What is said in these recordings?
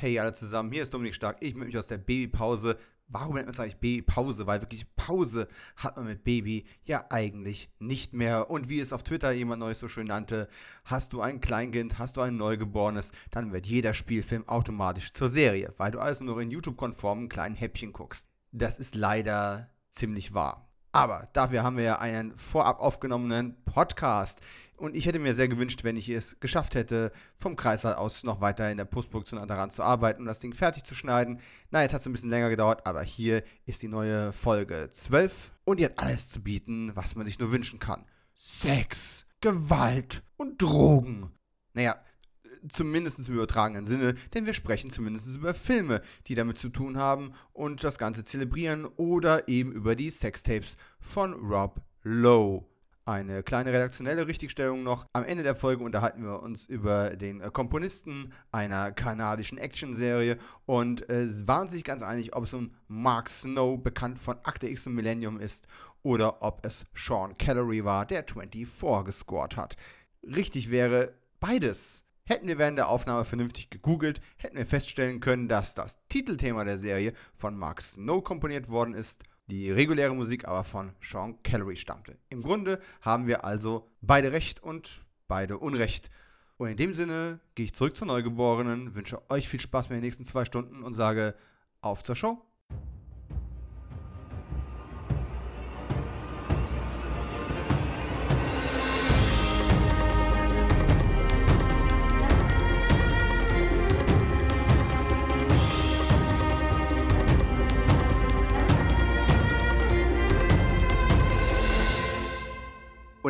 Hey alle zusammen, hier ist Dominik Stark. Ich melde mich aus der Babypause. Warum nennt man es eigentlich Babypause? Weil wirklich Pause hat man mit Baby ja eigentlich nicht mehr. Und wie es auf Twitter jemand Neues so schön nannte, hast du ein Kleinkind, hast du ein Neugeborenes, dann wird jeder Spielfilm automatisch zur Serie, weil du also nur in YouTube-konformen kleinen Häppchen guckst. Das ist leider ziemlich wahr. Aber dafür haben wir ja einen vorab aufgenommenen Podcast. Und ich hätte mir sehr gewünscht, wenn ich es geschafft hätte, vom Kreißsaal aus noch weiter in der Postproduktion daran zu arbeiten und das Ding fertig zu schneiden. Na, jetzt hat es ein bisschen länger gedauert, aber hier ist die neue Folge 12 und die hat alles zu bieten, was man sich nur wünschen kann. Sex, Gewalt und Drogen. Naja, zumindest im übertragenen Sinne, denn wir sprechen zumindest über Filme, die damit zu tun haben und das Ganze zelebrieren oder eben über die Sextapes von Rob Lowe. Eine kleine redaktionelle Richtigstellung noch. Am Ende der Folge unterhalten wir uns über den Komponisten einer kanadischen Actionserie und äh, waren sich ganz einig, ob es nun Mark Snow, bekannt von Akte X und Millennium ist, oder ob es Sean Callery war, der 24 gescored hat. Richtig wäre beides. Hätten wir während der Aufnahme vernünftig gegoogelt, hätten wir feststellen können, dass das Titelthema der Serie von Mark Snow komponiert worden ist, die reguläre Musik aber von Sean Callery stammte. Im Grunde haben wir also beide Recht und beide Unrecht. Und in dem Sinne gehe ich zurück zur Neugeborenen, wünsche euch viel Spaß mit den nächsten zwei Stunden und sage auf zur Show.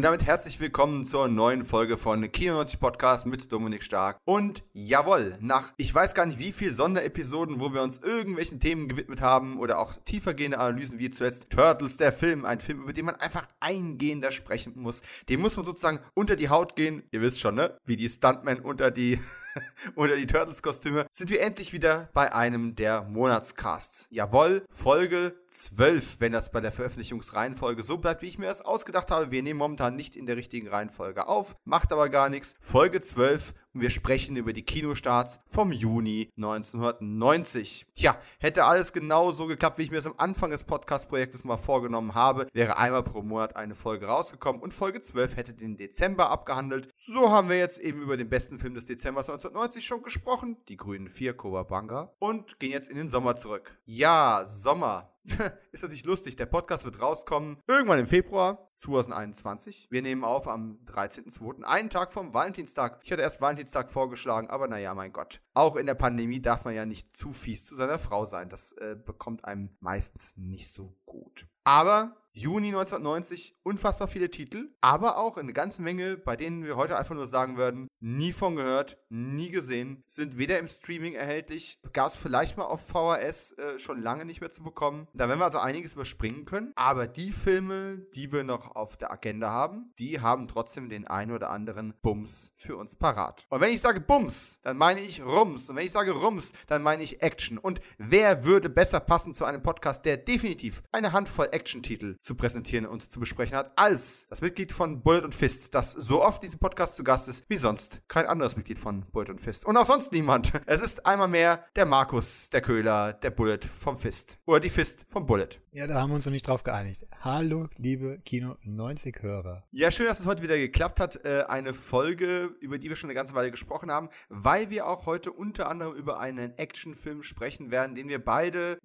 Und damit herzlich willkommen zur neuen Folge von Kino 90 Podcast mit Dominik Stark. Und jawohl, nach ich weiß gar nicht wie viel Sonderepisoden, wo wir uns irgendwelchen Themen gewidmet haben oder auch tiefergehende Analysen wie zuletzt Turtles, der Film, ein Film, über den man einfach eingehender sprechen muss. Den muss man sozusagen unter die Haut gehen. Ihr wisst schon, ne? Wie die Stuntmen unter die oder die Turtles-Kostüme, sind wir endlich wieder bei einem der Monatscasts. Jawohl, Folge 12, wenn das bei der Veröffentlichungsreihenfolge so bleibt, wie ich mir das ausgedacht habe. Wir nehmen momentan nicht in der richtigen Reihenfolge auf, macht aber gar nichts. Folge 12 und wir sprechen über die Kinostarts vom Juni 1990. Tja, hätte alles genau so geklappt, wie ich mir das am Anfang des Podcast-Projektes mal vorgenommen habe, wäre einmal pro Monat eine Folge rausgekommen und Folge 12 hätte den Dezember abgehandelt. So haben wir jetzt eben über den besten Film des Dezembers 1990 schon gesprochen, die Grünen 4 Cowabunga, und gehen jetzt in den Sommer zurück. Ja, Sommer. ist natürlich lustig. Der Podcast wird rauskommen irgendwann im Februar 2021. Wir nehmen auf am 13.02., einen Tag vom Valentinstag. Ich hatte erst Valentinstag vorgeschlagen, aber naja, mein Gott. Auch in der Pandemie darf man ja nicht zu fies zu seiner Frau sein. Das äh, bekommt einem meistens nicht so gut. Aber Juni 1990, unfassbar viele Titel, aber auch eine ganze Menge, bei denen wir heute einfach nur sagen würden, nie von gehört, nie gesehen, sind weder im Streaming erhältlich, gab es vielleicht mal auf VHS äh, schon lange nicht mehr zu bekommen. Da werden wir also einiges überspringen können, aber die Filme, die wir noch auf der Agenda haben, die haben trotzdem den ein oder anderen Bums für uns parat. Und wenn ich sage Bums, dann meine ich Rums. Und wenn ich sage Rums, dann meine ich Action. Und wer würde besser passen zu einem Podcast, der definitiv eine Handvoll Action-Titel zu präsentieren und zu besprechen hat, als das Mitglied von Bullet und Fist, das so oft diesem Podcast zu Gast ist, wie sonst kein anderes Mitglied von Bullet und Fist. Und auch sonst niemand. Es ist einmal mehr der Markus, der Köhler, der Bullet vom Fist. Oder die Fist vom Bullet. Ja, da haben wir uns noch nicht drauf geeinigt. Hallo, liebe Kino 90 Hörer. Ja, schön, dass es heute wieder geklappt hat. Äh, eine Folge, über die wir schon eine ganze Weile gesprochen haben, weil wir auch heute unter anderem über einen Actionfilm sprechen werden, den wir beide,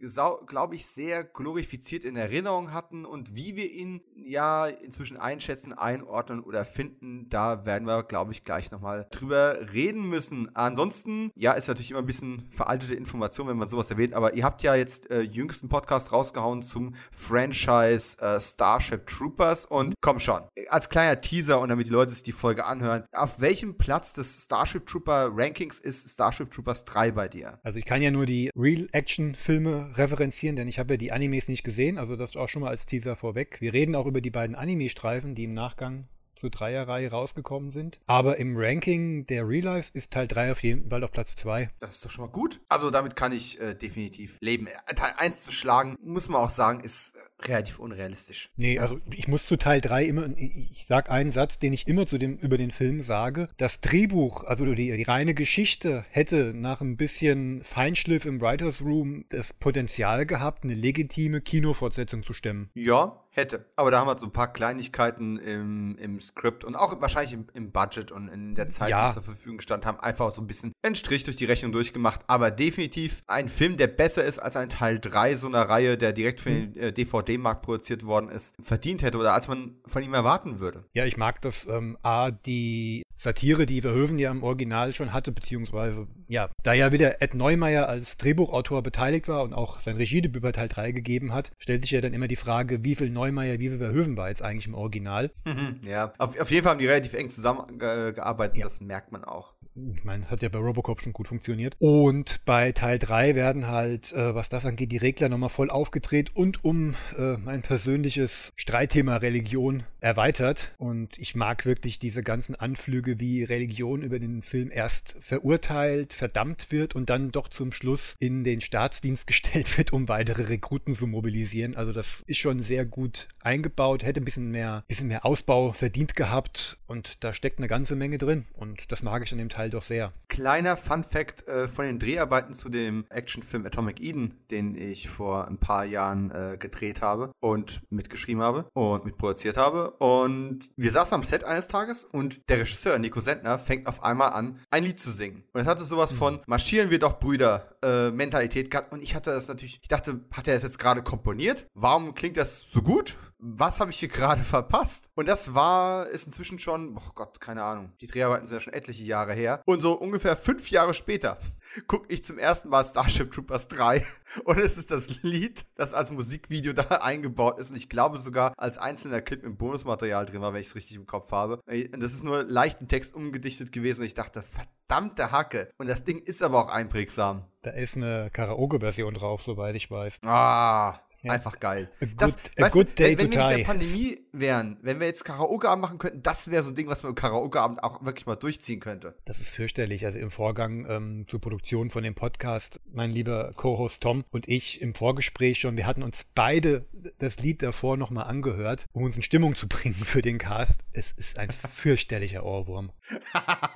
glaube ich, sehr glorifiziert in Erinnerung hatten und wie wir ihn ja inzwischen einschätzen, einordnen oder finden, da werden wir, glaube ich, gleich nochmal drüber reden müssen. Ansonsten, ja, ist natürlich immer ein bisschen veraltete Information, wenn man sowas erwähnt, aber ihr habt ja jetzt äh, jüngsten Podcast rausgehauen zum Franchise äh, Starship Troopers und komm schon, als kleiner Teaser und damit die Leute sich die Folge anhören, auf welchem Platz des Starship Trooper Rankings ist Starship Troopers 3 bei dir? Also ich kann ja nur die Real-Action-Filme referenzieren, denn ich habe ja die Animes nicht gesehen, also das auch schon mal als Teaser vorweg. Wir reden auch über die beiden Anime-Streifen, die im Nachgang zur Dreierreihe rausgekommen sind. Aber im Ranking der Real Lives ist Teil 3 auf jeden Fall auf Platz 2. Das ist doch schon mal gut. Also damit kann ich äh, definitiv leben. Teil 1 zu schlagen, muss man auch sagen, ist relativ unrealistisch. Nee, also ich muss zu Teil 3 immer, ich sage einen Satz, den ich immer zu dem, über den Film sage. Das Drehbuch, also die, die reine Geschichte, hätte nach ein bisschen Feinschliff im Writers Room das Potenzial gehabt, eine legitime Kinofortsetzung zu stemmen. Ja, hätte. Aber da haben wir so ein paar Kleinigkeiten im, im Skript und auch wahrscheinlich im, im Budget und in der Zeit, ja. die zur Verfügung stand, haben einfach so ein bisschen einen Strich durch die Rechnung durchgemacht. Aber definitiv ein Film, der besser ist als ein Teil 3 so einer Reihe, der direkt für den äh, DVD-Markt produziert worden ist, verdient hätte oder als man von ihm erwarten würde. Ja, ich mag das ähm, A, die Satire, die Verhoeven ja im Original schon hatte, beziehungsweise, ja, da ja wieder Ed Neumeier als Drehbuchautor beteiligt war und auch sein Regiedebüt bei Teil 3 gegeben hat, stellt sich ja dann immer die Frage, wie viel Neumeier, wie viel Verhoeven war jetzt eigentlich im Original. ja, auf, auf jeden Fall haben die relativ eng zusammengearbeitet, ja. das merkt man auch ich meine, hat ja bei Robocop schon gut funktioniert. Und bei Teil 3 werden halt, äh, was das angeht, die Regler nochmal voll aufgedreht und um äh, mein persönliches Streitthema Religion erweitert. Und ich mag wirklich diese ganzen Anflüge, wie Religion über den Film erst verurteilt, verdammt wird und dann doch zum Schluss in den Staatsdienst gestellt wird, um weitere Rekruten zu mobilisieren. Also das ist schon sehr gut eingebaut, hätte ein bisschen mehr, bisschen mehr Ausbau verdient gehabt und da steckt eine ganze Menge drin. Und das mag ich an dem Teil doch sehr. Kleiner Fun Fact äh, von den Dreharbeiten zu dem Actionfilm Atomic Eden, den ich vor ein paar Jahren äh, gedreht habe und mitgeschrieben habe und mitproduziert habe. Und wir saßen am Set eines Tages und der Regisseur Nico Sentner fängt auf einmal an, ein Lied zu singen. Und es hatte sowas mhm. von Marschieren wir doch Brüder äh, Mentalität gehabt. Und ich hatte das natürlich, ich dachte, hat er das jetzt gerade komponiert? Warum klingt das so gut? Was habe ich hier gerade verpasst? Und das war, ist inzwischen schon, oh Gott, keine Ahnung. Die Dreharbeiten sind ja schon etliche Jahre her. Und so ungefähr fünf Jahre später gucke ich zum ersten Mal Starship Troopers 3 und es ist das Lied, das als Musikvideo da eingebaut ist und ich glaube sogar als einzelner Clip im Bonusmaterial drin war, wenn ich es richtig im Kopf habe. Und das ist nur leicht im Text umgedichtet gewesen und ich dachte, verdammte Hacke. Und das Ding ist aber auch einprägsam. Da ist eine Karaoke-Version drauf, soweit ich weiß. Ah, ja. Einfach geil. A good, das, a good du, day wenn, wenn wir in der Pandemie wären, wenn wir jetzt Karaoke-Abend machen könnten, das wäre so ein Ding, was man im Karaoke-Abend auch wirklich mal durchziehen könnte. Das ist fürchterlich. Also im Vorgang ähm, zur Produktion von dem Podcast, mein lieber Co-Host Tom und ich im Vorgespräch schon, wir hatten uns beide das Lied davor nochmal angehört, um uns in Stimmung zu bringen für den Cast. Es ist ein fürchterlicher Ohrwurm.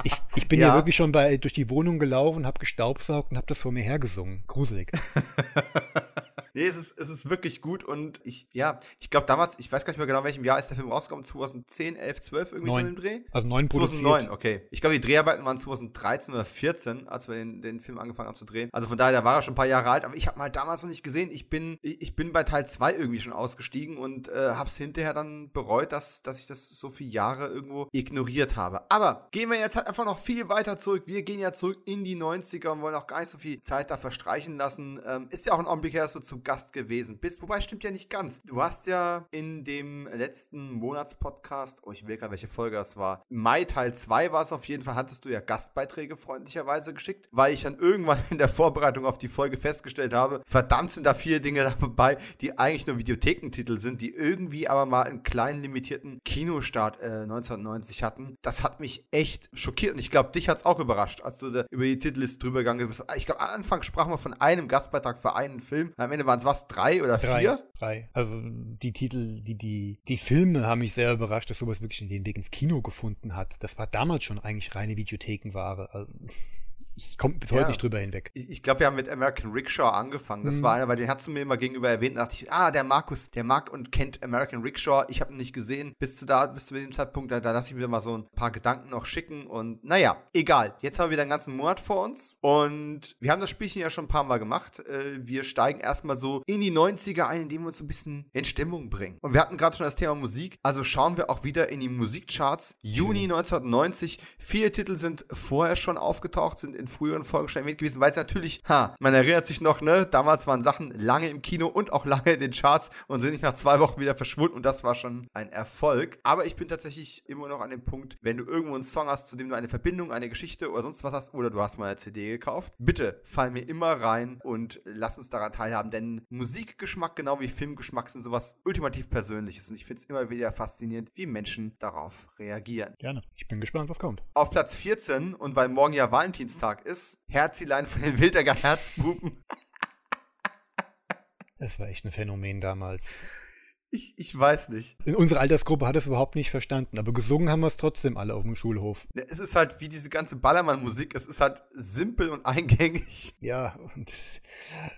Ich, ich bin ja. ja wirklich schon bei, durch die Wohnung gelaufen, habe gestaubsaugt und habe das vor mir hergesungen. Gruselig. Nee, es ist, es ist wirklich gut und ich, ja, ich glaube damals, ich weiß gar nicht mehr genau, welchem Jahr ist der Film rausgekommen, 2010, 11, 12, irgendwie 9. so in dem Dreh? Also 9 produziert. 2009, okay. Ich glaube, die Dreharbeiten waren 2013 oder 14, als wir den, den Film angefangen haben zu drehen. Also von daher, da war er schon ein paar Jahre alt, aber ich habe mal halt damals noch nicht gesehen. Ich bin, ich bin bei Teil 2 irgendwie schon ausgestiegen und äh, habe es hinterher dann bereut, dass, dass ich das so viele Jahre irgendwo ignoriert habe. Aber gehen wir jetzt halt einfach noch viel weiter zurück. Wir gehen ja zurück in die 90er und wollen auch gar nicht so viel Zeit da verstreichen lassen. Ähm, ist ja auch ein Augenblick her, dass du zu Gast gewesen bist. Wobei, stimmt ja nicht ganz. Du hast ja in dem letzten Monatspodcast, oh, ich will gar welche Folge das war, Mai Teil 2 war es auf jeden Fall, hattest du ja Gastbeiträge freundlicherweise geschickt, weil ich dann irgendwann in der Vorbereitung auf die Folge festgestellt habe, verdammt sind da viele Dinge dabei, die eigentlich nur Videothekentitel sind, die irgendwie aber mal einen kleinen limitierten Kinostart äh, 1990 hatten. Das hat mich echt schockiert und ich glaube, dich hat es auch überrascht, als du da über die Titelliste drüber gegangen bist. Ich glaube, am Anfang sprachen wir von einem Gastbeitrag für einen Film. Am Ende waren es was, drei oder drei, vier? Drei. Also die Titel, die, die, die Filme haben mich sehr überrascht, dass sowas wirklich den Weg ins Kino gefunden hat. Das war damals schon eigentlich reine Videothekenware. Also, ich komme bis heute nicht drüber hinweg. Ich, ich glaube, wir haben mit American Rickshaw angefangen. Das mhm. war einer, weil den hast du mir immer gegenüber erwähnt. Da dachte ich, ah, der Markus, der mag und kennt American Rickshaw. Ich habe ihn nicht gesehen. Bis zu da, bis zu dem Zeitpunkt, da, da lasse ich mir mal so ein paar Gedanken noch schicken. Und naja, egal. Jetzt haben wir wieder einen ganzen Monat vor uns. Und wir haben das Spielchen ja schon ein paar Mal gemacht. Äh, wir steigen erstmal so in die 90er ein, indem wir uns ein bisschen in Stimmung bringen. Und wir hatten gerade schon das Thema Musik. Also schauen wir auch wieder in die Musikcharts. Juni 1990. Viele Titel sind vorher schon aufgetaucht, sind in früheren Folgen schon erwähnt gewesen, weil es natürlich, ha, man erinnert sich noch, ne, damals waren Sachen lange im Kino und auch lange in den Charts und sind nicht nach zwei Wochen wieder verschwunden und das war schon ein Erfolg. Aber ich bin tatsächlich immer noch an dem Punkt, wenn du irgendwo einen Song hast, zu dem du eine Verbindung, eine Geschichte oder sonst was hast oder du hast mal eine CD gekauft, bitte fall mir immer rein und lass uns daran teilhaben, denn Musikgeschmack genau wie Filmgeschmack sind sowas ultimativ Persönliches und ich finde es immer wieder faszinierend, wie Menschen darauf reagieren. Gerne. Ich bin gespannt, was kommt. Auf Platz 14 und weil morgen ja Valentinstag Tag ist. Herzilein von den Wildecker Herzbuben. Das war echt ein Phänomen damals. Ich, ich weiß nicht. In unserer Altersgruppe hat es überhaupt nicht verstanden, aber gesungen haben wir es trotzdem alle auf dem Schulhof. Es ist halt wie diese ganze Ballermann-Musik, es ist halt simpel und eingängig. Ja, und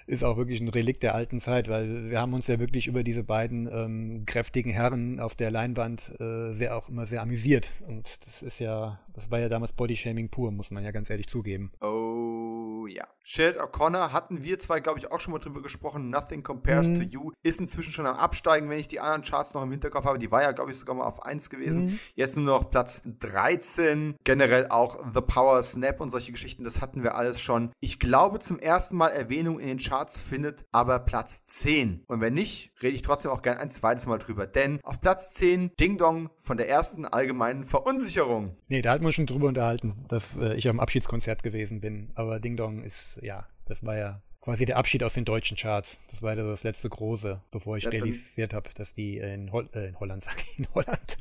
ist auch wirklich ein Relikt der alten Zeit, weil wir haben uns ja wirklich über diese beiden ähm, kräftigen Herren auf der Leinwand äh, sehr auch immer sehr amüsiert. Und das ist ja, das war ja damals Bodyshaming pur, muss man ja ganz ehrlich zugeben. Oh ja. Shed O'Connor hatten wir zwei, glaube ich, auch schon mal drüber gesprochen. Nothing Compares mhm. to You ist inzwischen schon am Absteigen, wenn ich die anderen Charts noch im Hinterkopf habe. Die war ja, glaube ich, sogar mal auf 1 gewesen. Mhm. Jetzt nur noch Platz 13. Generell auch The Power Snap und solche Geschichten, das hatten wir alles schon. Ich glaube, zum ersten Mal Erwähnung in den Charts findet aber Platz 10. Und wenn nicht, rede ich trotzdem auch gerne ein zweites Mal drüber. Denn auf Platz 10 Ding Dong von der ersten allgemeinen Verunsicherung. Nee, da hat man schon drüber unterhalten, dass äh, ich am Abschiedskonzert gewesen bin. Aber Ding Dong ist, ja, das war ja quasi der Abschied aus den deutschen Charts. Das war ja das letzte große, bevor ich ja, realisiert habe, dass die in, Hol äh, in Holland, sag ich, in Holland,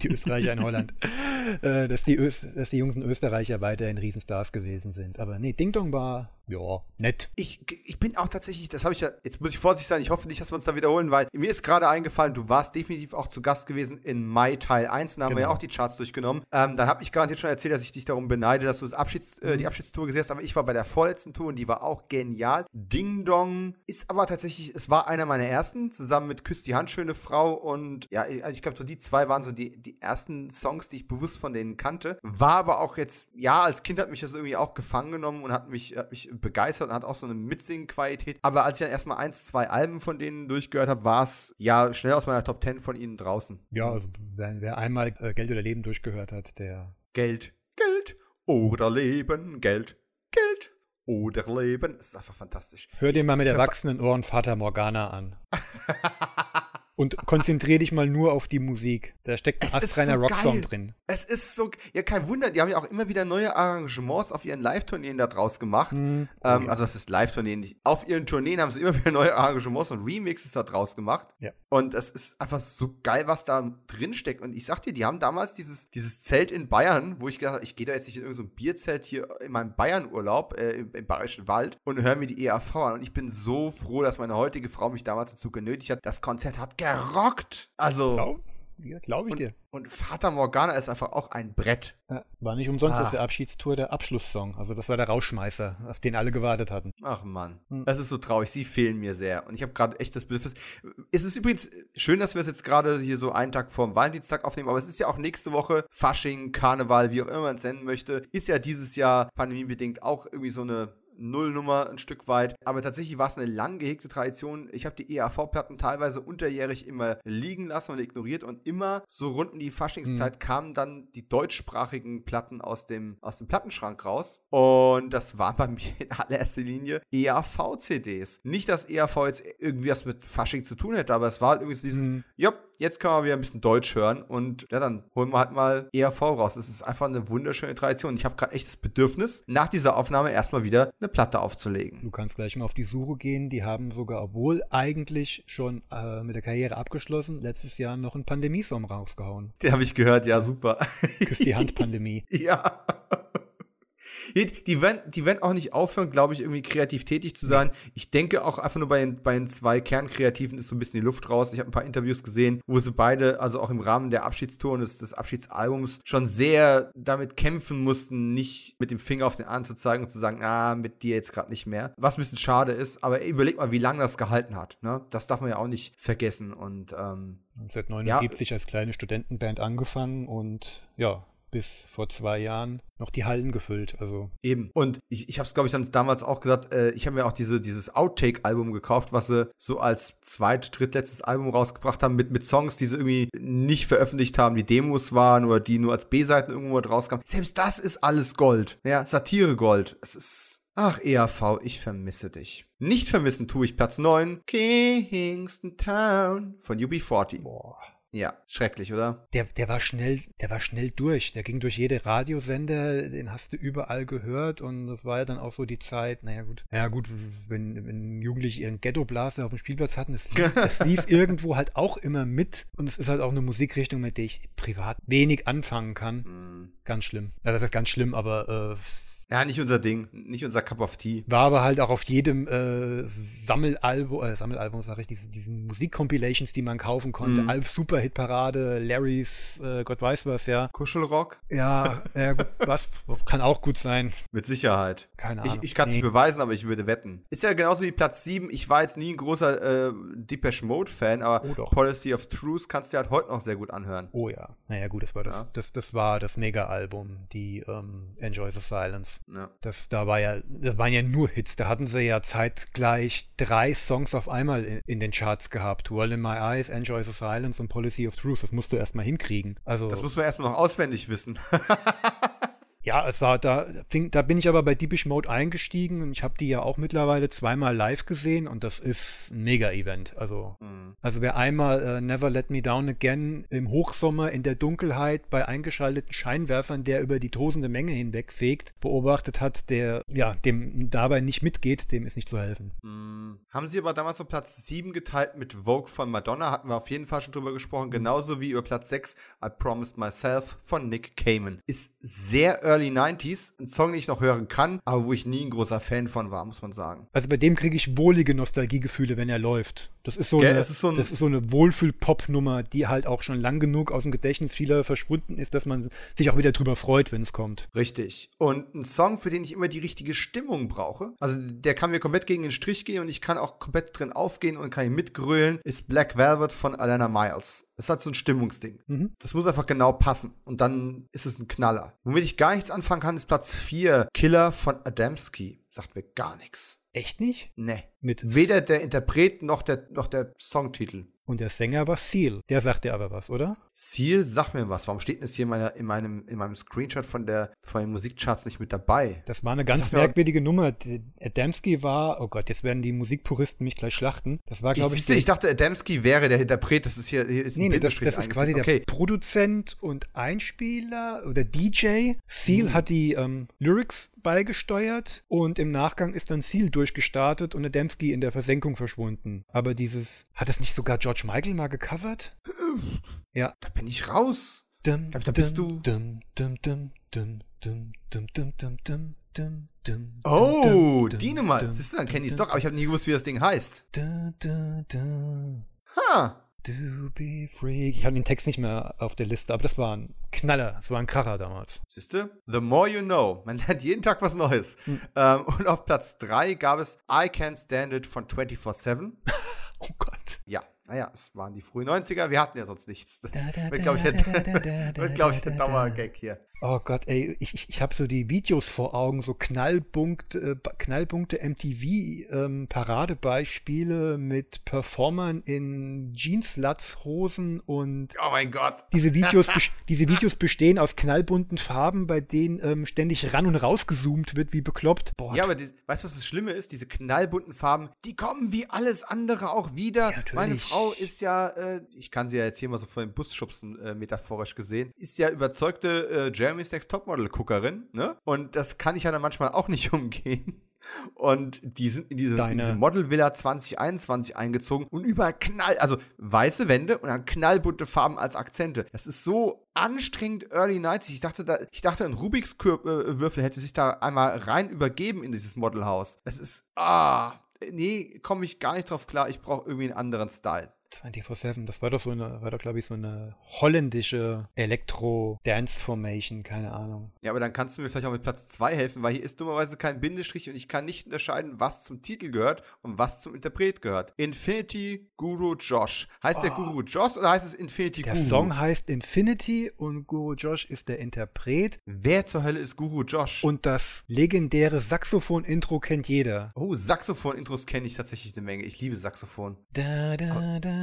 die Österreicher in Holland, äh, dass, die dass die Jungs in Österreicher weiterhin Riesenstars gewesen sind. Aber nee, Ding Dong war ja, nett. Ich, ich bin auch tatsächlich, das habe ich ja, jetzt muss ich vorsichtig sein, ich hoffe nicht, dass wir uns da wiederholen, weil mir ist gerade eingefallen, du warst definitiv auch zu Gast gewesen in Mai Teil 1, da haben genau. wir ja genau. auch die Charts durchgenommen. Ähm, dann habe ich garantiert schon erzählt, dass ich dich darum beneide, dass du das Abschieds, äh, die mhm. Abschiedstour gesehen hast, aber ich war bei der vorletzten Tour und die war auch genial. Ding Dong ist aber tatsächlich, es war einer meiner ersten, zusammen mit Küss die Hand, schöne Frau und ja, also ich glaube, so die zwei waren so die, die ersten Songs, die ich bewusst von denen kannte. War aber auch jetzt, ja, als Kind hat mich das irgendwie auch gefangen genommen und hat mich, hat mich begeistert und hat auch so eine Mitsingen-Qualität. Aber als ich dann erstmal eins, zwei Alben von denen durchgehört habe, war es ja schnell aus meiner Top 10 von ihnen draußen. Ja, also wer, wer einmal äh, Geld oder Leben durchgehört hat, der. Geld, Geld oder Leben, Geld, Geld oder Leben. Das ist einfach fantastisch. Hör dir mal mit erwachsenen Ohren Vater Morgana an. Und konzentriere dich mal nur auf die Musik. Da steckt ein astreiner so Rocksong drin. Es ist so, ja, kein Wunder, die haben ja auch immer wieder neue Arrangements auf ihren Live-Tourneen da draus gemacht. Mhm. Ähm, oh, Also, das ist Live-Tourneen. Auf ihren Tourneen haben sie immer wieder neue Arrangements und Remixes da draus gemacht. Ja. Und es ist einfach so geil, was da drin steckt. Und ich sag dir, die haben damals dieses, dieses Zelt in Bayern, wo ich gedacht habe, ich gehe da jetzt nicht in irgendein so Bierzelt hier in meinem Bayern-Urlaub äh, im, im Bayerischen Wald und höre mir die EAV an. Und ich bin so froh, dass meine heutige Frau mich damals dazu genötigt hat. Das Konzert hat gerockt. Also. Glaub, ja, glaube ich und, dir. Und Vater Morgana ist einfach auch ein Brett. Ja, war nicht umsonst ah. auf der Abschiedstour der Abschlusssong. Also das war der Rauschmeißer, auf den alle gewartet hatten. Ach Mann, hm. das ist so traurig. Sie fehlen mir sehr. Und ich habe gerade echt das Bedürfnis. Es ist übrigens schön, dass wir es jetzt gerade hier so einen Tag vor dem Valentinstag aufnehmen, aber es ist ja auch nächste Woche Fasching, Karneval, wie auch immer man es nennen möchte. Ist ja dieses Jahr pandemiebedingt auch irgendwie so eine Nullnummer ein Stück weit. Aber tatsächlich war es eine lang gehegte Tradition. Ich habe die EAV-Platten teilweise unterjährig immer liegen lassen und ignoriert und immer so rund in die Faschingszeit mhm. kamen dann die deutschsprachigen Platten aus dem, aus dem Plattenschrank raus. Und das war bei mir in allererster Linie EAV-CDs. Nicht, dass EAV jetzt irgendwie was mit Fasching zu tun hätte, aber es war halt irgendwie so dieses, mhm. Jupp, jetzt können wir wieder ein bisschen Deutsch hören und ja, dann holen wir halt mal ERV raus. Es ist einfach eine wunderschöne Tradition. Ich habe gerade echt das Bedürfnis, nach dieser Aufnahme erstmal wieder eine Platte aufzulegen. Du kannst gleich mal auf die Suche gehen. Die haben sogar, obwohl eigentlich schon äh, mit der Karriere abgeschlossen, letztes Jahr noch einen Pandemiesong rausgehauen. Den habe ich gehört, ja, super. Küss die Hand Pandemie. ja. Die werden, die werden auch nicht aufhören, glaube ich, irgendwie kreativ tätig zu sein. Ich denke auch einfach nur bei den, bei den zwei Kernkreativen ist so ein bisschen die Luft raus. Ich habe ein paar Interviews gesehen, wo sie beide, also auch im Rahmen der Abschiedstour und des, des Abschiedsalbums, schon sehr damit kämpfen mussten, nicht mit dem Finger auf den anderen zu zeigen und zu sagen, ah, mit dir jetzt gerade nicht mehr. Was ein bisschen schade ist, aber überleg mal, wie lange das gehalten hat. Ne? Das darf man ja auch nicht vergessen. Und ähm, 1979 ja, als kleine Studentenband angefangen und ja, bis vor zwei Jahren noch die Hallen gefüllt. Also eben. Und ich, ich habe es, glaube ich, dann damals auch gesagt, äh, ich habe mir auch diese, dieses Outtake-Album gekauft, was sie so als zweit-, drittletztes Album rausgebracht haben, mit, mit Songs, die sie irgendwie nicht veröffentlicht haben, die Demos waren oder die nur als B-Seiten irgendwo rauskamen. Selbst das ist alles Gold. Ja, Satire-Gold. Es ist. Ach, EAV, ich vermisse dich. Nicht vermissen tue ich Platz 9, Kingston Town von UB40. Boah. Ja, schrecklich, oder? Der, der war schnell, der war schnell durch. Der ging durch jede Radiosender, den hast du überall gehört und das war ja dann auch so die Zeit, naja gut, naja gut, wenn, wenn Jugendliche ihren Ghetto-Blaster auf dem Spielplatz hatten, das lief, das lief irgendwo halt auch immer mit und es ist halt auch eine Musikrichtung, mit der ich privat wenig anfangen kann. Mm. Ganz schlimm. Ja, das ist ganz schlimm, aber äh, Ja, nicht unser Ding, nicht unser Cup of Tea. War aber halt auch auf jedem äh, Sammelalbum, äh, Sammelalbum sag ich, diese, diesen Musik-Compilations, die man kaufen konnte. Mhm. Alf Super-Hitparade, Larrys, äh, Gott weiß was, ja. Kuschelrock? Ja, äh, was kann auch gut sein. Mit Sicherheit. Keine Ich, Ahnung. ich kann es Nee. nicht beweisen, aber ich würde wetten. Ist ja genauso wie Platz 7. Ich war jetzt nie ein großer äh, Depeche Mode-Fan, aber Oh. Policy of Truth kannst du halt heute noch sehr gut anhören. Oh ja. Naja, gut, das war das, Ja. das, das war das Mega-Album, die ähm, Enjoy the Silence. Ja. Das, da war ja, das waren ja nur Hits. Da hatten sie ja zeitgleich drei Songs auf einmal in, in den Charts gehabt. World in My Eyes, Enjoy the Silence und Policy of Truth. Das musst du erstmal hinkriegen. Also, Das muss man erstmal noch auswendig wissen. ja, es war da, fing, da bin ich aber bei Deepish Mode eingestiegen und ich habe die ja auch mittlerweile zweimal live gesehen und das ist ein Mega-Event. Also, Hm. also wer einmal äh, Never Let Me Down Again im Hochsommer in der Dunkelheit bei eingeschalteten Scheinwerfern, der über die tosende Menge hinwegfegt, beobachtet hat, der ja dem dabei nicht mitgeht, dem ist nicht zu helfen. Hm. Haben sie aber damals auf Platz 7 geteilt mit Vogue von Madonna, hatten wir auf jeden Fall schon drüber gesprochen, genauso wie über Platz 6 I Promised Myself von Nick Cayman. Ist sehr early 90s, ein Song, den ich noch hören kann, aber wo ich nie ein großer Fan von war, muss man sagen. Also bei dem kriege ich wohlige Nostalgiegefühle, wenn er läuft. Das ist so Gell, eine, es ist so ein- das ist so eine Wohlfühl-Pop-Nummer, die halt auch schon lang genug aus dem Gedächtnis vieler verschwunden ist, dass man sich auch wieder drüber freut, wenn es kommt. Richtig. Und ein Song, für den ich immer die richtige Stimmung brauche, also der kann mir komplett gegen den Strich gehen und ich kann auch komplett drin aufgehen und kann ihn mitgrölen, ist Black Velvet von Alana Miles. Es hat so ein Stimmungsding. Mhm. Das muss einfach genau passen. Und dann ist es ein Knaller. Womit ich gar nichts anfangen kann, ist Platz 4. Killer von Adamski. Sagt mir gar nichts. Echt nicht? Ne. Mit Weder der Interpret noch der, noch der Songtitel. Und der Sänger war Seal. Der sagt dir aber was, oder? Seal, sag mir was. Warum steht denn das hier in, meiner, in, meinem, in meinem Screenshot von, der, von den Musikcharts nicht mit dabei? Das war eine ganz merkwürdige Nummer. Adamski war, oh Gott, jetzt werden die Musikpuristen mich gleich schlachten. Das war, Ich, glaube ich, siehste, ich dachte, Adamski wäre der Interpret. Das ist hier, hier ist ein Nee, nee, das, das ist quasi eingefügt. der Okay. Produzent und Einspieler oder DJ. Seal Mhm. hat die ähm, Lyrics beigesteuert und im Nachgang ist dann Ziel durchgestartet und Adamski in der Versenkung verschwunden. Aber dieses, hat das nicht sogar George Michael mal gecovert? ja. Da bin ich raus. Dum, da, da bist du. Dum, dum, oh, die Nummer. Siehst du, dann kenne ich es doch, aber ich habe nie gewusst, wie das Ding heißt. Ha! To be free. Ich habe den Text nicht mehr auf der Liste, aber das war ein Knaller. Das war ein Kracher damals. Siehst du? The more you know. Man lernt jeden Tag was Neues. Hm. Ähm, und auf Platz 3 gab es I Can't Stand It von 24-7. Oh Gott. Ja, naja, es waren die frühen 90er. Wir hatten ja sonst nichts. Das Da, da, wird, glaube ich, der, da, da, da, wird, glaub ich, der da, da. Dauergag hier. Oh Gott, ey, ich, ich, ich habe so die Videos vor Augen, so Knallpunkte, äh, Ba- Knallpunkte MTV-Paradebeispiele mit Performern in Jeans-Latzhosen und Oh mein Gott. diese Videos, diese Videos bestehen aus knallbunten Farben, bei denen ähm, ständig ran und rausgezoomt wird, wie bekloppt. Boah, Ja, aber die, weißt du, was das Schlimme ist? Diese knallbunten Farben, die kommen wie alles andere auch wieder. Ja. Meine Frau ist ja, äh, ich kann sie ja jetzt hier mal so vor den Bus schubsen, äh, metaphorisch gesehen, ist ja überzeugte äh, Jeremy's Next Topmodel-Guckerin, ne? Und das kann ich ja dann manchmal auch nicht umgehen. Und die sind in diese, in diese Model Villa 2021 eingezogen und überall knall, also weiße Wände und dann knallbunte Farben als Akzente. Das ist so anstrengend Early 90. Ich dachte, da, ich dachte, ein Rubiks Würfel hätte sich da einmal rein übergeben in dieses Modelhaus. Es ist, ah, nee, komme ich gar nicht drauf klar. Ich brauche irgendwie einen anderen Style. 24-7, das war doch so eine, war doch, glaube ich, so eine holländische Elektro-Dance-Formation, keine Ahnung. Ja, aber dann kannst du mir vielleicht auch mit Platz 2 helfen, weil hier ist dummerweise kein Bindestrich und ich kann nicht unterscheiden, was zum Titel gehört und was zum Interpret gehört. Infinity Guru Josh. Heißt der Oh. Guru Josh oder heißt es Infinity Der Guru? Song heißt Infinity und Guru Josh ist der Interpret. Wer zur Hölle ist Guru Josh? Und das legendäre Saxophon-Intro kennt jeder. oh, Saxophon-Intros kenne ich tatsächlich eine Menge. Ich liebe Saxophon. Da da da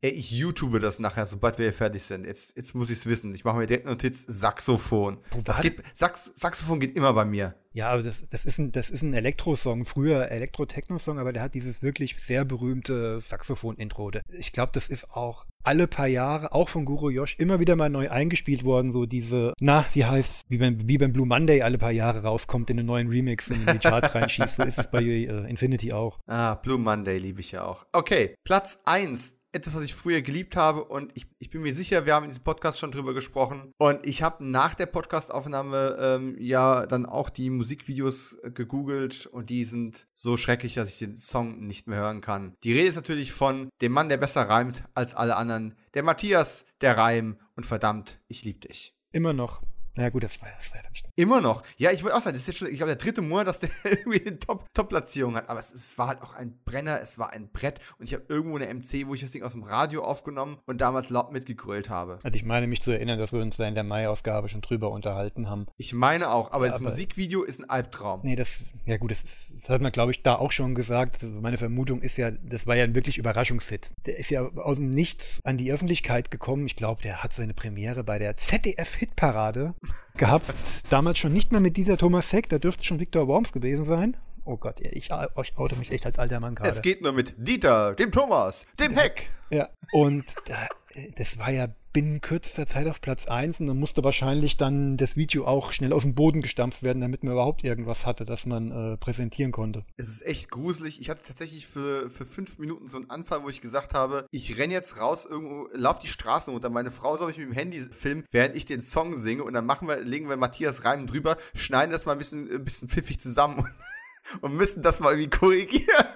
Ey, ich YouTube das nachher, sobald wir fertig sind. Jetzt, jetzt muss ich es wissen. Ich mache mir direkt Notiz Saxophon. Das geht, Sax, Saxophon geht immer bei mir. Ja, aber das, das ist ein, das ist ein Elektro-Song, früher Elektro-Techno-Song, aber der hat dieses wirklich sehr berühmte Saxophon-Intro. Ich glaube, das ist auch alle paar Jahre, auch von Guru Josh, immer wieder mal neu eingespielt worden. So diese, na, wie heißt, wie beim, wie beim Blue Monday alle paar Jahre rauskommt in einen neuen Remix und in die Charts reinschießt. So ist es bei äh, Infinity auch. Ah, Blue Monday liebe ich ja auch. Okay, Platz 1. etwas, was ich früher geliebt habe und ich, ich bin mir sicher, wir haben in diesem Podcast schon drüber gesprochen und ich habe nach der Podcastaufnahme ähm, ja dann auch die Musikvideos gegoogelt und die sind so schrecklich, dass ich den Song nicht mehr hören kann. Die Rede ist natürlich von dem Mann, der besser reimt als alle anderen, der Matthias, der Reim und verdammt, ich lieb dich. Immer noch. Na gut, das war, das war ja dann Immer noch. Ja, ich wollte auch sagen, das ist jetzt schon, ich glaube, der dritte Monat, dass der irgendwie eine Top-Platzierung hat. Aber es, es, war halt auch ein Brenner, es war ein Brett. Und ich habe irgendwo eine MC, wo ich das Ding aus dem Radio aufgenommen und damals laut mitgegrölt habe. Also ich meine mich zu erinnern, dass wir uns da in der Mai-Ausgabe schon drüber unterhalten haben. Ich meine auch, aber ja, das aber Musikvideo ist ein Albtraum. Nee, das, ja gut, das, ist, das hat man, glaube ich, da auch schon gesagt. Meine Vermutung ist ja, das war ja ein wirklich Überraschungshit. Der ist ja aus dem Nichts an die Öffentlichkeit gekommen. Ich glaube, der hat seine Premiere bei der ZDF-Hitparade gehabt. Damals schon nicht mehr mit dieser Thomas Heck, da dürfte schon Victor Worms gewesen sein. Oh Gott, ich, ich oute mich echt als alter Mann gerade. Es geht nur mit Dieter, dem Thomas, dem Heck. Ja, und da, das war ja binnen kürzester Zeit auf Platz 1 und dann musste wahrscheinlich dann das Video auch schnell aus dem Boden gestampft werden, damit man überhaupt irgendwas hatte, das man äh, präsentieren konnte. Es ist echt gruselig. Ich hatte tatsächlich für, für fünf Minuten so einen Anfall, wo ich gesagt habe, ich renne jetzt raus irgendwo, lauf die Straßen runter. Meine Frau soll mich mit dem Handy filmen, während ich den Song singe und dann machen wir, legen wir Matthias Reim drüber, schneiden das mal ein bisschen, ein bisschen pfiffig zusammen und, und müssen das mal irgendwie korrigieren.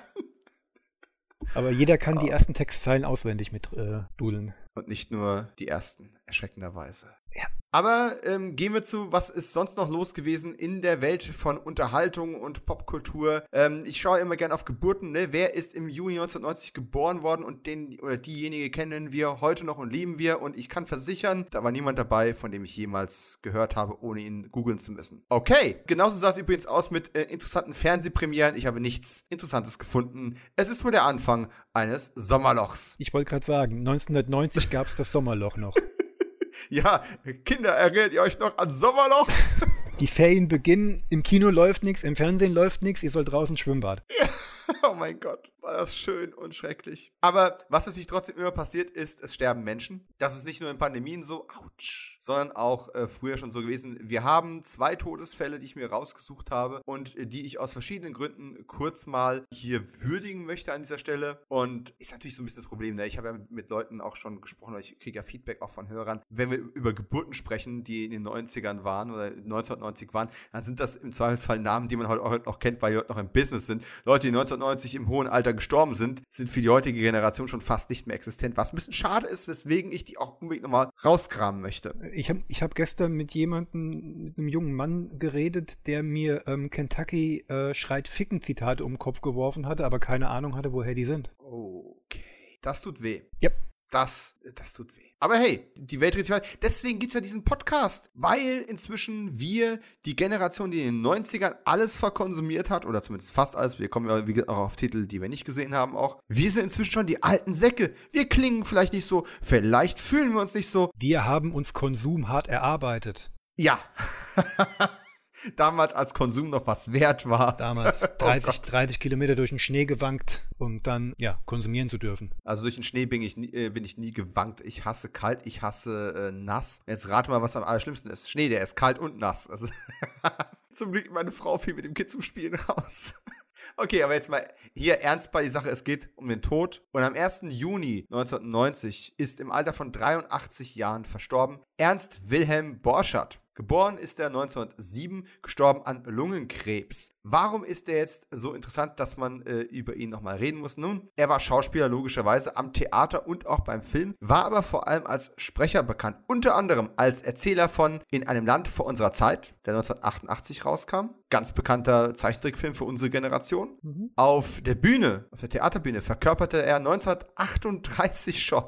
Aber jeder kann oh. die ersten Textzeilen auswendig mit äh, dudeln. Und nicht nur die ersten, erschreckenderweise. Ja. Aber ähm, gehen wir zu, was ist sonst noch los gewesen in der Welt von Unterhaltung und Popkultur. Ähm, ich schaue immer gerne auf Geburten. Ne? Wer ist im Juni 1990 geboren worden und den oder diejenige kennen wir heute noch und lieben wir. Und ich kann versichern, da war niemand dabei, von dem ich jemals gehört habe, ohne ihn googeln zu müssen. Okay, genauso sah es übrigens aus mit äh, interessanten Fernsehpremieren. Ich habe nichts Interessantes gefunden. Es ist wohl der Anfang eines Sommerlochs. Ich wollte gerade sagen, 1990 gab es das Sommerloch noch. Ja, Kinder, erinnert ihr euch noch an Sommerloch? Die Ferien beginnen, im Kino läuft nichts, im Fernsehen läuft nichts, ihr sollt draußen Schwimmbad. Ja. Oh mein Gott, war das schön und schrecklich. Aber was natürlich trotzdem immer passiert ist, es sterben Menschen. Das ist nicht nur in Pandemien so, ouch, sondern auch äh, früher schon so gewesen. Wir haben zwei Todesfälle, die ich mir rausgesucht habe und äh, die ich aus verschiedenen Gründen kurz mal hier würdigen möchte an dieser Stelle. Und ist natürlich so ein bisschen das Problem, ne? Ich habe ja mit Leuten auch schon gesprochen, ich kriege ja Feedback auch von Hörern. Wenn wir über Geburten sprechen, die in den 90ern waren oder 1990 waren, dann sind das im Zweifelsfall Namen, die man heute noch kennt, weil die heute noch im Business sind. Leute, die 1990 im hohen Alter gestorben sind, sind für die heutige Generation schon fast nicht mehr existent. Was ein bisschen schade ist, weswegen ich die auch unbedingt nochmal rauskramen möchte ich habe ich hab gestern mit jemandem, mit einem jungen Mann geredet, der mir ähm, Kentucky äh, schreit Ficken Zitate um den Kopf geworfen hatte, aber keine Ahnung hatte, woher die sind. Okay. Das tut weh. Ja. Das, das tut weh. Aber hey, die Welt dreht sich weiter. Deswegen gibt es ja diesen Podcast, weil inzwischen wir, die Generation, die in den 90ern alles verkonsumiert hat, oder zumindest fast alles, wir kommen ja wie gesagt, auch auf Titel, die wir nicht gesehen haben, auch. Wir sind inzwischen schon die alten Säcke. Wir klingen vielleicht nicht so, vielleicht fühlen wir uns nicht so. Wir haben uns Konsum hart erarbeitet. Ja. damals als Konsum noch was wert war. Damals 30, oh 30 Kilometer durch den Schnee gewankt, um dann ja konsumieren zu dürfen. Also durch den Schnee bin ich, nie, äh, bin ich nie gewankt. Ich hasse kalt, ich hasse äh, nass. Jetzt rate mal, was am allerschlimmsten ist. Schnee, der ist kalt und nass. Also zum Glück meine Frau fiel mit dem Kind zum Spielen raus. Okay, aber jetzt mal hier ernst bei die Sache. Es geht um den Tod. Und am 1. Juni 1990 ist im Alter von 83 Jahren verstorben Ernst Wilhelm Borschert. Geboren ist er 1907, gestorben an Lungenkrebs. Warum ist er jetzt so interessant, dass man äh, über ihn nochmal reden muss? Nun, er war Schauspieler logischerweise am Theater und auch beim Film, war aber vor allem als Sprecher bekannt, unter anderem als Erzähler von In einem Land vor unserer Zeit, der 1988 rauskam. Ganz bekannter Zeichentrickfilm für unsere Generation. Mhm. Auf der Bühne, auf der Theaterbühne, verkörperte er 1938 schon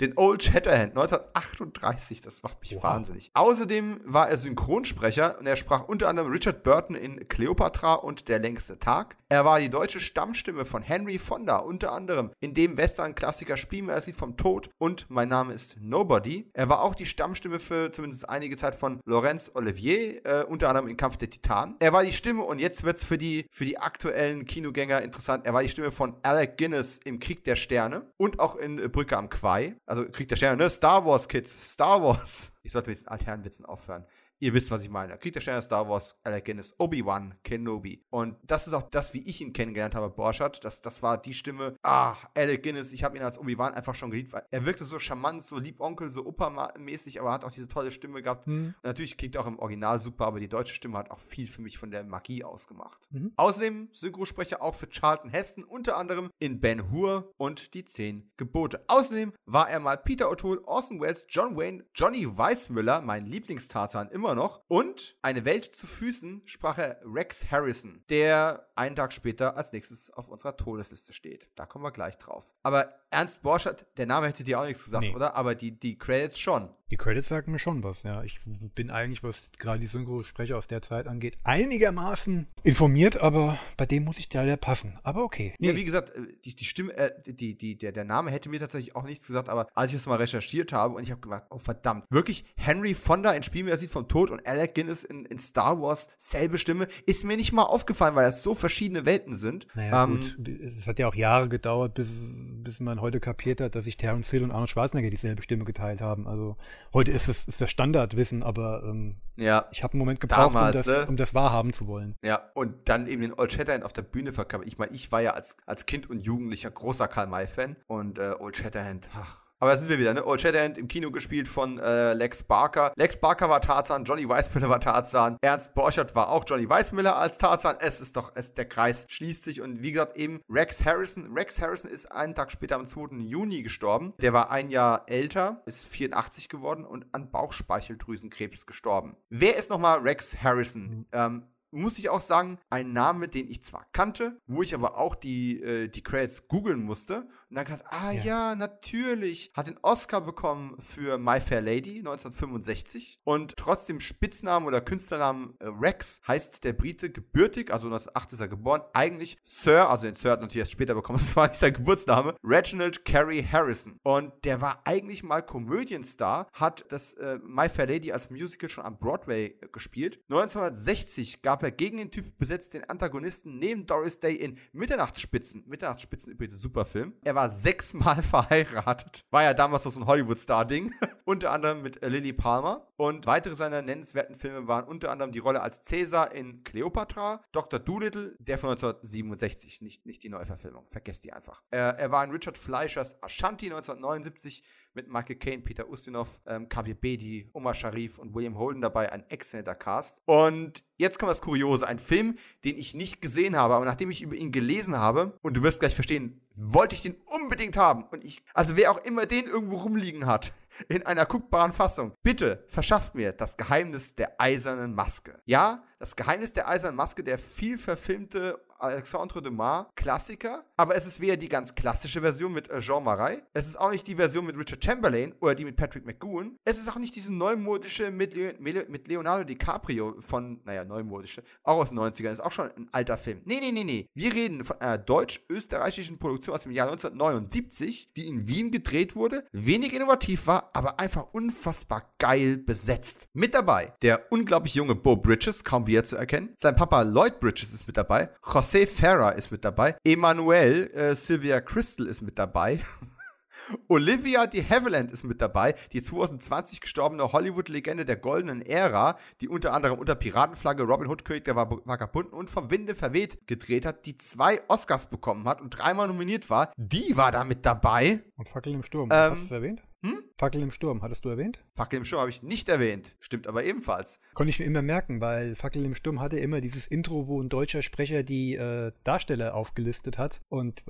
den Old Shatterhand 1938. Das macht mich wow. wahnsinnig. Außerdem war er Synchronsprecher und er sprach unter anderem Richard Burton in Cleopatra und Der längste Tag. Er war die deutsche Stammstimme von Henry Fonda, unter anderem in dem Western-Klassiker Spiel vom Tod und Mein Name ist Nobody. Er war auch die Stammstimme für zumindest einige Zeit von Laurence Olivier, äh, unter anderem in Kampf der Titanen. Er war die Stimme und jetzt wird es für die, für die aktuellen Kinogänger interessant. Er war die Stimme von Alec Guinness im Krieg der Sterne und auch in Brücke am Quai. Also Krieg der Sterne, ne? Star Wars Kids, Star Wars. Ich sollte mit diesen Altherrenwitzen aufhören. Ihr wisst, was ich meine. Krieg der Sterne Star Wars, Alec Guinness, Obi-Wan Kenobi. Und das ist auch das, wie ich ihn kennengelernt habe, Borchardt. Das, das war die Stimme, ah, Alec Guinness, ich habe ihn als Obi-Wan einfach schon geliebt, weil er wirkte so charmant, so lieb Onkel, so Opa-mäßig, aber hat auch diese tolle Stimme gehabt. Mhm. Natürlich klingt er auch im Original super, aber die deutsche Stimme hat auch viel für mich von der Magie ausgemacht. Mhm. Außerdem Synchrosprecher auch für Charlton Heston, unter anderem in Ben Hur und die Zehn Gebote. Außerdem war er mal Peter O'Toole, Orson Welles, John Wayne, Johnny Weissmüller, mein Lieblingstarzan immer noch, und eine Welt zu Füßen sprach er Rex Harrison, der einen Tag später als nächstes auf unserer Todesliste steht. Da kommen wir gleich drauf. Aber Ernst Borschert, der Name hätte dir auch nichts gesagt, nee. oder? Aber die, die Credits schon. Die Credits sagen mir schon was, ja. Ich bin eigentlich, was gerade die Synchrosprecher aus der Zeit angeht, einigermaßen informiert, aber bei dem muss ich leider passen. Aber okay. Nee. Ja, wie gesagt, äh, die, die Stimme, äh, die, die, der, der Name hätte mir tatsächlich auch nichts gesagt, aber als ich das mal recherchiert habe und ich habe gedacht, oh verdammt, wirklich Henry Fonda in Spiel sieht vom Tod und Alec Guinness in, in Star Wars, selbe Stimme, ist mir nicht mal aufgefallen, weil das so verschiedene Welten sind. Naja, ähm, gut. Es hat ja auch Jahre gedauert, bis, bis man heute kapiert hat, dass sich Terence Hill und Arnold Schwarzenegger dieselbe Stimme geteilt haben. Also heute ist es ist das Standardwissen, aber ähm, ja. ich habe einen Moment gebraucht, Damals, um, das, ne? um das wahrhaben zu wollen. Ja, und dann eben den Old Shatterhand auf der Bühne verkörpert. Ich meine, ich war ja als, als Kind und Jugendlicher großer Karl May-Fan und äh, Old Shatterhand, ach, aber da sind wir wieder, ne? Old Shatterhand im Kino gespielt von äh, Lex Barker. Lex Barker war Tarzan, Johnny Weissmiller war Tarzan, Ernst Borchert war auch Johnny Weissmiller als Tarzan. Es ist doch, es, der Kreis schließt sich und wie gesagt eben Rex Harrison. Rex Harrison ist einen Tag später am 2. Juni gestorben. Der war ein Jahr älter, ist 84 geworden und an Bauchspeicheldrüsenkrebs gestorben. Wer ist nochmal Rex Harrison? Mhm. Ähm, muss ich auch sagen, ein Name, den ich zwar kannte, wo ich aber auch die, äh, die Credits googeln musste und dann gedacht, ah ja. ja. natürlich, hat den Oscar bekommen für My Fair Lady 1965 und trotzdem Spitznamen oder Künstlernamen äh, Rex heißt der Brite gebürtig, also 1908 ist er geboren, eigentlich Sir, also den Sir hat natürlich erst später bekommen, das war nicht sein Geburtsname, Reginald Carey Harrison und der war eigentlich mal Komödienstar, hat das äh, My Fair Lady als Musical schon am Broadway äh, gespielt. 1960 gab gab er gegen den Typ besetzt den Antagonisten neben Doris Day in Mitternachtsspitzen. Mitternachtsspitzen übrigens ein super Film. Er war sechsmal verheiratet. War ja damals noch so ein Hollywood-Star-Ding. unter anderem mit Lily Palmer. Und weitere seiner nennenswerten Filme waren unter anderem die Rolle als Caesar in Cleopatra, Dr. Doolittle, der von 1967, nicht, nicht die Neuverfilmung. Vergesst die einfach. Er, er war in Richard Fleischers Ashanti 1979 mit Michael Caine, Peter Ustinov, ähm, Kabir Bedi, Omar Sharif und William Holden dabei. Ein exzellenter Cast. Und jetzt kommt das Kuriose. Ein Film, den ich nicht gesehen habe, aber nachdem ich über ihn gelesen habe, und du wirst gleich verstehen, wollte ich den unbedingt haben. Und ich, also wer auch immer den irgendwo rumliegen hat, in einer guckbaren Fassung, bitte verschafft mir das Geheimnis der eisernen Maske. Ja, das Geheimnis der eisernen Maske, der viel verfilmte Alexandre Dumas Klassiker, aber es ist weder die ganz klassische Version mit äh, Jean Marais, es ist auch nicht die Version mit Richard Chamberlain oder die mit Patrick McGowan, es ist auch nicht diese neumodische mit, Le mit Leonardo DiCaprio von, naja, neumodische, auch aus den 90ern, ist auch schon ein alter Film. Nee, nee, nee, nee. Wir reden von einer deutsch-österreichischen Produktion aus dem Jahr 1979, die in Wien gedreht wurde, wenig innovativ war, aber einfach unfassbar geil besetzt. Mit dabei der unglaublich junge Bo Bridges, kaum wieder zu erkennen, sein Papa Lloyd Bridges ist mit dabei, José Farah ist mit dabei. Emanuel äh, Sylvia Crystal ist mit dabei. Olivia de Havilland ist mit dabei, die 2020 gestorbene Hollywood-Legende der goldenen Ära, die unter anderem unter Piratenflagge Robin Hood König der Vagabunden und vom Winde verweht gedreht hat, die zwei Oscars bekommen hat und dreimal nominiert war. Die war da mit dabei. Und Fackel im Sturm, ähm, hast du es erwähnt? Hm? Fackel im Sturm, hattest du erwähnt? Fackel im Sturm habe ich nicht erwähnt. Stimmt aber ebenfalls. Konnte ich mir immer merken, weil Fackel im Sturm hatte immer dieses Intro, wo ein deutscher Sprecher die äh, Darsteller aufgelistet hat. Und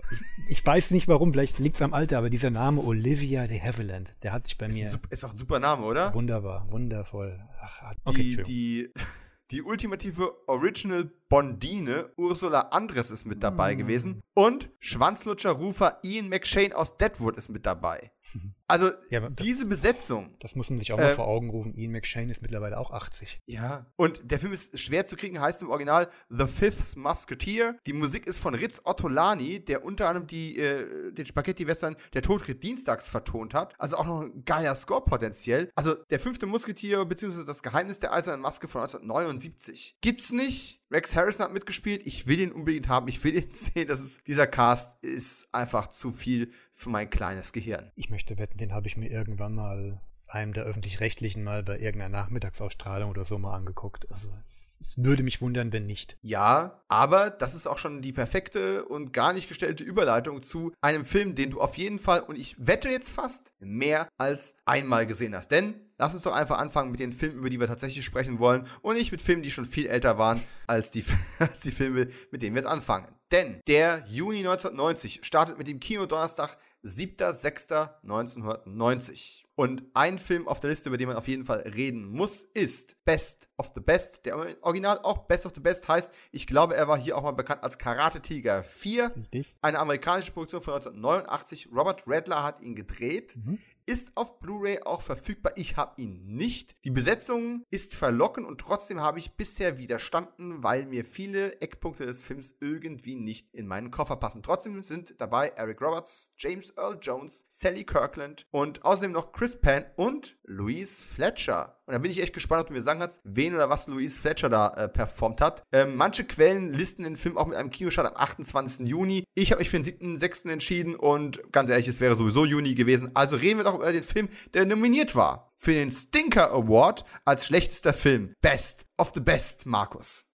ich, ich weiß nicht warum, vielleicht liegt es am Alter, aber dieser Name Olivia de Havilland, der hat sich bei ist mir. Ein, ist auch ein super Name, oder? Wunderbar, wundervoll. Ach, okay, die, die, die ultimative Original Bondine, Ursula Andres ist mit dabei mm. gewesen und Schwanzlutscher-Rufer Ian McShane aus Deadwood ist mit dabei. Also ja, diese Besetzung. Das muss man sich auch mal äh, vor Augen rufen. Ian McShane ist mittlerweile auch 80. Ja. Und der Film ist schwer zu kriegen, heißt im Original The Fifth Musketeer. Die Musik ist von Ritz Ottolani, der unter anderem die, äh, den Spaghetti-Western Der Tod tritt dienstags vertont hat. Also auch noch ein geiler Score potenziell. Also der fünfte Musketier bzw. das Geheimnis der eisernen Maske von 1979. Gibt's nicht. Rex Harrison hat mitgespielt. Ich will ihn unbedingt haben. Ich will ihn sehen. Das ist, dieser Cast ist einfach zu viel für mein kleines Gehirn. Ich möchte wetten, den habe ich mir irgendwann mal einem der öffentlich-rechtlichen mal bei irgendeiner Nachmittagsausstrahlung oder so mal angeguckt. Also es würde mich wundern, wenn nicht. Ja, aber das ist auch schon die perfekte und gar nicht gestellte Überleitung zu einem Film, den du auf jeden Fall, und ich wette jetzt fast, mehr als einmal gesehen hast. Denn lass uns doch einfach anfangen mit den Filmen, über die wir tatsächlich sprechen wollen und nicht mit Filmen, die schon viel älter waren als die, als die Filme, mit denen wir jetzt anfangen. Denn der Juni 1990 startet mit dem Kinodonnerstag 7.6.1990. Und ein Film auf der Liste, über den man auf jeden Fall reden muss, ist Best of the Best. Der Original auch Best of the Best heißt, ich glaube, er war hier auch mal bekannt als Karate Tiger 4. Richtig. Eine amerikanische Produktion von 1989. Robert Redler hat ihn gedreht. Mhm ist auf Blu-ray auch verfügbar. Ich habe ihn nicht. Die Besetzung ist verlockend und trotzdem habe ich bisher widerstanden, weil mir viele Eckpunkte des Films irgendwie nicht in meinen Koffer passen. Trotzdem sind dabei Eric Roberts, James Earl Jones, Sally Kirkland und außerdem noch Chris Penn und Louise Fletcher. Und da bin ich echt gespannt, ob du mir sagen kannst, wen oder was Louise Fletcher da äh, performt hat. Ähm, manche Quellen listen den Film auch mit einem Kinostart am 28. Juni. Ich habe mich für den 7.6. entschieden und ganz ehrlich, es wäre sowieso Juni gewesen. Also reden wir doch über den Film, der nominiert war für den Stinker Award als schlechtester Film. Best of the Best, Markus.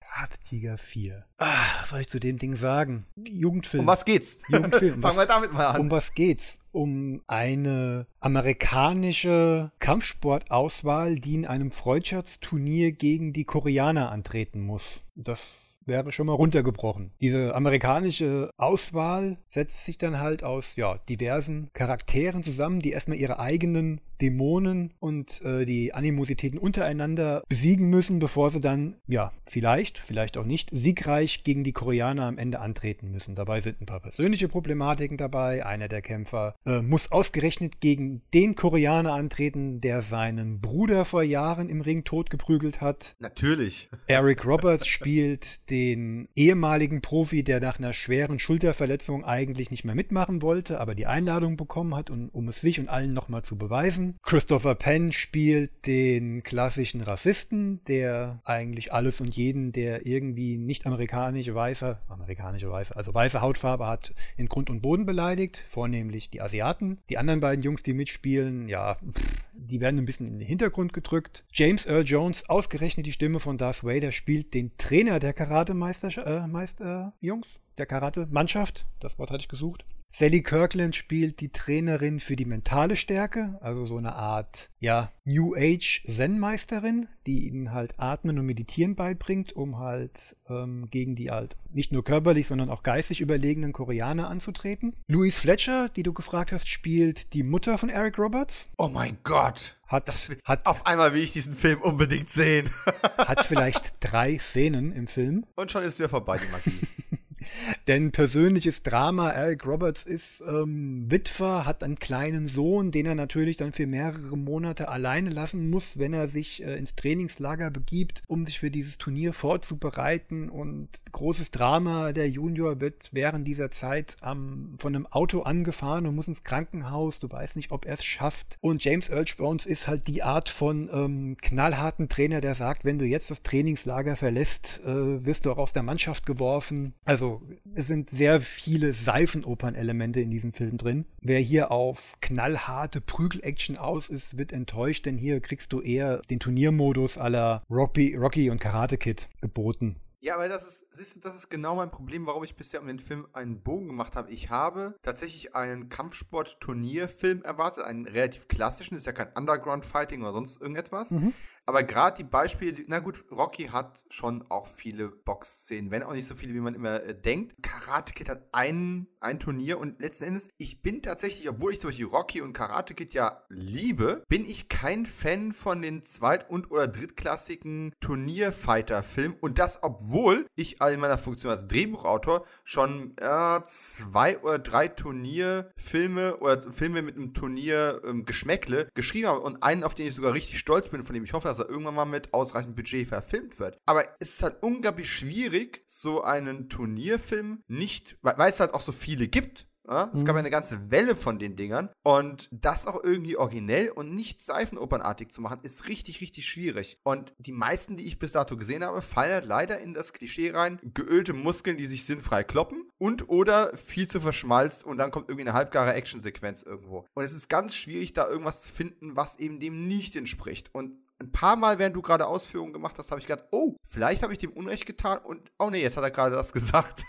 Tiger 4. Ah, was soll ich zu dem Ding sagen? Jugendfilm. Um was geht's? Jugendfilm. Fangen wir damit mal an. Um was geht's? Um eine amerikanische Kampfsportauswahl, die in einem Freundschaftsturnier gegen die Koreaner antreten muss. Das wäre schon mal runtergebrochen. Diese amerikanische Auswahl setzt sich dann halt aus ja, diversen Charakteren zusammen, die erstmal ihre eigenen Dämonen und äh, die Animositäten untereinander besiegen müssen, bevor sie dann, ja, vielleicht, vielleicht auch nicht, siegreich gegen die Koreaner am Ende antreten müssen. Dabei sind ein paar persönliche Problematiken dabei. Einer der Kämpfer äh, muss ausgerechnet gegen den Koreaner antreten, der seinen Bruder vor Jahren im Ring totgeprügelt hat. Natürlich. Eric Roberts spielt den ehemaligen Profi, der nach einer schweren Schulterverletzung eigentlich nicht mehr mitmachen wollte, aber die Einladung bekommen hat, um, um es sich und allen nochmal zu beweisen. Christopher Penn spielt den klassischen Rassisten, der eigentlich alles und jeden, der irgendwie nicht amerikanische weiße, amerikanische weiße, also weiße Hautfarbe hat, in Grund und Boden beleidigt, vornehmlich die Asiaten. Die anderen beiden Jungs, die mitspielen, ja, die werden ein bisschen in den Hintergrund gedrückt. James Earl Jones, ausgerechnet die Stimme von Darth Vader, spielt den Trainer der Karate-Meister, äh, der Karate-Mannschaft, das Wort hatte ich gesucht. Sally Kirkland spielt die Trainerin für die mentale Stärke, also so eine Art, ja, New Age Zen-Meisterin, die ihnen halt Atmen und Meditieren beibringt, um halt ähm, gegen die halt nicht nur körperlich, sondern auch geistig überlegenen Koreaner anzutreten. Louise Fletcher, die du gefragt hast, spielt die Mutter von Eric Roberts. Oh mein Gott! Hat, das, hat, auf einmal will ich diesen Film unbedingt sehen. hat vielleicht drei Szenen im Film. Und schon ist wieder vorbei, die Magie. Denn persönliches Drama, Eric Roberts ist ähm, Witwer, hat einen kleinen Sohn, den er natürlich dann für mehrere Monate alleine lassen muss, wenn er sich äh, ins Trainingslager begibt, um sich für dieses Turnier vorzubereiten. Und großes Drama, der Junior wird während dieser Zeit ähm, von einem Auto angefahren und muss ins Krankenhaus. Du weißt nicht, ob er es schafft. Und James Earl Jones ist halt die Art von ähm, knallharten Trainer, der sagt, wenn du jetzt das Trainingslager verlässt, äh, wirst du auch aus der Mannschaft geworfen. Also es sind sehr viele Seifenopern-Elemente in diesem Film drin. Wer hier auf knallharte Prügel-Action aus ist, wird enttäuscht, denn hier kriegst du eher den Turniermodus aller Rocky, Rocky und Karate Kid geboten. Ja, aber das ist, siehst du, das ist genau mein Problem, warum ich bisher um den Film einen Bogen gemacht habe. Ich habe tatsächlich einen Kampfsport-Turnierfilm erwartet, einen relativ klassischen, ist ja kein Underground-Fighting oder sonst irgendetwas. Mhm. Aber gerade die Beispiele, na gut, Rocky hat schon auch viele Box-Szenen, wenn auch nicht so viele, wie man immer äh, denkt. Karate Kid hat ein, ein Turnier und letzten Endes, ich bin tatsächlich, obwohl ich Beispiel Rocky und Karate Kid ja liebe, bin ich kein Fan von den zweit- und oder drittklassigen Turnierfighter-Filmen und das, obwohl ich in meiner Funktion als Drehbuchautor schon äh, zwei oder drei Turnierfilme oder Filme mit einem Turnier ähm, geschrieben habe und einen, auf den ich sogar richtig stolz bin, von dem ich hoffe, dass er irgendwann mal mit ausreichend Budget verfilmt wird. Aber es ist halt unglaublich schwierig, so einen Turnierfilm nicht, weil, weil es halt auch so viele gibt, Ja? Es mhm. gab ja eine ganze Welle von den Dingern. Und das noch irgendwie originell und nicht seifenopernartig zu machen, ist richtig, richtig schwierig. Und die meisten, die ich bis dato gesehen habe, fallen halt leider in das Klischee rein. Geölte Muskeln, die sich sinnfrei kloppen und oder viel zu verschmalzt und dann kommt irgendwie eine halbgare Actionsequenz irgendwo. Und es ist ganz schwierig, da irgendwas zu finden, was eben dem nicht entspricht. Und ein paar Mal, während du gerade Ausführungen gemacht hast, habe ich gedacht, oh, vielleicht habe ich dem Unrecht getan und oh nee, jetzt hat er gerade das gesagt.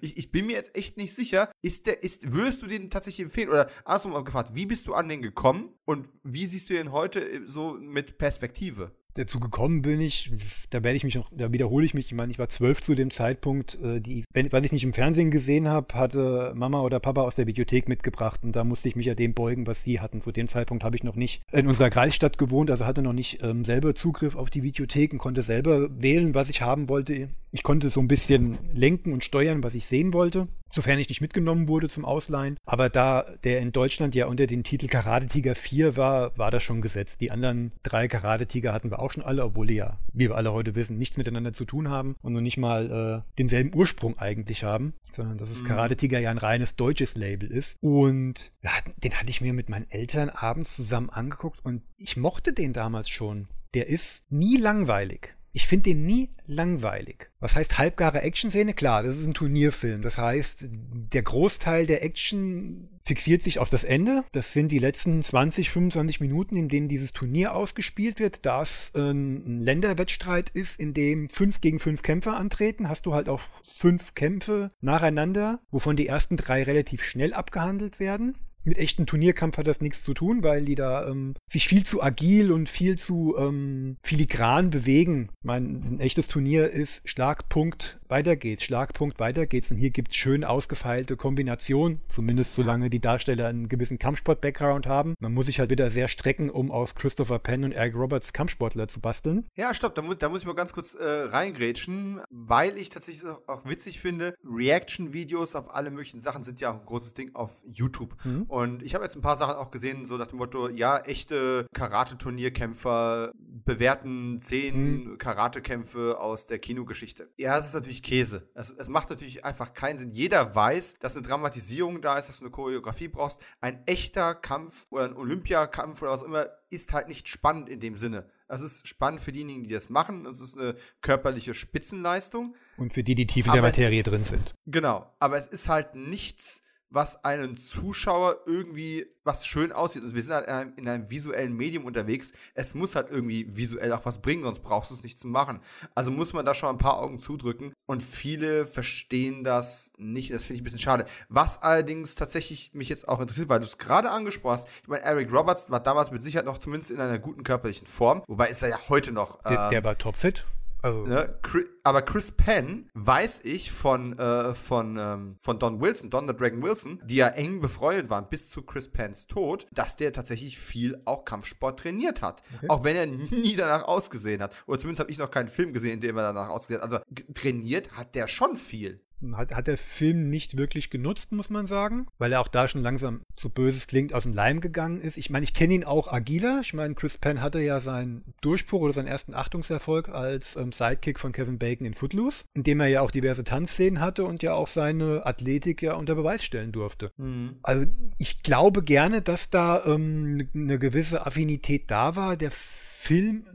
ich, ich, bin mir jetzt echt nicht sicher. Ist der, ist, würdest du den tatsächlich empfehlen? Oder andersrum gefragt, wie bist du an den gekommen und wie siehst du den heute so mit Perspektive? Dazu gekommen bin ich, da werde ich mich noch, da wiederhole ich mich, ich meine, ich war zwölf zu dem Zeitpunkt, äh, die, wenn, was ich nicht im Fernsehen gesehen habe, hatte Mama oder Papa aus der Bibliothek mitgebracht und da musste ich mich ja dem beugen, was sie hatten. Zu dem Zeitpunkt habe ich noch nicht in unserer Kreisstadt gewohnt, also hatte noch nicht ähm, selber Zugriff auf die Videothek und konnte selber wählen, was ich haben wollte. Ich konnte so ein bisschen lenken und steuern, was ich sehen wollte, sofern ich nicht mitgenommen wurde zum Ausleihen. Aber da der in Deutschland ja unter dem Titel Karate Tiger 4 war, war das schon gesetzt. Die anderen drei Karate Tiger hatten wir auch schon alle, obwohl die ja, wie wir alle heute wissen, nichts miteinander zu tun haben und nur nicht mal äh, denselben Ursprung eigentlich haben, sondern dass es mhm. Karate Tiger ja ein reines deutsches Label ist. Und ja, den hatte ich mir mit meinen Eltern abends zusammen angeguckt und ich mochte den damals schon. Der ist nie langweilig. Ich finde den nie langweilig. Was heißt halbgare Action-Szene? Klar, das ist ein Turnierfilm. Das heißt, der Großteil der Action fixiert sich auf das Ende. Das sind die letzten 20, 25 Minuten, in denen dieses Turnier ausgespielt wird. Da es ein Länderwettstreit ist, in dem fünf gegen fünf Kämpfer antreten, hast du halt auch fünf Kämpfe nacheinander, wovon die ersten drei relativ schnell abgehandelt werden mit echten Turnierkampf hat das nichts zu tun, weil die da ähm, sich viel zu agil und viel zu ähm, filigran bewegen. Mein ein echtes Turnier ist Schlagpunkt, weiter geht's, Schlagpunkt, weiter geht's. Und hier gibt es schön ausgefeilte Kombinationen, zumindest solange die Darsteller einen gewissen Kampfsport-Background haben. Man muss sich halt wieder sehr strecken, um aus Christopher Penn und Eric Roberts Kampfsportler zu basteln. Ja, stopp, da muss, da muss ich mal ganz kurz äh, reingrätschen, weil ich tatsächlich auch, auch witzig finde, Reaction-Videos auf alle möglichen Sachen sind ja auch ein großes Ding auf YouTube. Mhm. Und ich habe jetzt ein paar Sachen auch gesehen, so nach dem Motto, ja, echte Karate-Turnierkämpfer bewerten zehn mhm. Karate-Kämpfe aus der Kinogeschichte. Ja, es ist natürlich Käse. Es, es macht natürlich einfach keinen Sinn. Jeder weiß, dass eine Dramatisierung da ist, dass du eine Choreografie brauchst. Ein echter Kampf oder ein Olympiakampf oder was immer ist halt nicht spannend in dem Sinne. Es ist spannend für diejenigen, die das machen. Es ist eine körperliche Spitzenleistung. Und für die, die tief in der Materie drin sind. Genau. Aber es ist halt nichts, was einen Zuschauer irgendwie was schön aussieht. Also wir sind halt in einem, in einem, visuellen Medium unterwegs. Es muss halt irgendwie visuell auch was bringen, sonst brauchst du es nicht zu machen. Also muss man da schon ein paar Augen zudrücken. Und viele verstehen das nicht. Das finde ich ein bisschen schade. Was allerdings tatsächlich mich jetzt auch interessiert, weil du es gerade angesprochen hast. Ich meine, Eric Roberts war damals mit Sicherheit noch zumindest in einer guten körperlichen Form. Wobei ist er ja heute noch. Äh, der, der war topfit. Also. Ne, aber Chris Penn weiß ich von, äh, von, ähm, von Don Wilson, Don the Dragon Wilson, die ja eng befreundet waren bis zu Chris Penns Tod, dass der tatsächlich viel auch Kampfsport trainiert hat. Okay. Auch wenn er nie danach ausgesehen hat. Oder zumindest habe ich noch keinen Film gesehen, in dem er danach ausgesehen hat. Also trainiert hat der schon viel hat, hat der Film nicht wirklich genutzt, muss man sagen, weil er auch da schon langsam, so böses klingt, aus dem Leim gegangen ist. Ich meine, ich kenne ihn auch agiler. Ich meine, Chris Penn hatte ja seinen Durchbruch oder seinen ersten Achtungserfolg als ähm, Sidekick von Kevin Bacon in Footloose, in dem er ja auch diverse Tanzszenen hatte und ja auch seine Athletik ja unter Beweis stellen durfte. Mhm. Also ich glaube gerne, dass da ähm, eine gewisse Affinität da war. Der Film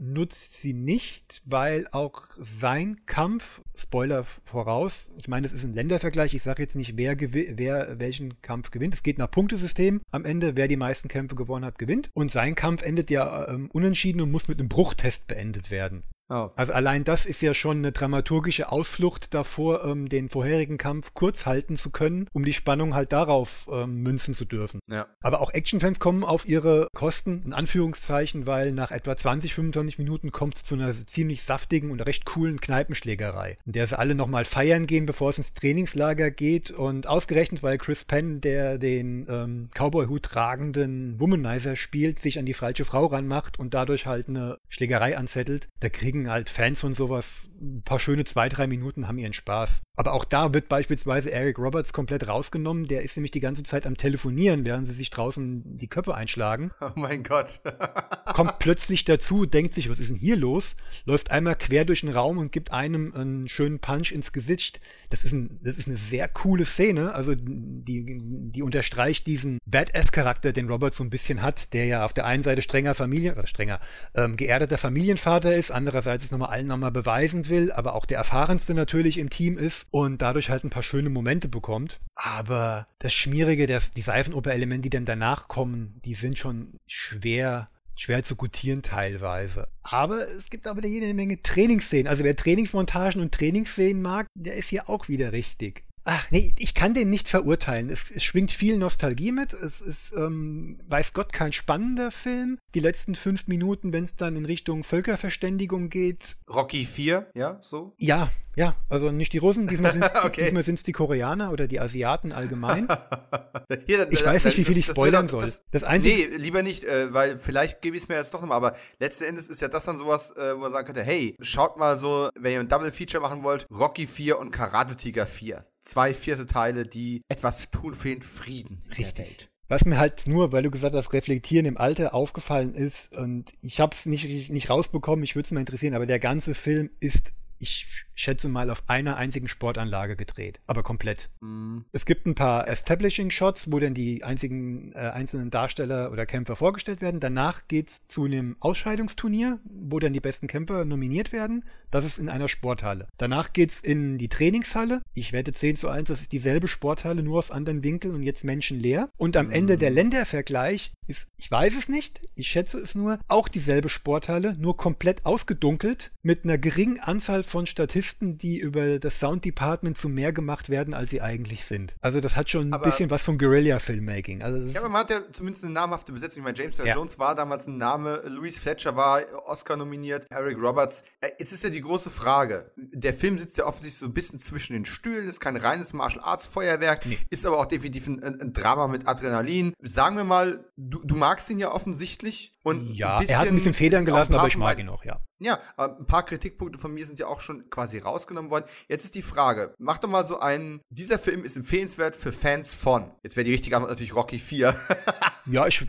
nutzt sie nicht, weil auch sein Kampf, Spoiler voraus, ich meine, es ist ein Ländervergleich, ich sage jetzt nicht, wer, wer welchen Kampf gewinnt. Es geht nach Punktesystem. Am Ende, wer die meisten Kämpfe gewonnen hat, gewinnt. Und sein Kampf endet ja ähm, unentschieden und muss mit einem Bruchtest beendet werden. Oh. Also allein das ist ja schon eine dramaturgische Ausflucht davor, ähm, den vorherigen Kampf kurz halten zu können, um die Spannung halt darauf ähm, münzen zu dürfen. Ja. Aber auch Actionfans kommen auf ihre Kosten, in Anführungszeichen, weil nach etwa 20, 25 Minuten kommt es zu einer ziemlich saftigen und recht coolen Kneipenschlägerei, in der sie alle nochmal feiern gehen, bevor es ins Trainingslager geht und ausgerechnet, weil Chris Penn, der den ähm, Cowboy-Hut tragenden Womanizer spielt, sich an die falsche Frau ranmacht und dadurch halt eine Schlägerei anzettelt, da kriegen kriegen halt Fans von sowas ein paar schöne zwei, drei Minuten, haben ihren Spaß. Aber auch da wird beispielsweise Eric Roberts komplett rausgenommen. Der ist nämlich die ganze Zeit am Telefonieren, während sie sich draußen die Köpfe einschlagen. Oh mein Gott. Kommt plötzlich dazu, denkt sich, was ist denn hier los? Läuft einmal quer durch den Raum und gibt einem einen schönen Punch ins Gesicht. Das ist, ein, das ist eine sehr coole Szene. Also die, die unterstreicht diesen Badass-Charakter, den Roberts so ein bisschen hat, der ja auf der einen Seite strenger Familien, oder strenger, ähm, geerdeter Familienvater ist, andererseits es nochmal allen nochmal beweisen will, aber auch der erfahrenste natürlich im Team ist und dadurch halt ein paar schöne Momente bekommt. Aber das Schmierige, das, die Seifenoper-Elemente, die dann danach kommen, die sind schon schwer schwer zu gutieren teilweise. Aber es gibt aber jede Menge Trainingsszenen. Also wer Trainingsmontagen und Trainingsszenen mag, der ist hier auch wieder richtig. Ach nee, ich kann den nicht verurteilen. Es, es schwingt viel Nostalgie mit. Es ist, ähm, weiß Gott, kein spannender Film. Die letzten fünf Minuten, wenn es dann in Richtung Völkerverständigung geht. Rocky 4, ja, so? Ja, ja, also nicht die Russen, diesmal sind es okay. die Koreaner oder die Asiaten allgemein. Hier, ich weiß nicht, wie viel ich spoilern soll. Das, das Einzige, nee, lieber nicht, äh, weil vielleicht gebe ich es mir jetzt doch nochmal, aber letzten Endes ist ja das dann sowas, äh, wo man sagen könnte, hey, schaut mal so, wenn ihr ein Double Feature machen wollt, Rocky 4 und Karate Tiger 4 zwei vierte Teile, die etwas tun für den Frieden Richtig. Was mir halt nur, weil du gesagt hast, reflektieren im Alter aufgefallen ist und ich habe es nicht, nicht rausbekommen, ich würde es mal interessieren, aber der ganze Film ist ich schätze mal, auf einer einzigen Sportanlage gedreht, aber komplett. Mhm. Es gibt ein paar Establishing Shots, wo dann die einzigen äh, einzelnen Darsteller oder Kämpfer vorgestellt werden. Danach geht es zu einem Ausscheidungsturnier, wo dann die besten Kämpfer nominiert werden. Das ist in einer Sporthalle. Danach geht es in die Trainingshalle. Ich wette 10 zu 1, das ist dieselbe Sporthalle, nur aus anderen Winkeln und jetzt menschenleer. Und am mhm. Ende der Ländervergleich ist, ich weiß es nicht, ich schätze es nur, auch dieselbe Sporthalle, nur komplett ausgedunkelt mit einer geringen Anzahl von Statisten, die über das Sound Department zu mehr gemacht werden, als sie eigentlich sind. Also das hat schon ein aber, bisschen was von Guerilla-Filmmaking. Also ja, aber man hat ja zumindest eine namhafte Besetzung. Ich meine, James Earl ja. Jones war damals ein Name, Louis Fletcher war Oscar nominiert, Eric Roberts. Äh, jetzt ist ja die große Frage. Der Film sitzt ja offensichtlich so ein bisschen zwischen den Stühlen, ist kein reines Martial Arts Feuerwerk, nee. ist aber auch definitiv ein, ein, Drama mit Adrenalin. Sagen wir mal, du, du magst ihn ja offensichtlich. Und ja, er hat ein bisschen Federn gelassen, aber ich mag ihn auch, ja. Ja, ein paar Kritikpunkte von mir sind ja auch schon quasi rausgenommen worden. Jetzt ist die Frage, mach doch mal so einen, dieser Film ist empfehlenswert für Fans von. Jetzt wäre die richtige Antwort natürlich Rocky 4. ja, ich,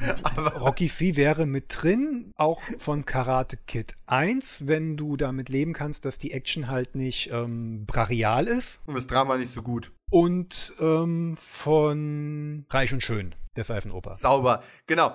Rocky 4 wäre mit drin, auch von Karate Kid 1, wenn du damit leben kannst, dass die Action halt nicht ähm, brachial ist. Und das Drama nicht so gut. Und ähm, von Reich und Schön der Seifenoper. Sauber. Genau.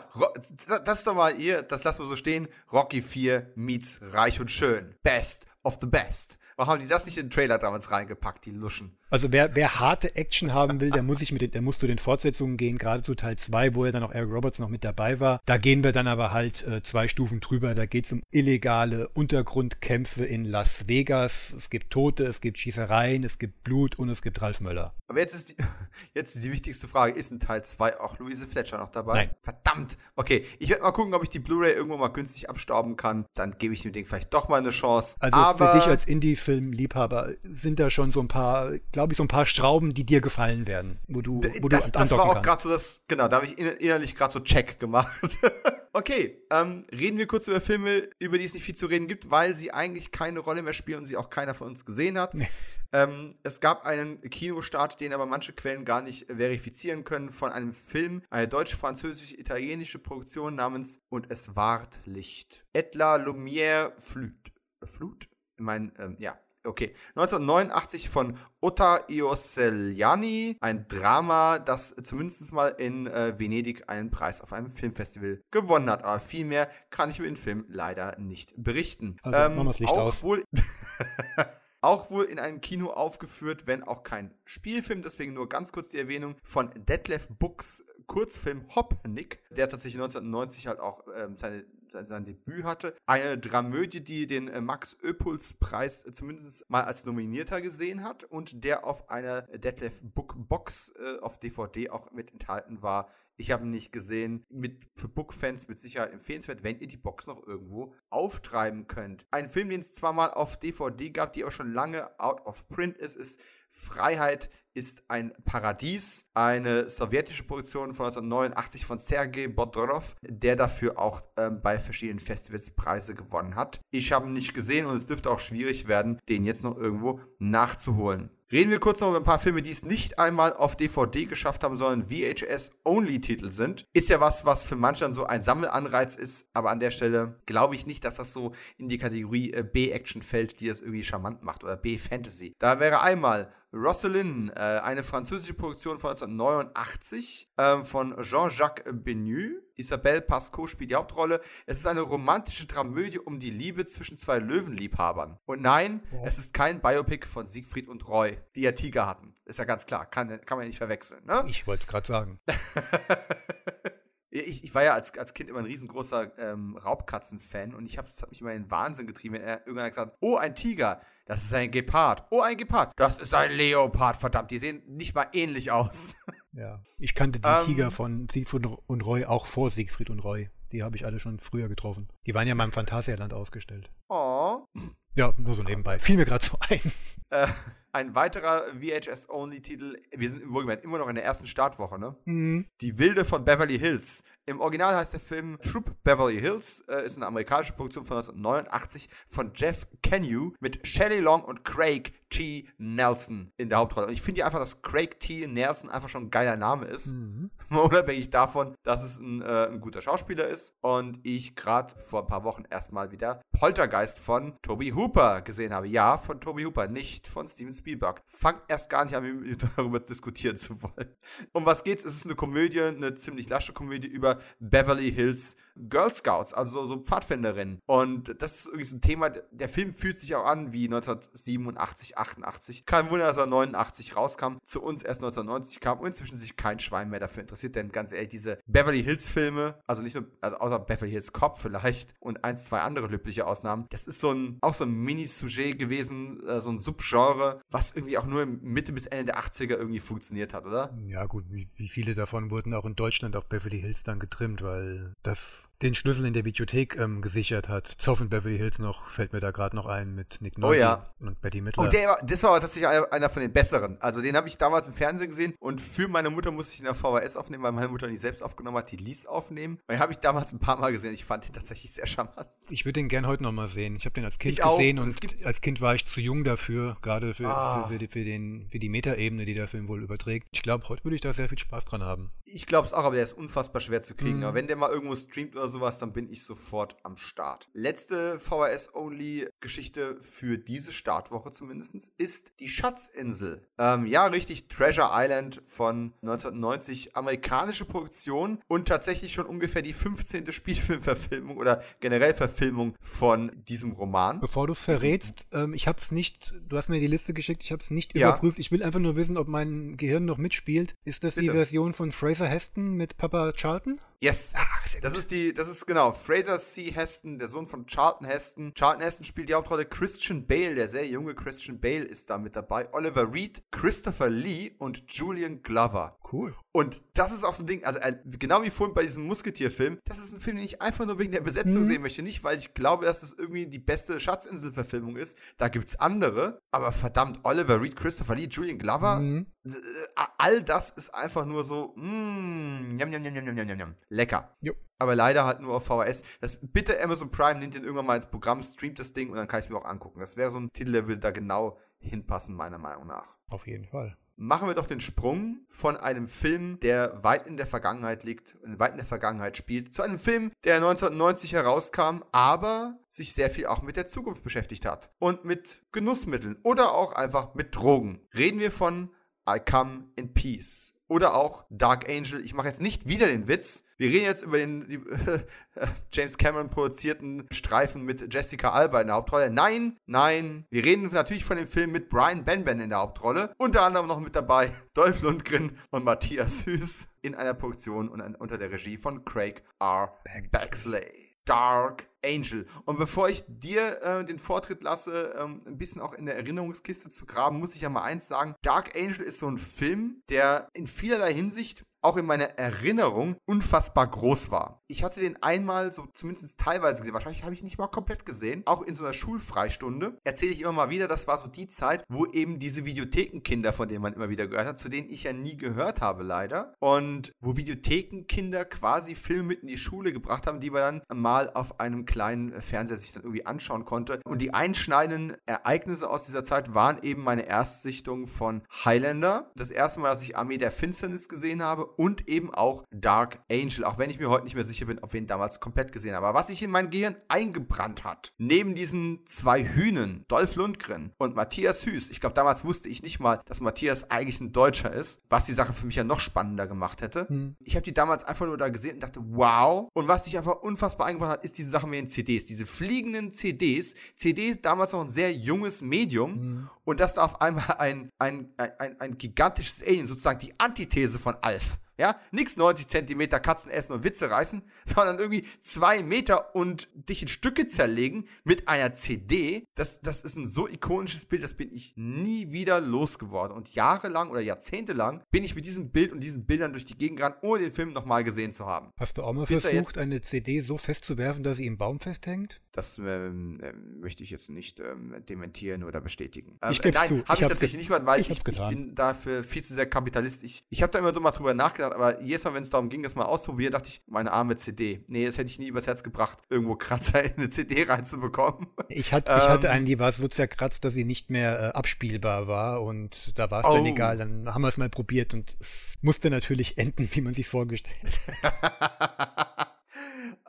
Das ist doch mal ihr, das lassen wir so stehen. Rocky 4 meets Reich und Schön. Best of the best. Warum haben die das nicht in den Trailer damals reingepackt, die Luschen? Also wer, wer harte Action haben will, der muss sich mit den, der muss zu den Fortsetzungen gehen, gerade zu Teil 2, wo ja dann auch Eric Roberts noch mit dabei war. Da gehen wir dann aber halt äh, zwei Stufen drüber. Da geht es um illegale Untergrundkämpfe in Las Vegas. Es gibt Tote, es gibt Schießereien, es gibt Blut und es gibt Ralf Möller. Aber jetzt ist die, jetzt die wichtigste Frage: Ist in Teil 2 auch Louise Fletcher noch dabei? Nein. Verdammt! Okay, ich werde mal gucken, ob ich die Blu-ray irgendwo mal günstig abstauben kann. Dann gebe ich dem Ding vielleicht doch mal eine Chance. Also aber für dich als Indie-Film-Liebhaber sind da schon so ein paar, glaube ich, so ein paar Schrauben, die dir gefallen werden, wo du, wo das, du Das war auch gerade so das, genau, da habe ich innerlich gerade so Check gemacht. okay, ähm, reden wir kurz über Filme, über die es nicht viel zu reden gibt, weil sie eigentlich keine Rolle mehr spielen und sie auch keiner von uns gesehen hat. Nee. Ähm, es gab einen Kinostart, den aber manche Quellen gar nicht verifizieren können, von einem Film, eine deutsch-französisch-italienische Produktion namens Und es ward Licht. Et la Lumière Flut. Flut? Ich meine, ähm, ja, Okay. 1989 von Otta Ioseliani. Ein Drama, das zumindest mal in äh, Venedig einen Preis auf einem Filmfestival gewonnen hat. Aber viel mehr kann ich über den Film leider nicht berichten. Also, ähm, machen wir das Licht auch aus. Wohl Auch wohl in einem Kino aufgeführt, wenn auch kein Spielfilm, deswegen nur ganz kurz die Erwähnung von Detlef Books Kurzfilm Hopnick, der tatsächlich 1990 halt auch ähm, seine sein, Debüt hatte. Eine Dramödie, die den äh, Max Öpuls Preis äh, zumindest mal als Nominierter gesehen hat und der auf einer Detlef Book Box äh, auf DVD auch mit enthalten war. Ich habe ihn nicht gesehen. Mit, für Book-Fans mit Sicherheit empfehlenswert, wenn ihr die Box noch irgendwo auftreiben könnt. Ein Film, den es zwar mal auf DVD gab, die auch schon lange out of print ist, ist Freiheit ist ein Paradies, eine sowjetische Produktion von 1989 von Sergei Bodrov, der dafür auch ähm, bei verschiedenen Festivals Preise gewonnen hat. Ich habe ihn nicht gesehen und es dürfte auch schwierig werden, den jetzt noch irgendwo nachzuholen. Reden wir kurz noch über ein paar Filme, die es nicht einmal auf DVD geschafft haben, sondern VHS-Only-Titel sind. Ist ja was, was für manche dann so ein Sammelanreiz ist, aber an der Stelle glaube ich nicht, dass das so in die Kategorie äh, B-Action fällt, die das irgendwie charmant macht oder B-Fantasy. Da wäre einmal Rosalind, äh, eine französische Produktion von 1989 äh, von Jean-Jacques Benu. Isabelle Pasco spielt die Hauptrolle. Es ist eine romantische Dramödie um die Liebe zwischen zwei Löwenliebhabern. Und nein, ja. es ist kein Biopic von Siegfried und Roy, die ja Tiger hatten. Ist ja ganz klar, kann, kann man ja nicht verwechseln. Ne? Ich wollte es gerade sagen. Ich, ich, war ja als, als Kind immer ein riesengroßer ähm, Raubkatzen-Fan und ich habe hab mich immer in den Wahnsinn getrieben, wenn er irgendwann gesagt hat, oh, ein Tiger, das ist ein Gepard. Oh, ein Gepard, das ist ein Leopard, verdammt, die sehen nicht mal ähnlich aus. Ja, ich kannte die ähm, Tiger von Siegfried und Roy auch vor Siegfried und Roy. Die habe ich alle schon früher getroffen. Die waren ja mal im Phantasialand ausgestellt. Oh. Ja, nur so nebenbei. Fiel mir gerade so ein. Äh, ein weiterer VHS-Only-Titel. Wir sind wohlgemerkt immer noch in der ersten Startwoche, ne? Mhm. Die Wilde von Beverly Hills. Im Original heißt der Film Troop Beverly Hills, äh, ist eine amerikanische Produktion von 1989 von Jeff Kenyu mit Shelley Long und Craig T. Nelson in der Hauptrolle. Und ich finde ja einfach, dass Craig T. Nelson einfach schon ein geiler Name ist. Mhm. Unabhängig davon, dass es ein, äh, ein guter Schauspieler ist. Und ich gerade vor ein paar Wochen erstmal wieder Poltergeist von Toby Hooper gesehen habe. Ja, von Toby Hooper, nicht von Steven Spielberg. Fangt erst gar nicht an, darüber diskutieren zu wollen. Um was geht's? Es ist eine Komödie, eine ziemlich lasche Komödie über Beverly Hills Girl Scouts, also so Pfadfinderinnen. Und das ist irgendwie so ein Thema, der Film fühlt sich auch an wie 1987, 88. Kein Wunder, dass er 89 rauskam, zu uns erst 1990 kam und inzwischen sich kein Schwein mehr dafür interessiert, denn ganz ehrlich, diese Beverly Hills Filme, also nicht nur, also außer Beverly Hills Cop vielleicht und ein, zwei andere löbliche Ausnahmen, das ist so ein, auch so ein Mini-Sujet gewesen, äh, so ein Subgenre, was irgendwie auch nur Mitte bis Ende der 80er irgendwie funktioniert hat, oder? Ja, gut, wie, wie viele davon wurden auch in Deutschland auf Beverly Hills dann getrimmt, weil das den Schlüssel in der Videothek ähm, gesichert hat. Zoff in Beverly Hills noch, fällt mir da gerade noch ein mit Nick Nolte oh, ja. und Betty Midler. Oh, der, das war tatsächlich einer, von den besseren. Also den habe ich damals im Fernsehen gesehen und für meine Mutter musste ich in der VHS aufnehmen, weil meine Mutter nicht selbst aufgenommen hat, die ließ aufnehmen. Und den habe ich damals ein paar Mal gesehen. Ich fand den tatsächlich sehr charmant. Ich würde den gern heute noch mal sehen. Ich habe den als Kind ich gesehen auch. und als Kind war ich zu jung dafür, gerade für, ah. Für, für, für, den, für die Metaebene, die der Film wohl überträgt. Ich glaube, heute würde ich da sehr viel Spaß dran haben. Ich glaube es auch, aber der ist unfassbar schwer zu kriegen. Mhm. Aber wenn der mal irgendwo streamt oder sowas, dann bin ich sofort am Start. Letzte VHS-Only-Geschichte für diese Startwoche zumindest ist die Schatzinsel. Ähm, ja, richtig, Treasure Island von 1990, amerikanische Produktion und tatsächlich schon ungefähr die 15. Spielfilmverfilmung oder generell Verfilmung von diesem Roman. Bevor du es verrätst, ähm, ich habe es nicht, du hast mir die Liste geschickt, ich habe es nicht ja. überprüft. Ich will einfach nur wissen, ob mein Gehirn noch mitspielt. Ist das Bitte. die Version von Fraser Heston mit Papa Charlton? Yes. Ah, das ist die, das ist genau Fraser C. Heston, der Sohn von Charlton Heston. Charlton Heston spielt die Hauptrolle. Christian Bale, der sehr junge Christian Bale, ist da mit dabei. Oliver Reed, Christopher Lee und Julian Glover. Cool. Und das ist auch so ein Ding, also äh, genau wie vorhin bei diesem Musketier-Film, das ist ein Film, den ich einfach nur wegen der Besetzung mhm. sehen möchte. Nicht, weil ich glaube, dass das irgendwie die beste Schatzinsel-Verfilmung ist. Da gibt's andere. Aber verdammt, Oliver Reed, Christopher Lee, Julian Glover, mhm. Äh, all das ist einfach nur so, mmm, njam, njam, njam, njam, njam, lecker. Jo. Aber leider halt nur auf VHS. Das, bitte Amazon Prime nimmt den irgendwann mal ins Programm, streamt das Ding und dann kann ich es mir auch angucken. Das wäre so ein Titel, der würde da genau hinpassen, meiner Meinung nach. Auf jeden Fall machen wir doch den Sprung von einem Film, der weit in der Vergangenheit liegt, weit in der Vergangenheit spielt, zu einem Film, der 1990 herauskam, aber sich sehr viel auch mit der Zukunft beschäftigt hat und mit Genussmitteln oder auch einfach mit Drogen. Reden wir von I Come in Peace oder auch Dark Angel. Ich mache jetzt nicht wieder den Witz. Wir reden jetzt über den die, James Cameron produzierten Streifen mit Jessica Alba in der Hauptrolle. Nein, nein. Wir reden natürlich von dem Film mit Brian Benben in der Hauptrolle. Unter anderem noch mit dabei Dolph Lundgren und Matthias Süß in einer Produktion und unter der Regie von Craig R. Baxley. Dark Angel. Und bevor ich dir äh, den Vortritt lasse, ähm, ein bisschen auch in der Erinnerungskiste zu graben, muss ich ja mal eins sagen. Dark Angel ist so ein Film, der in vielerlei Hinsicht auch in meiner Erinnerung unfassbar groß war. Ich hatte den einmal so zumindest teilweise gesehen, wahrscheinlich habe ich nicht mal komplett gesehen, auch in so einer Schulfreistunde. Erzähle ich immer mal wieder, das war so die Zeit, wo eben diese Videothekenkinder, von denen man immer wieder gehört hat, zu denen ich ja nie gehört habe leider, und wo Videothekenkinder quasi Filme mit in die Schule gebracht haben, die man dann mal auf einem kleinen Fernseher sich dann irgendwie anschauen konnte. Und die einschneidenden Ereignisse aus dieser Zeit waren eben meine Erstsichtung von Highlander, das erste Mal, dass ich Armee der Finsternis gesehen habe und eben auch Dark Angel, auch wenn ich mir heute nicht mehr sicher bin, ob wir ihn damals komplett gesehen haben. Aber was sich in mein Gehirn eingebrannt hat, neben diesen zwei Hühnen, Dolph Lundgren und Matthias Hüß, ich glaube, damals wusste ich nicht mal, dass Matthias eigentlich ein Deutscher ist, was die Sache für mich ja noch spannender gemacht hätte. Hm. Ich habe die damals einfach nur da gesehen und dachte, wow. Und was sich einfach unfassbar eingebrannt hat, ist diese Sache mit den CDs, diese fliegenden CDs. CDs damals noch ein sehr junges Medium hm. und dass da auf einmal ein, ein, ein, ein gigantisches Alien, sozusagen die Antithese von Alf, ja, nix 90 Zentimeter Katzen essen und Witze reißen, sondern irgendwie zwei Meter und dich in Stücke zerlegen mit einer CD. Das, das ist ein so ikonisches Bild, das bin ich nie wieder losgeworden. Und jahrelang oder jahrzehntelang bin ich mit diesem Bild und diesen Bildern durch die Gegend gerannt, ohne den Film nochmal gesehen zu haben. Hast du auch mal Bis versucht, eine CD so festzuwerfen, dass sie im Baum festhängt? Das ähm, äh, möchte ich jetzt nicht ähm, dementieren oder bestätigen. Ähm, ich äh, nein, habe ich tatsächlich nicht mal, weil ich, ich, ich, bin dafür viel zu sehr Kapitalist. Ich, ich habe da immer so mal drüber nachgedacht, aber jedes Mal, wenn es darum ging, das mal auszuprobieren, dachte ich, meine arme CD. Nee, das hätte ich nie übers Herz gebracht, irgendwo Kratzer in eine CD reinzubekommen. Ich, hat, ich hatte ähm, einen, die war so zerkratzt, dass sie nicht mehr äh, abspielbar war und da war es oh. dann egal. Dann haben wir es mal probiert und es musste natürlich enden, wie man sich vorgestellt hat.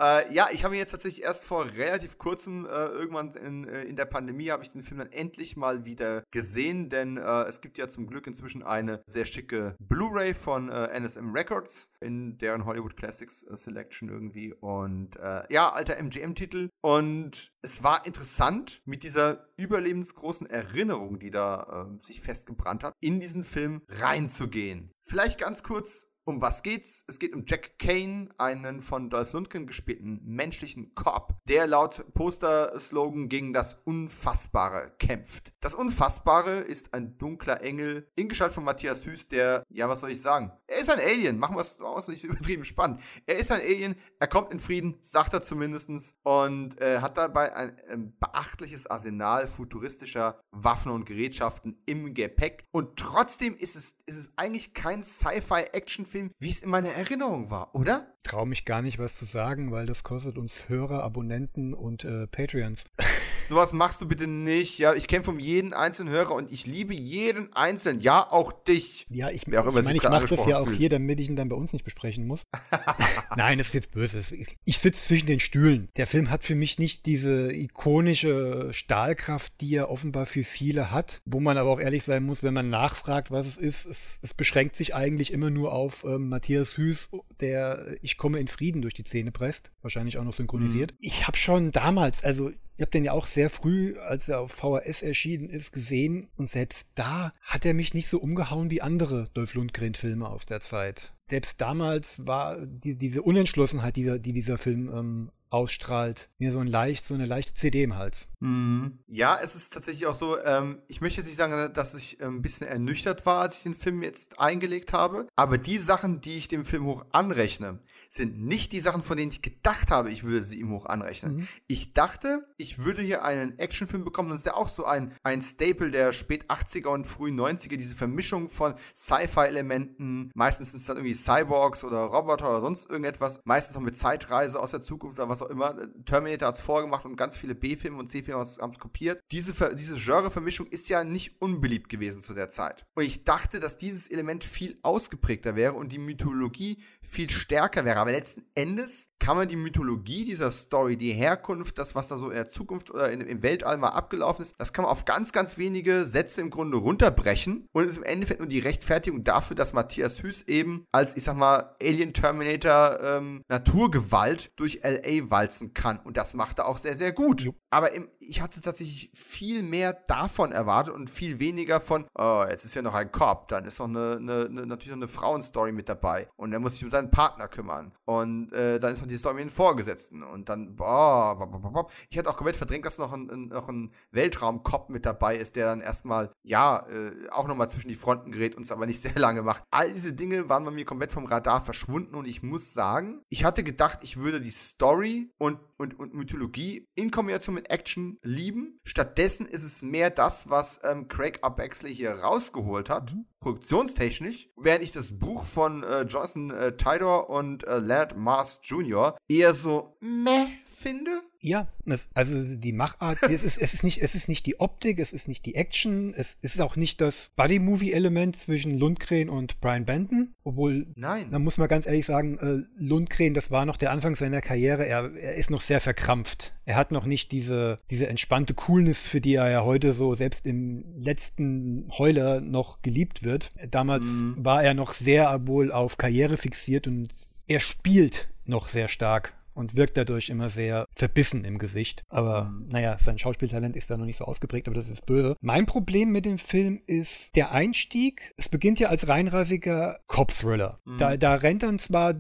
Äh, ja, ich habe ihn jetzt tatsächlich erst vor relativ kurzem, äh, irgendwann in, äh, in der Pandemie, habe ich den Film dann endlich mal wieder gesehen, denn äh, es gibt ja zum Glück inzwischen eine sehr schicke Blu-ray von äh, NSM Records in deren Hollywood Classics äh, Selection irgendwie und ja, alter MGM-Titel und es war interessant mit dieser überlebensgroßen Erinnerung, die da sich festgebrannt hat, in diesen Film reinzugehen. Vielleicht ganz kurz um was geht's? Es geht um Jack Kane, einen von Dolph Lundgren gespielten menschlichen Cop, der laut Poster-Slogan gegen das Unfassbare kämpft. Das Unfassbare ist ein dunkler Engel, in Gestalt von Matthias Hüß, der, ja, was soll ich sagen? Er ist ein Alien, machen wir es nicht übertrieben spannend. Er ist ein Alien, er kommt in Frieden, sagt er zumindestens und äh, hat dabei ein äh, beachtliches Arsenal futuristischer Waffen und Gerätschaften im Gepäck. Und trotzdem ist es, ist es eigentlich kein Sci-Fi-Action Film, wie es in meiner Erinnerung war, oder? Traue mich gar nicht, was zu sagen, weil das kostet uns Hörer, Abonnenten und äh, Patreons. Sowas machst du bitte nicht. Ja, ich kämpfe um jeden einzelnen Hörer und ich liebe jeden einzelnen. Ja, auch dich. Ja, ich, ich meine, ich mache das ja auch fühlt. hier, damit ich ihn dann bei uns nicht besprechen muss. Nein, das ist jetzt böse. Ich sitze zwischen den Stühlen. Der Film hat für mich nicht diese ikonische Stahlkraft, die er offenbar für viele hat. Wo man aber auch ehrlich sein muss, wenn man nachfragt, was es ist. Es, es beschränkt sich eigentlich immer nur auf ähm, Matthias Hüß, der Ich komme in Frieden durch die Zähne presst. Wahrscheinlich auch noch synchronisiert. Mhm. Ich habe schon damals, also ich habe den ja auch sehr früh, als er auf VHS erschienen ist, gesehen. Und selbst da hat er mich nicht so umgehauen wie andere Dolph Lundgren-Filme aus der Zeit. Selbst damals war die, diese Unentschlossenheit, die, die dieser Film ähm, ausstrahlt. Mir so ein leicht, so eine leichte CD im Hals. Mhm. Ja, es ist tatsächlich auch so, ähm, ich möchte jetzt nicht sagen, dass ich ähm, ein bisschen ernüchtert war, als ich den Film jetzt eingelegt habe, aber die Sachen, die ich dem Film hoch anrechne, sind nicht die Sachen, von denen ich gedacht habe, ich würde sie ihm hoch anrechnen. Mhm. Ich dachte, ich würde hier einen Actionfilm bekommen. Das ist ja auch so ein, ein Staple der spät 80er und frühen 90er, diese Vermischung von Sci-Fi-Elementen. Meistens sind es dann irgendwie Cyborgs oder Roboter oder sonst irgendetwas. Meistens noch mit Zeitreise aus der Zukunft oder was auch immer. Terminator hat es vorgemacht und ganz viele B-Filme und C-Filme haben es kopiert. Diese, diese Genre-Vermischung ist ja nicht unbeliebt gewesen zu der Zeit. Und ich dachte, dass dieses Element viel ausgeprägter wäre und die Mythologie viel stärker wäre. Aber letzten Endes kann man die Mythologie dieser Story, die Herkunft, das, was da so in der Zukunft oder in, im Weltall mal abgelaufen ist, das kann man auf ganz, ganz wenige Sätze im Grunde runterbrechen und ist im Endeffekt nur die Rechtfertigung dafür, dass Matthias Hüß eben als, ich sag mal, Alien Terminator ähm, Naturgewalt durch LA walzen kann. Und das macht er auch sehr, sehr gut. Ja. Aber im, ich hatte tatsächlich viel mehr davon erwartet und viel weniger von, oh, jetzt ist ja noch ein Cop, dann ist noch eine, eine, eine natürlich noch eine Frauenstory mit dabei. Und er muss sich um seine seinen Partner kümmern. Und äh, dann ist noch die Story mit den Vorgesetzten. Und dann, boah, ich hatte auch komplett verdrängt, dass noch ein, ein, noch ein Weltraumkopf mit dabei ist, der dann erstmal, ja, äh, auch nochmal zwischen die Fronten gerät und es aber nicht sehr lange macht. All diese Dinge waren bei mir komplett vom Radar verschwunden und ich muss sagen, ich hatte gedacht, ich würde die Story und, und, und Mythologie in Kombination mit Action lieben. Stattdessen ist es mehr das, was ähm, Craig R. Bexley hier rausgeholt hat, mhm. Produktionstechnisch, während ich das Buch von äh, Jonathan äh, Tidor und äh, Laird Mars Jr. eher so meh finde. Ja, das, also die Machart, es ist, es, ist nicht, es ist nicht die Optik, es ist nicht die Action, es ist auch nicht das Buddy-Movie-Element zwischen Lundgren und Brian Benton, obwohl, Nein. da muss man ganz ehrlich sagen, äh, Lundgren, das war noch der Anfang seiner Karriere, er, er ist noch sehr verkrampft. Er hat noch nicht diese, diese entspannte Coolness, für die er ja heute so selbst im letzten Heuler noch geliebt wird. Damals mhm. war er noch sehr wohl auf Karriere fixiert und er spielt noch sehr stark und wirkt dadurch immer sehr verbissen im Gesicht. Aber mhm. naja, sein Schauspieltalent ist da noch nicht so ausgeprägt, aber das ist böse. Mein Problem mit dem Film ist der Einstieg. Es beginnt ja als reinrassiger Cop-Thriller. Mhm. Da, da rennt dann zwar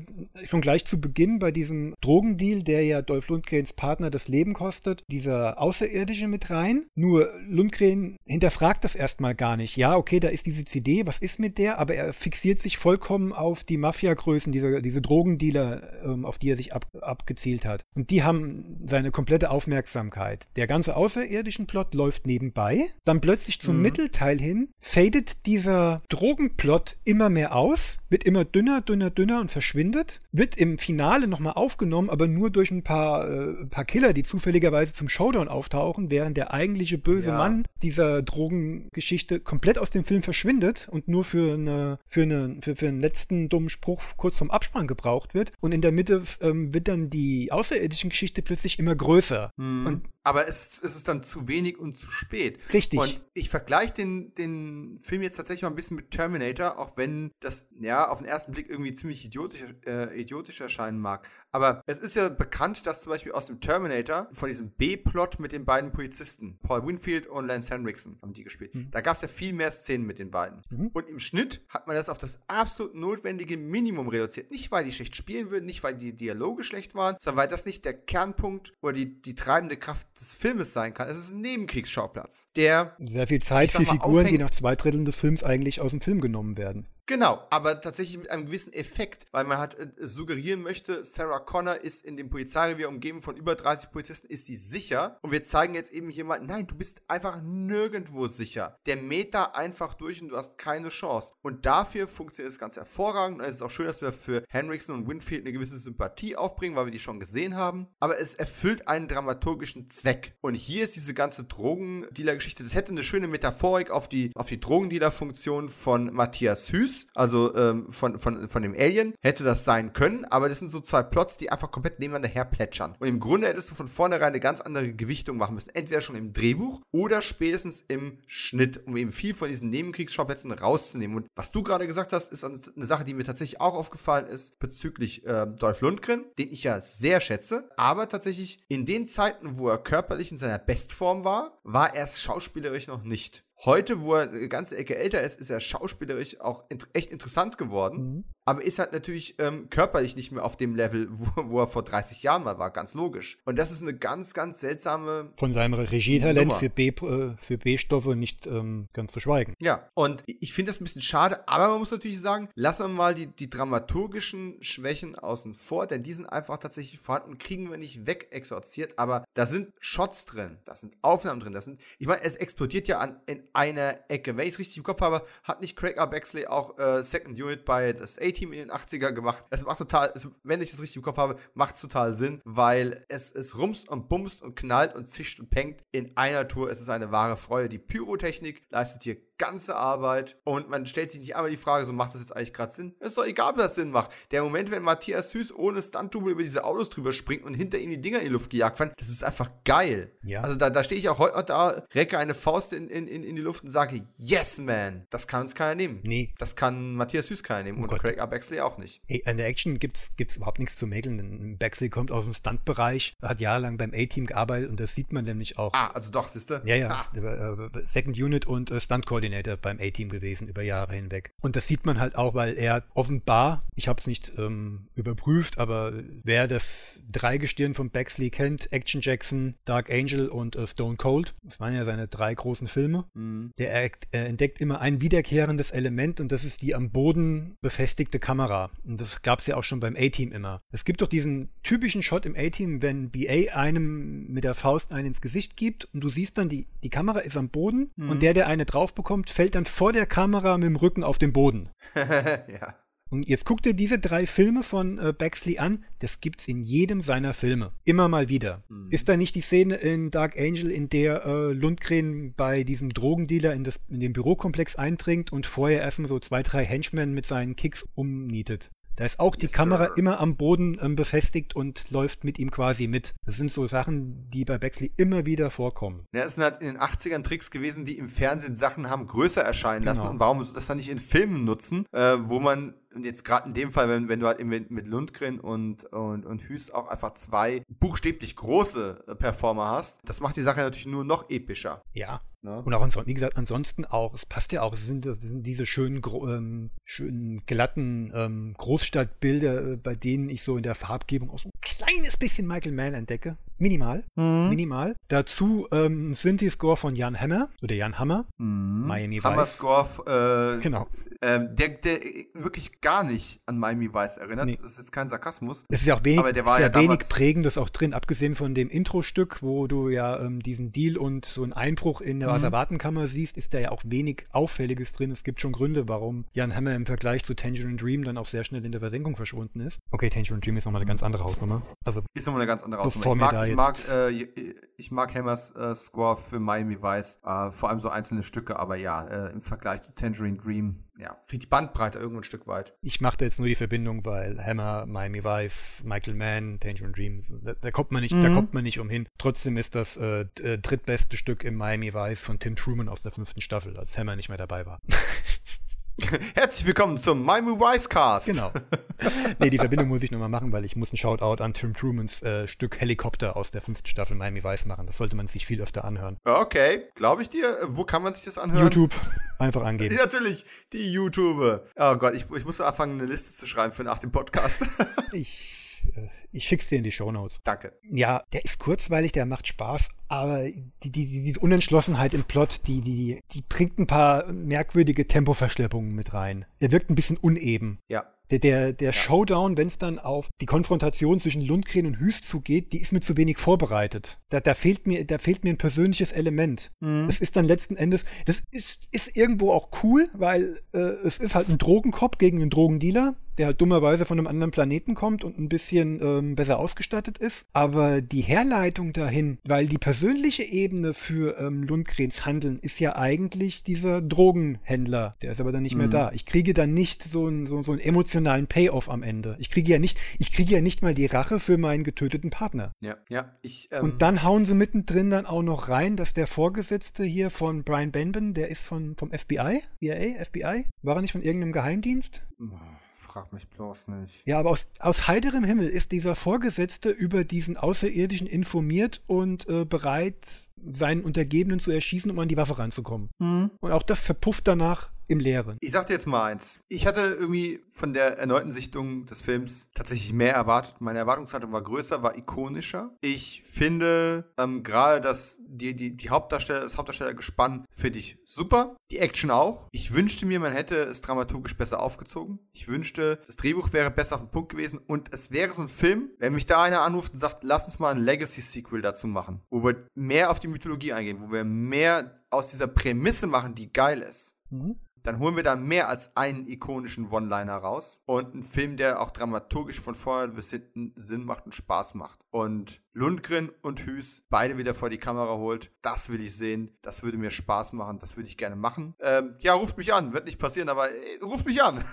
schon gleich zu Beginn bei diesem Drogendeal, der ja Dolph Lundgrens Partner das Leben kostet, dieser Außerirdische mit rein. Nur Lundgren hinterfragt das erstmal gar nicht. Ja, okay, da ist diese CD, was ist mit der? Aber er fixiert sich vollkommen auf die Mafia-Größen, diese, diese Drogendealer, ähm, auf die er sich ab, ab abgezielt hat. Und die haben seine komplette Aufmerksamkeit. Der ganze außerirdischen Plot läuft nebenbei. Dann plötzlich zum mhm. Mittelteil hin fadet dieser Drogenplot immer mehr aus, wird immer dünner, dünner, dünner und verschwindet. Wird im Finale nochmal aufgenommen, aber nur durch ein paar, äh, paar Killer, die zufälligerweise zum Showdown auftauchen, während der eigentliche böse ja. Mann dieser Drogengeschichte komplett aus dem Film verschwindet und nur für, eine, für, eine, für, für einen letzten dummen Spruch kurz vom Abspann gebraucht wird. Und in der Mitte ähm, wird dann die außerirdischen Geschichte plötzlich immer größer. Mhm. Und aber es, es ist dann zu wenig und zu spät. Richtig. Und ich vergleiche den, den Film jetzt tatsächlich mal ein bisschen mit Terminator, auch wenn das ja auf den ersten Blick irgendwie ziemlich idiotisch, äh, idiotisch erscheinen mag. Aber es ist ja bekannt, dass zum Beispiel aus dem Terminator, von diesem B-Plot mit den beiden Polizisten, Paul Winfield und Lance Henriksen, haben die gespielt. Mhm. Da gab es ja viel mehr Szenen mit den beiden. Mhm. Und im Schnitt hat man das auf das absolut notwendige Minimum reduziert. Nicht, weil die schlecht spielen würden, nicht, weil die Dialoge schlecht waren, sondern weil das nicht der Kernpunkt oder die, die treibende Kraft des Filmes sein kann. Es ist ein Nebenkriegsschauplatz, der sehr viel Zeit für Figuren, die nach zwei Dritteln des Films eigentlich aus dem Film genommen werden. Genau, aber tatsächlich mit einem gewissen Effekt, weil man halt äh, suggerieren möchte, Sarah Connor ist in dem Polizeirevier umgeben von über 30 Polizisten, ist sie sicher. Und wir zeigen jetzt eben hier mal, nein, du bist einfach nirgendwo sicher. Der Meter einfach durch und du hast keine Chance. Und dafür funktioniert es ganz hervorragend. Und es ist auch schön, dass wir für Henriksen und Winfield eine gewisse Sympathie aufbringen, weil wir die schon gesehen haben. Aber es erfüllt einen dramaturgischen Zweck. Und hier ist diese ganze Drogendealer-Geschichte, das hätte eine schöne Metaphorik auf die, auf die Drogendealer-Funktion von Matthias Hüß also ähm, von, von, von dem Alien, hätte das sein können, aber das sind so zwei Plots, die einfach komplett nebeneinander herplätschern. Und im Grunde hättest du von vornherein eine ganz andere Gewichtung machen müssen. Entweder schon im Drehbuch oder spätestens im Schnitt, um eben viel von diesen Nebenkriegsschauplätzen rauszunehmen. Und was du gerade gesagt hast, ist eine Sache, die mir tatsächlich auch aufgefallen ist bezüglich äh, Dolph Lundgren, den ich ja sehr schätze, aber tatsächlich in den Zeiten, wo er körperlich in seiner Bestform war, war er es schauspielerisch noch nicht. Heute, wo er eine ganze Ecke älter ist, ist er schauspielerisch auch echt interessant geworden. Mhm aber ist halt natürlich ähm, körperlich nicht mehr auf dem Level, wo, wo, er vor 30 Jahren mal war, ganz logisch. Und das ist eine ganz, ganz seltsame. Von seinem Regietalent äh, für B-Stoffe äh, nicht ähm, ganz zu schweigen. Ja, und ich finde das ein bisschen schade, aber man muss natürlich sagen, lassen wir mal die, die dramaturgischen Schwächen außen vor, denn die sind einfach tatsächlich vorhanden, kriegen wir nicht wegexorziert, aber da sind Shots drin, da sind Aufnahmen drin, da sind, ich meine, es explodiert ja an, in einer Ecke. Wenn ich es richtig im Kopf habe, hat nicht Craig R. Bexley auch äh, Second Unit bei das 80 Team in den 80er gemacht. Es macht total, es, wenn ich das richtig im Kopf habe, macht es total Sinn, weil es, es rumst und bumst und knallt und zischt und pengt in einer Tour. Es ist eine wahre Freude. Die Pyrotechnik leistet hier ganze Arbeit und man stellt sich nicht einmal die Frage, so macht das jetzt eigentlich gerade Sinn? ist doch egal, ob das Sinn macht. Der Moment, wenn Matthias Süß ohne Stunt-Double über diese Autos drüber springt und hinter ihm die Dinger in die Luft gejagt werden, das ist einfach geil. Ja. Also da, da stehe ich auch heute noch da, recke eine Faust in, in, in die Luft und sage, yes, man, das kann uns keiner nehmen. Nee. Das kann Matthias Süß keiner nehmen oh und Gott. Craig. Bexley auch nicht. Ey, an der Action gibt es überhaupt nichts zu mäkeln. Bexley kommt aus dem Stunt-Bereich, hat jahrelang beim A-Team gearbeitet und das sieht man nämlich auch. Ah, also doch, siehst du? Ja, ja. Ah. Second Unit und äh, Stunt-Coordinator Coordinator beim A-Team gewesen über Jahre hinweg. Und das sieht man halt auch, weil er offenbar, ich habe es nicht ähm, überprüft, aber wer das Dreigestirn von Bexley kennt, Action Jackson, Dark Angel und äh, Stone Cold, das waren ja seine drei großen Filme, mhm. der er, er entdeckt immer ein wiederkehrendes Element und das ist die am Boden befestigte Kamera. Und das gab es ja auch schon beim A-Team immer. Es gibt doch diesen typischen Shot im A-Team, wenn BA einem mit der Faust einen ins Gesicht gibt und du siehst dann, die, die Kamera ist am Boden mhm. und der, der eine drauf bekommt, fällt dann vor der Kamera mit dem Rücken auf den Boden. ja. Und jetzt guck dir diese drei Filme von äh, Baxley an. Das gibt's in jedem seiner Filme. Immer mal wieder. Mhm. Ist da nicht die Szene in Dark Angel, in der äh, Lundgren bei diesem Drogendealer in, das, in den Bürokomplex eindringt und vorher erstmal so zwei, drei Henchmen mit seinen Kicks umnietet? Da ist auch die yes, Kamera sir. immer am Boden ähm, befestigt und läuft mit ihm quasi mit. Das sind so Sachen, die bei Bexley immer wieder vorkommen. Ja, es sind halt in den 80ern Tricks gewesen, die im Fernsehen Sachen haben größer erscheinen lassen. Genau. Und warum das dann nicht in Filmen nutzen, äh, wo man und jetzt gerade in dem Fall, wenn, wenn du halt mit Lundgren und, und, und Hüst auch einfach zwei buchstäblich große äh, Performer hast, das macht die Sache natürlich nur noch epischer. Ja. Ne? Und auch ansonsten, wie gesagt, ansonsten auch, es passt ja auch, es sind, es sind diese schönen, ähm, schönen glatten ähm, Großstadtbilder, äh, bei denen ich so in der Farbgebung auch so ein kleines bisschen Michael Mann entdecke. Minimal. Mhm. Minimal. Dazu ähm, Synthi-Score von Jan Hammer oder Jan Hammer. Mhm. Miami Hammer Vice. Score, äh, genau. Ähm, der, der wirklich gar nicht an Miami Vice erinnert. Nee. Das ist jetzt kein Sarkasmus. Es ist ja auch wenig, aber der war ja wenig prägendes auch drin, abgesehen von dem Intro-Stück, wo du ja ähm, diesen Deal und so einen Einbruch in der mhm. Asservatenkammer siehst, ist da ja auch wenig Auffälliges drin. Es gibt schon Gründe, warum Jan Hammer im Vergleich zu Tangerine Dream dann auch sehr schnell in der Versenkung verschwunden ist. Okay, Tangerine Dream ist nochmal eine ganz andere Hausnummer. Also, ist nochmal eine ganz andere Hausnummer. Ich mag, ich mag, äh, ich mag Hammers äh, Score für Miami Vice, äh, vor allem so einzelne Stücke, aber ja, äh, im Vergleich zu Tangerine Dream, ja, für die Bandbreite irgendwo ein Stück weit. Ich mache da jetzt nur die Verbindung, weil Hammer, Miami Vice, Michael Mann, Tangerine Dream, da, da kommt man nicht, mhm. da kommt man nicht umhin. Trotzdem ist das äh, äh, drittbeste Stück im Miami Vice von Tim Truman aus der fünften Staffel, als Hammer nicht mehr dabei war. Herzlich willkommen zum Miami Wisecast. Genau. Nee, die Verbindung muss ich nochmal machen, weil ich muss ein Shoutout an Tim Trumans äh, Stück Helikopter aus der fünften Staffel Miami Vice machen. Das sollte man sich viel öfter anhören. Okay, glaube ich dir. Wo kann man sich das anhören? YouTube. Einfach angeben. Natürlich, die YouTube. Oh Gott, ich, ich muss anfangen, eine Liste zu schreiben für nach dem Podcast. ich äh, ich schick's dir in die Shownotes. Danke. Ja, der ist kurzweilig, der macht Spaß, aber die, die, diese Unentschlossenheit im Plot, die, die, die bringt ein paar merkwürdige Tempoverschleppungen mit rein. Er wirkt ein bisschen uneben. Ja. Der, der, der ja. Showdown, wenn es dann auf die Konfrontation zwischen Lundgren und Hüst zugeht, die ist mir zu wenig vorbereitet. Da, da, fehlt, mir, da fehlt mir ein persönliches Element. Mhm. Das ist dann letzten Endes, das ist, ist irgendwo auch cool, weil äh, es ist halt ein Drogenkopf gegen einen Drogendealer der halt dummerweise von einem anderen Planeten kommt und ein bisschen ähm, besser ausgestattet ist. Aber die Herleitung dahin, weil die persönliche Ebene für ähm, Lundgrens Handeln ist ja eigentlich dieser Drogenhändler. Der ist aber dann nicht mhm. mehr da. Ich kriege dann nicht so, ein, so, so einen emotionalen Payoff am Ende. Ich kriege ja nicht, ich kriege ja nicht mal die Rache für meinen getöteten Partner. Ja, ja. Ich, ähm und dann hauen sie mittendrin dann auch noch rein, dass der Vorgesetzte hier von Brian Benben, der ist von, vom FBI, CIA, FBI, war er nicht von irgendeinem Geheimdienst? Frag mich bloß nicht. Ja, aber aus, aus heiterem Himmel ist dieser Vorgesetzte über diesen Außerirdischen informiert und äh, bereit, seinen Untergebenen zu erschießen, um an die Waffe ranzukommen. Mhm. Und auch das verpufft danach im Leeren. Ich sag dir jetzt mal eins. Ich hatte irgendwie von der erneuten Sichtung des Films tatsächlich mehr erwartet. Meine Erwartungshaltung war größer, war ikonischer. Ich finde ähm, gerade das, die, die, die Hauptdarsteller, das Hauptdarstellergespann finde ich super. Die Action auch. Ich wünschte mir, man hätte es dramaturgisch besser aufgezogen. Ich wünschte, das Drehbuch wäre besser auf den Punkt gewesen und es wäre so ein Film, wenn mich da einer anruft und sagt, lass uns mal ein Legacy-Sequel dazu machen, wo wir mehr auf die Mythologie eingehen, wo wir mehr aus dieser Prämisse machen, die geil ist. Mhm dann holen wir da mehr als einen ikonischen One-Liner raus und einen Film, der auch dramaturgisch von vorne bis hinten Sinn macht und Spaß macht. Und Lundgren und Hüß beide wieder vor die Kamera holt, das will ich sehen, das würde mir Spaß machen, das würde ich gerne machen. Ähm, ja, ruft mich an, wird nicht passieren, aber äh, ruft mich an.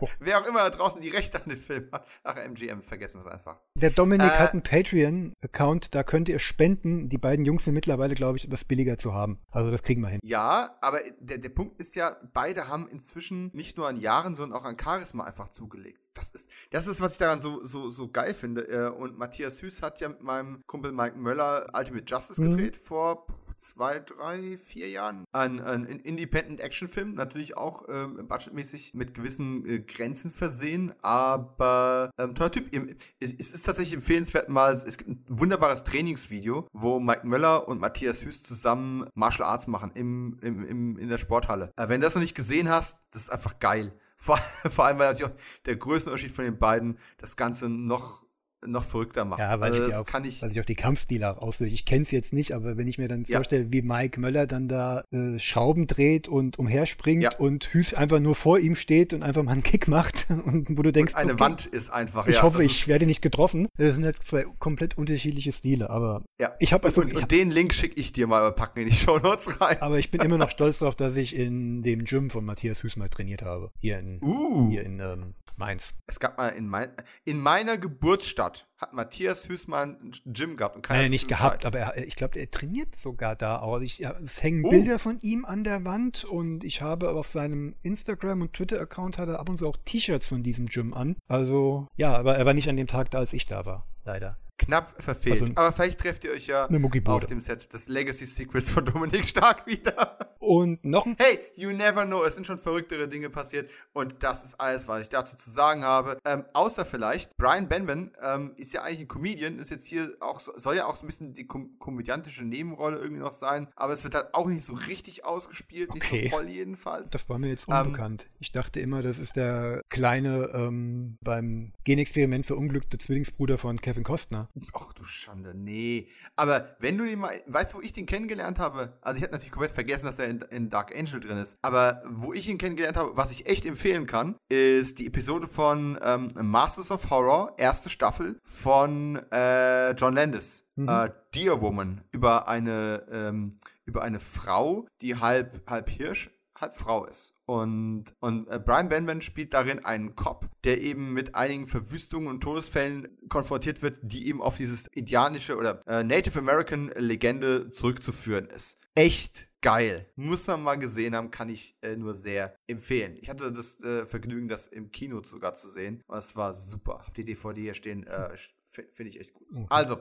Oh. Wer auch immer da draußen die Rechte an dem Film hat. Ach, MGM, vergessen wir es einfach. Der Dominik äh, hat einen Patreon-Account, da könnt ihr spenden. Die beiden Jungs sind mittlerweile, glaube ich, etwas billiger zu haben. Also das kriegen wir hin. Ja, aber der, der Punkt ist ja, beide haben inzwischen nicht nur an Jahren, sondern auch an Charisma einfach zugelegt das ist, das ist, was ich daran so, so, so geil finde. Äh, und Matthias Hüß hat ja mit meinem Kumpel Mike Möller Ultimate Justice mhm. gedreht vor zwei, drei, vier Jahren ein, ein Independent-Action-Film. Natürlich auch äh, budgetmäßig mit gewissen äh, Grenzen versehen, aber ähm, toller Typ. Es ist tatsächlich empfehlenswert mal, es gibt ein wunderbares Trainingsvideo, wo Mike Möller und Matthias Hüß zusammen Martial Arts machen im, im, im, in der Sporthalle. Äh, wenn du das noch nicht gesehen hast, das ist einfach geil. Vor, vor allem, weil natürlich auch der Größenunterschied von den beiden das Ganze noch noch verrückter macht. Ja, weil, also ich, auch, kann ich, weil sich auch die Kampfstile auslöst. Ich kenne es jetzt nicht, aber wenn ich mir dann ja. vorstelle, wie Mike Möller dann da äh, Schrauben dreht und umherspringt ja. und Hüß einfach nur vor ihm steht und einfach mal einen Kick macht und wo du denkst, und eine okay, Wand ist einfach. Ich ja, hoffe, ich werde nicht getroffen. Das sind halt zwei komplett unterschiedliche Stile, aber ja. ich habe also und, und, und den Link schicke ich dir mal, packen in die Show Notes rein. Aber ich bin immer noch stolz darauf, dass ich in dem Gym von Matthias Hüß mal trainiert habe. Hier in, uh. hier in ähm, Mainz. Es gab mal in, mein, in meiner Geburtsstadt hat Matthias Hüßmann ein Gym gehabt. Und Nein, nicht gehabt, Zeit. aber er, ich glaube, er trainiert sogar da auch. Ich, es hängen oh. Bilder von ihm an der Wand und ich habe auf seinem Instagram- und Twitter-Account hat er ab und zu auch T-Shirts von diesem Gym an. Also, ja, aber er war nicht an dem Tag da, als ich da war. Leider. Knapp verfehlt. Also, Aber vielleicht trefft ihr euch ja auf dem Set des Legacy Secrets von Dominik Stark wieder. Und noch ein. Hey, you never know. Es sind schon verrücktere Dinge passiert. Und das ist alles, was ich dazu zu sagen habe. Ähm, außer vielleicht, Brian Benman ähm, ist ja eigentlich ein Comedian, ist jetzt hier auch, soll ja auch so ein bisschen die kom komödiantische Nebenrolle irgendwie noch sein. Aber es wird halt auch nicht so richtig ausgespielt. Okay. Nicht so voll jedenfalls. Das war mir jetzt unbekannt. Ähm, ich dachte immer, das ist der kleine ähm, beim Genexperiment verunglückte Zwillingsbruder von Kevin Costner. Ach du Schande, nee. Aber wenn du den mal, weißt du, wo ich den kennengelernt habe? Also ich hatte natürlich komplett vergessen, dass er in, in, Dark Angel drin ist. Aber wo ich ihn kennengelernt habe, was ich echt empfehlen kann, ist die Episode von ähm, Masters of Horror, erste Staffel von äh, John Landis. Mhm. Äh, Dear Woman über eine ähm, über eine Frau, die halb halb Hirsch halb Frau ist. Und, und äh, Brian Benman spielt darin einen Cop, der eben mit einigen Verwüstungen und Todesfällen konfrontiert wird, die eben auf dieses indianische oder äh, Native American Legende zurückzuführen ist. Echt geil. Muss man mal gesehen haben, kann ich äh, nur sehr empfehlen. Ich hatte das äh, Vergnügen, das im Kino sogar zu sehen. Und es war super. Hab die DVD hier stehen. Äh, Finde ich echt gut. Okay. Also.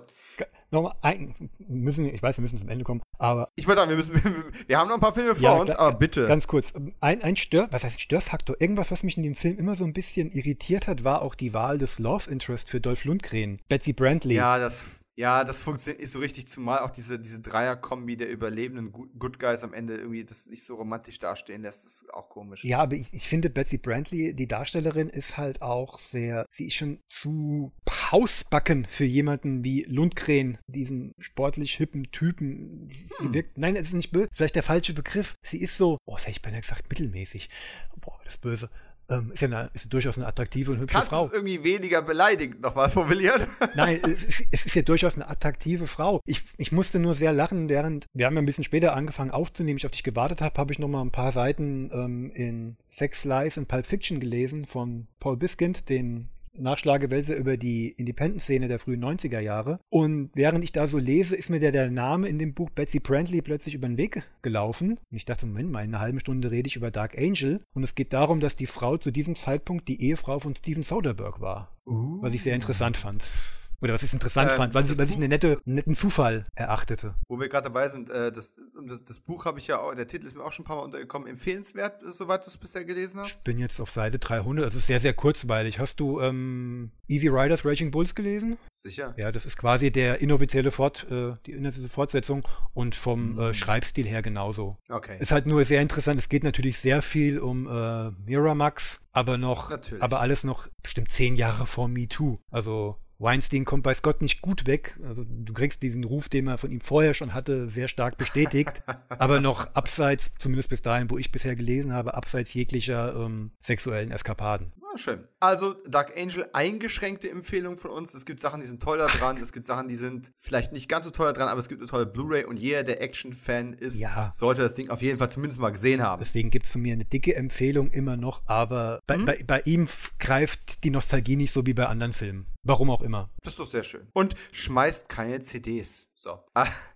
Nochmal, ein, müssen, ich weiß, wir müssen zum Ende kommen, aber. Ich würde sagen, wir, müssen, wir haben noch ein paar Filme vor ja, uns, aber bitte. Ganz kurz. Ein, ein Stör, was heißt Störfaktor? Irgendwas, was mich in dem Film immer so ein bisschen irritiert hat, war auch die Wahl des Love Interest für Dolph Lundgren. Betsy Brantley. Ja, das ja, das funktioniert nicht so richtig, zumal auch diese, diese Dreier-Kombi der überlebenden Good Guys am Ende irgendwie das nicht so romantisch dastehen lässt, das ist auch komisch. Ja, aber ich, ich finde, Betsy Brantley, die Darstellerin, ist halt auch sehr, sie ist schon zu hausbacken für jemanden wie Lundgren, diesen sportlich hippen Typen. Hm. Wirkt, nein, das ist nicht böse, vielleicht der falsche Begriff. Sie ist so, oh, das hätte ich beinahe gesagt, mittelmäßig. Boah, das ist böse. Ähm, ist ja eine, ist durchaus eine attraktive und hübsche Kannst Frau. Kannst du irgendwie weniger beleidigend nochmal formulieren? Nein, es ist, es ist, ja durchaus eine attraktive Frau. Ich, ich musste nur sehr lachen, während wir haben ja ein bisschen später angefangen aufzunehmen, ich auf dich gewartet habe, habe ich nochmal ein paar Seiten ähm, in Sex, Lies und Pulp Fiction gelesen von Paul Biskind, den Nachschlagewälzer über die Independent-Szene der frühen 90er Jahre. Und während ich da so lese, ist mir der, der Name in dem Buch Betsy Brantley plötzlich über den Weg gelaufen. Und ich dachte, Moment mal, in einer halben Stunde rede ich über Dark Angel. Und es geht darum, dass die Frau zu diesem Zeitpunkt die Ehefrau von Steven Soderbergh war. Uh. Was ich sehr interessant fand. Oder was ich interessant äh, fand, weil, weil ich eine nette, einen netten Zufall erachtete. Wo wir gerade dabei sind, äh, das, das, das, Buch habe ich ja auch, der Titel ist mir auch schon ein paar Mal untergekommen. Empfehlenswert, soweit du es bisher gelesen hast? Ich bin jetzt auf Seite 300, das ist sehr, sehr kurzweilig. Hast du ähm, Easy Riders Raging Bulls gelesen? Sicher. Ja, das ist quasi der inoffizielle Fort, äh, die inoffizielle Fortsetzung und vom mhm. Schreibstil her genauso. Okay. Ist halt nur sehr interessant. Es geht natürlich sehr viel um äh, Miramax, aber noch, Natürlich. aber alles noch bestimmt zehn Jahre vor Me Too. Also Weinstein kommt bei Scott nicht gut weg. Also du kriegst diesen Ruf, den man von ihm vorher schon hatte, sehr stark bestätigt. aber noch abseits, zumindest bis dahin, wo ich bisher gelesen habe, abseits jeglicher ähm, sexuellen Eskapaden. Schön. Also Dark Angel, eingeschränkte Empfehlung von uns. Es gibt Sachen, die sind teuer dran. es gibt Sachen, die sind vielleicht nicht ganz so teuer dran, aber es gibt eine tolle Blu-ray und jeder, der Action-Fan ist, ja. sollte das Ding auf jeden Fall zumindest mal gesehen haben. Deswegen gibt es von mir eine dicke Empfehlung immer noch, aber bei, hm? bei, bei ihm greift die Nostalgie nicht so wie bei anderen Filmen. Warum auch immer. Das ist doch sehr schön. Und schmeißt keine CDs. So.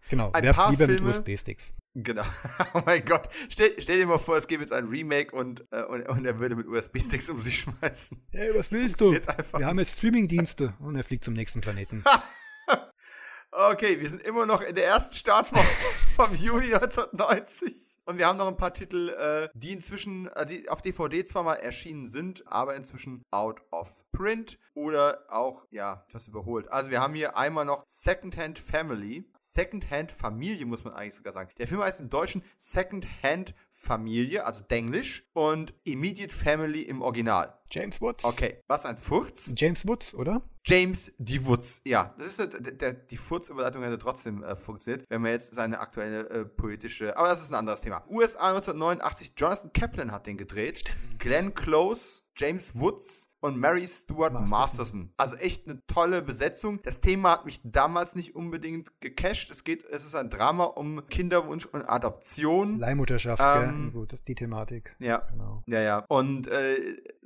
Genau, ein werft lieber Filme, mit USB-Sticks. Genau. Oh mein Gott. Stell, stell, dir mal vor, es gäbe jetzt ein Remake und, äh, und, und, er würde mit USB-Sticks um sich schmeißen. Hey, was willst du? Wir haben jetzt Streaming-Dienste. Und er fliegt zum nächsten Planeten. Okay, wir sind immer noch in der ersten Startwoche vom Juni 1990. Und wir haben noch ein paar Titel, äh, die inzwischen äh, die auf DVD zwar mal erschienen sind, aber inzwischen out of print oder auch, ja, etwas überholt. Also wir haben hier einmal noch Secondhand Family. Secondhand Familie muss man eigentlich sogar sagen. Der Film heißt im Deutschen Secondhand Familie, also Denglisch, und Immediate Family im Original. James Woods. Okay, was ein Furz? James Woods, oder? James die Woods, ja. Das ist der, der, die Furz-Überleitung hätte trotzdem äh, funktioniert, wenn man jetzt seine aktuelle äh, politische, aber das ist ein anderes Thema. USA 1989, Jonathan Kaplan hat den gedreht. Glenn Close, James Woods und Mary Stuart Masterson. Masterson. Also echt eine tolle Besetzung. Das Thema hat mich damals nicht unbedingt gecasht. Es geht, es ist ein Drama um Kinderwunsch und Adoption. Leihmutterschaft, ähm, ja, so, das ist die Thematik. Ja, genau. Ja, ja. Und äh,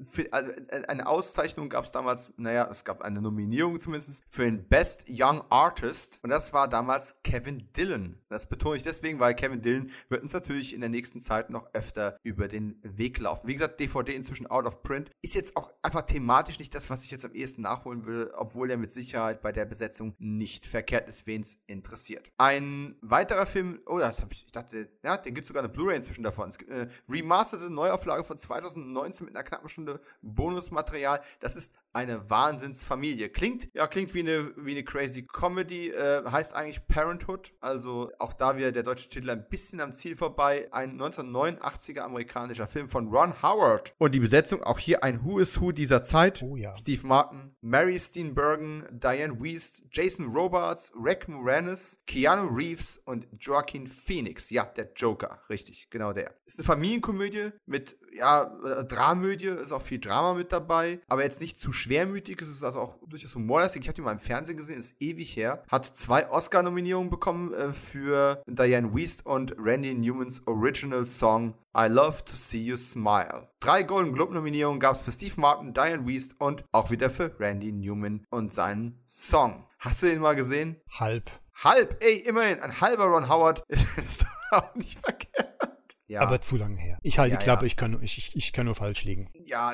für, also, äh, eine Auszeichnung gab es damals, naja, es gab eine Nominierung zumindest für den Best Young Artist. Und das war damals Kevin Dillon. Das betone ich deswegen, weil Kevin Dillon wird uns natürlich in der nächsten Zeit noch öfter über den Weg laufen. Wie gesagt, DVD inzwischen out of print. Ist jetzt auch einfach thematisch nicht das, was ich jetzt am ehesten nachholen will, obwohl er mit Sicherheit bei der Besetzung nicht verkehrt ist, wen es interessiert. Ein weiterer Film, oh, das habe ich, ich dachte, ja, den gibt sogar eine Blu-ray inzwischen davon. Es gibt eine remasterte Neuauflage von 2019 mit einer knappen Stunde Bonusmaterial. Das ist eine Wahnsinnsfamilie. Klingt, ja, klingt wie eine, wie eine crazy Comedy, äh, heißt eigentlich Parenthood. Also auch da wieder der deutsche Titel ein bisschen am Ziel vorbei. Ein 1989er amerikanischer Film von Ron Howard. Und die Besetzung auch hier ein Who is Who dieser Zeit. Oh ja. Steve Martin, Mary Steenburgen, Diane Wiest, Jason Robards, Rick Moranis, Keanu Reeves und Joaquin Phoenix. Ja, der Joker. Richtig, genau der. Ist eine Familienkomödie mit, ja, Dramödie. Ist auch viel Drama mit dabei. Aber jetzt nicht zu schwermütig, es ist also auch durchaus humorlastig. Ich habe die mal im Fernsehen gesehen, ist ewig her. Hat zwei Oscar-Nominierungen bekommen äh, für Diane Wiest und Randy Newmans Original Song I Love to See You Smile. Drei Golden Globe-Nominierungen gab es für Steve Martin, Diane Wiest und auch wieder für Randy Newman und seinen Song. Hast du den mal gesehen? Halb. Halb, ey, immerhin, ein halber Ron Howard ist doch auch nicht verkehrt. Ja. Aber zu lang her. Ich halte ja, die Klappe, ja. ich, kann, ich, ich, ich kann nur falsch liegen. Ja,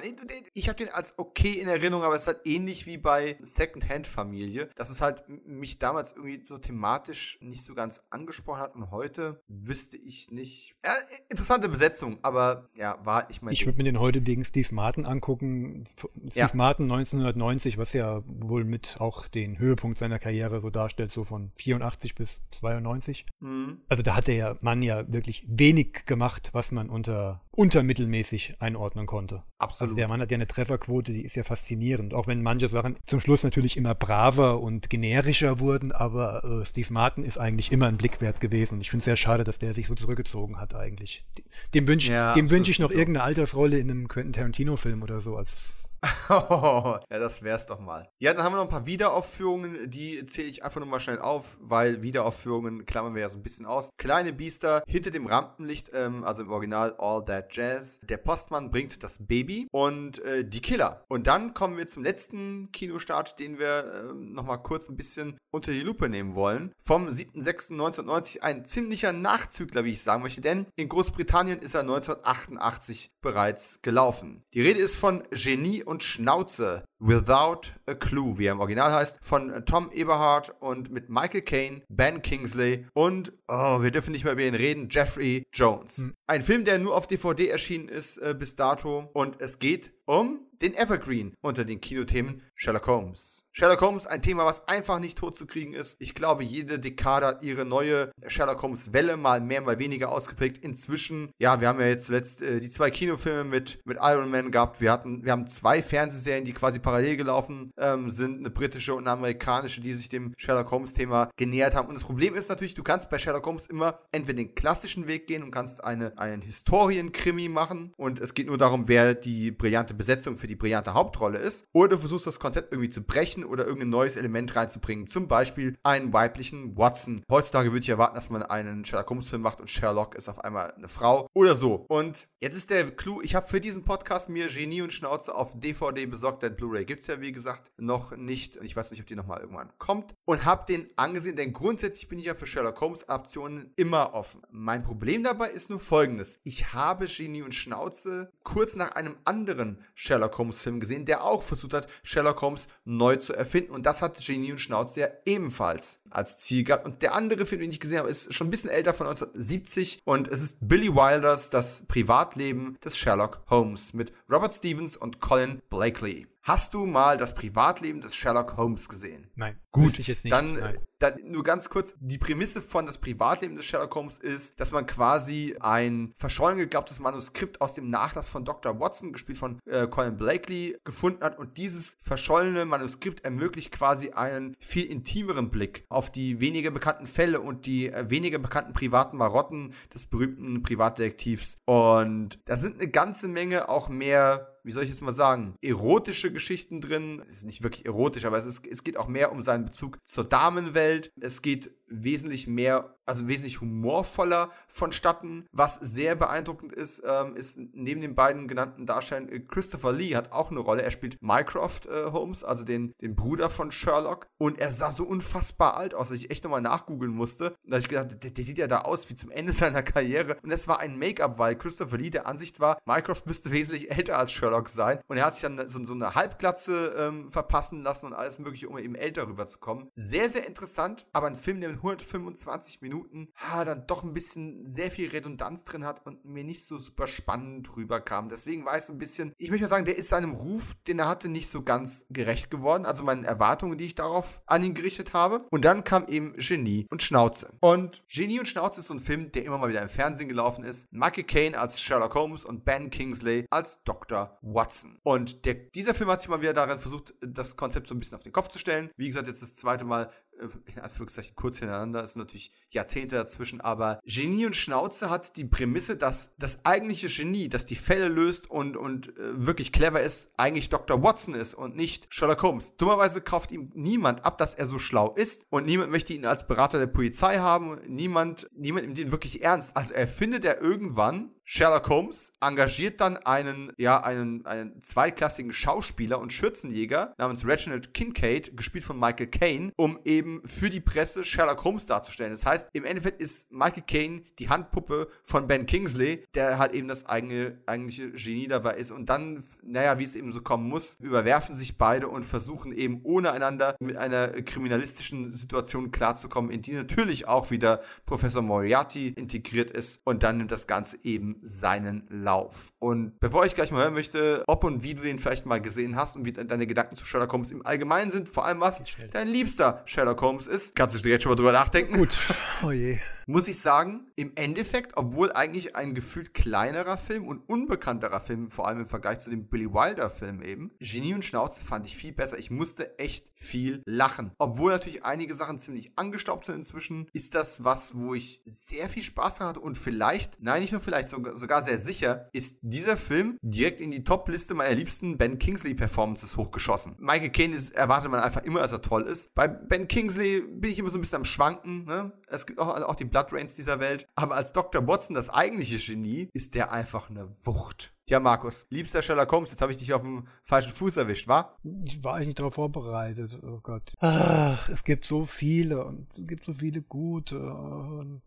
ich habe den als okay in Erinnerung, aber es ist halt ähnlich wie bei Second-Hand-Familie, dass es halt mich damals irgendwie so thematisch nicht so ganz angesprochen hat und heute wüsste ich nicht. Ja, interessante Besetzung, aber ja, war ich meine. Ich würde mir den heute wegen Steve Martin angucken. Steve Martin 1990, was ja wohl mit auch den Höhepunkt seiner Karriere so darstellt, so von 84 bis 92. Mhm. Also da hat der Mann ja wirklich wenig gemacht gemacht, was man unter untermittelmäßig einordnen konnte. Absolut. Also der Mann hat ja eine Trefferquote, die ist ja faszinierend. Auch wenn manche Sachen zum Schluss natürlich immer braver und generischer wurden, aber äh, Steve Martin ist eigentlich immer ein Blick wert gewesen. Und ich finde es sehr schade, dass der sich so zurückgezogen hat eigentlich. Dem wünsche ja, wünsch ich noch irgendeine Altersrolle in einem Quentin Tarantino-Film oder so als ja, das wär's doch mal. Ja, dann haben wir noch ein paar Wiederaufführungen, die zähle ich einfach nur mal schnell auf, weil Wiederaufführungen klammern wir ja so ein bisschen aus. Kleine Biester hinter dem Rampenlicht, ähm, also im Original All That Jazz. Der Postmann bringt das Baby und äh, die Killer. Und dann kommen wir zum letzten Kinostart, den wir äh, nochmal kurz ein bisschen unter die Lupe nehmen wollen. Vom 7.6.1990 ein ziemlicher Nachzügler, wie ich sagen möchte, denn in Großbritannien ist er 1988 bereits gelaufen. Die Rede ist von Genie und Schnauze. Without a Clue, wie er im Original heißt, von Tom Eberhardt und mit Michael Caine, Ben Kingsley und, oh, wir dürfen nicht mehr über ihn reden, Jeffrey Jones. Hm. Ein Film, der nur auf DVD erschienen ist äh, bis dato und es geht um den Evergreen unter den Kinothemen Sherlock Holmes. Sherlock Holmes, ein Thema, was einfach nicht tot zu kriegen ist. Ich glaube, jede Dekade hat ihre neue Sherlock Holmes-Welle mal mehr, mal weniger ausgeprägt. Inzwischen, ja, wir haben ja jetzt zuletzt äh, die zwei Kinofilme mit, mit Iron Man gehabt. Wir hatten, wir haben zwei Fernsehserien, die quasi parallel gelaufen ähm, sind, eine britische und eine amerikanische, die sich dem Sherlock Holmes-Thema genähert haben. Und das Problem ist natürlich, du kannst bei Sherlock Holmes immer entweder den klassischen Weg gehen und kannst eine, einen Historienkrimi machen. Und es geht nur darum, wer die brillante Besetzung für die brillante Hauptrolle ist. Oder du versuchst das Konzept irgendwie zu brechen oder irgendein neues Element reinzubringen. Zum Beispiel einen weiblichen Watson. Heutzutage würde ich erwarten, dass man einen Sherlock Holmes Film macht und Sherlock ist auf einmal eine Frau oder so. Und jetzt ist der Clou, ich habe für diesen Podcast mir Genie und Schnauze auf DVD besorgt, denn Blu-ray gibt es ja wie gesagt noch nicht. Ich weiß nicht, ob die nochmal irgendwann kommt. Und habe den angesehen, denn grundsätzlich bin ich ja für Sherlock Holmes Optionen immer offen. Mein Problem dabei ist nur folgendes. Ich habe Genie und Schnauze kurz nach einem anderen Sherlock Holmes-Film gesehen, der auch versucht hat, Sherlock Holmes neu zu erfinden. Und das hat Genie und Schnauze ja ebenfalls als Ziel gehabt. Und der andere Film, den ich gesehen habe, ist schon ein bisschen älter, von 1970. Und es ist Billy Wilders, das Privatleben des Sherlock Holmes mit Robert Stevens und Colin Blakely. Hast du mal das Privatleben des Sherlock Holmes gesehen? Nein. Gut, ich jetzt nicht. Dann, Nein. dann nur ganz kurz. Die Prämisse von das Privatleben des Sherlock Holmes ist, dass man quasi ein verschollen geglaubtes Manuskript aus dem Nachlass von Dr. Watson, gespielt von äh, Colin Blakely, gefunden hat. Und dieses verschollene Manuskript ermöglicht quasi einen viel intimeren Blick auf die weniger bekannten Fälle und die äh, weniger bekannten privaten Marotten des berühmten Privatdetektivs. Und da sind eine ganze Menge auch mehr wie soll ich jetzt mal sagen, erotische Geschichten drin. Es ist nicht wirklich erotisch, aber es, ist, es geht auch mehr um seinen Bezug zur Damenwelt. Es geht wesentlich mehr, also wesentlich humorvoller vonstatten. Was sehr beeindruckend ist, ähm, ist neben den beiden genannten Darstellern äh, Christopher Lee hat auch eine Rolle. Er spielt Mycroft äh, Holmes, also den, den Bruder von Sherlock. Und er sah so unfassbar alt aus, dass ich echt nochmal nachgoogeln musste. Da ich gedacht, der, der, sieht ja da aus wie zum Ende seiner Karriere. Und das war ein Make-up, weil Christopher Lee der Ansicht war, Mycroft müsste wesentlich älter als Sherlock sein. Und er hat sich dann so, so eine Halbglatze ähm, verpassen lassen und alles mögliche, um eben älter rüberzukommen. Sehr, sehr interessant, aber ein Film, der 125 Minuten ha, dann doch ein bisschen sehr viel Redundanz drin hat und mir nicht so super spannend rüberkam. Deswegen war es ein bisschen, ich möchte mal sagen, der ist seinem Ruf, den er hatte, nicht so ganz gerecht geworden. Also meinen Erwartungen, die ich darauf an ihn gerichtet habe. Und dann kam eben Genie und Schnauze. Und Genie und Schnauze ist so ein Film, der immer mal wieder im Fernsehen gelaufen ist. Michael Caine als Sherlock Holmes und Ben Kingsley als Dr. Watson. Und der, dieser Film hat sich mal wieder daran versucht, das Konzept so ein bisschen auf den Kopf zu stellen. Wie gesagt, jetzt das zweite Mal in Anführungszeichen kurz hintereinander, ist natürlich Jahrzehnte dazwischen, aber Genie und Schnauze hat die Prämisse, dass das eigentliche Genie, das die Fälle löst und, und äh, wirklich clever ist, eigentlich Dr. Watson ist und nicht Sherlock Holmes. Dummerweise kauft ihm niemand ab, dass er so schlau ist und niemand möchte ihn als Berater der Polizei haben, niemand, niemand nimmt ihn wirklich ernst. Also er findet er irgendwann Sherlock Holmes engagiert dann einen, ja, einen, einen zweiklassigen Schauspieler und Schürzenjäger namens Reginald Kincaid, gespielt von Michael Caine, um eben für die Presse Sherlock Holmes darzustellen. Das heißt, im Endeffekt ist Michael Caine die Handpuppe von Ben Kingsley, der halt eben das eigene, eigentliche Genie dabei ist. Und dann, naja, wie es eben so kommen muss, überwerfen sich beide und versuchen eben ohne einander mit einer kriminalistischen Situation klarzukommen, in die natürlich auch wieder Professor Moriarty integriert ist. Und dann nimmt das Ganze eben seinen Lauf. Und bevor ich gleich mal hören möchte, ob und wie du den vielleicht mal gesehen hast und wie deine Gedanken zu Sherlock Holmes im Allgemeinen sind, vor allem was dein liebster Sherlock Holmes ist, kannst du direkt schon mal drüber nachdenken. Gut. Oh je muss ich sagen, im Endeffekt, obwohl eigentlich ein gefühlt kleinerer Film und unbekannterer Film, vor allem im Vergleich zu dem Billy Wilder Film eben, Genie und Schnauze fand ich viel besser. Ich musste echt viel lachen. Obwohl natürlich einige Sachen ziemlich angestaubt sind inzwischen, ist das was, wo ich sehr viel Spaß dran hatte und vielleicht, nein, nicht nur vielleicht, sogar, sehr sicher, ist dieser Film direkt in die Top-Liste meiner liebsten Ben Kingsley Performances hochgeschossen. Michael Caine ist, erwartet man einfach immer, dass er toll ist. Bei Ben Kingsley bin ich immer so ein bisschen am Schwanken. Ne? Es gibt auch, auch die Blood Rains dieser Welt. Aber als Dr. Watson das eigentliche Genie ist der einfach eine Wucht. Ja, Markus, liebster Sherlock Holmes, jetzt habe ich dich auf dem falschen Fuß erwischt, wa? Ich war eigentlich darauf vorbereitet. Oh Gott. Ach, es gibt so viele und es gibt so viele gute. Und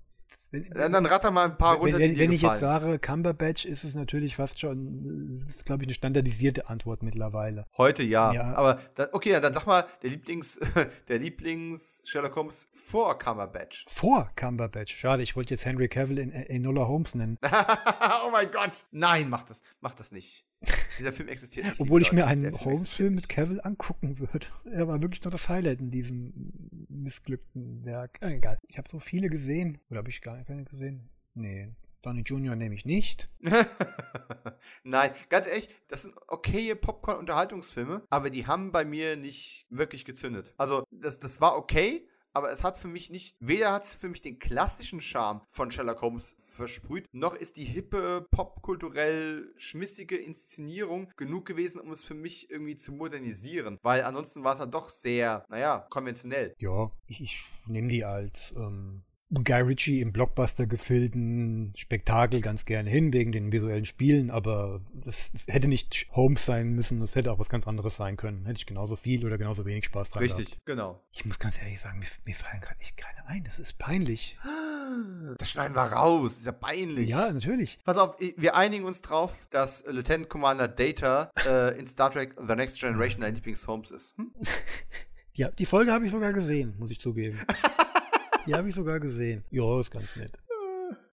wenn, dann, dann ratter mal ein paar runter, Wenn, wenn, ich jetzt sage Cumberbatch, ist es natürlich fast schon, ist glaube ich eine standardisierte Antwort mittlerweile. Heute ja. ja. Aber dann, okay, dann sag mal, der Lieblings, der Lieblings Sherlock Holmes vor Cumberbatch. Vor Cumberbatch. Schade, ich wollte jetzt Henry Cavill in Enola Holmes nennen. oh mein Gott. Nein, mach das, mach das nicht. Dieser Film existiert nicht. Obwohl ich mir einen Holmes-Film mit Cavill angucken würde. Er war wirklich noch das Highlight in diesem missglückten Werk. Äh, egal. Ich habe so viele gesehen. Oder habe ich gar keine gesehen? Nee. Donny Jr. nehme ich nicht. Nein, ganz ehrlich, das sind okaye Popcorn-Unterhaltungsfilme, aber die haben bei mir nicht wirklich gezündet. Also, das, das war okay, aber es hat für mich nicht, weder hat es für mich den klassischen Charme von Sherlock Holmes versprüht, noch ist die hippe, popkulturell schmissige Inszenierung genug gewesen, um es für mich irgendwie zu modernisieren. Weil ansonsten war es dann doch sehr, naja, konventionell. Ja, ich, ich nehme die als ähm, Guy Ritchie im Blockbuster gefüllten Spektakel ganz gerne hin, wegen den visuellen Spielen, aber das, das hätte nicht Holmes sein müssen, das hätte auch was ganz anderes sein können. Hätte ich genauso viel oder genauso wenig Spaß dran Richtig, gehabt. genau. Ich muss ganz ehrlich sagen, mir, mir fallen gerade echt keine ein. Das ist peinlich. Das schneiden wir raus, ist ja peinlich. Ja, natürlich. Pass auf, wir einigen uns drauf, dass Lieutenant Commander Data äh, in Star Trek The Next Generation dein Lieblings-Holmes ist. Hm? Ja, die Folge habe ich sogar gesehen, muss ich zugeben. die habe ich sogar gesehen. Ja, ist ganz nett.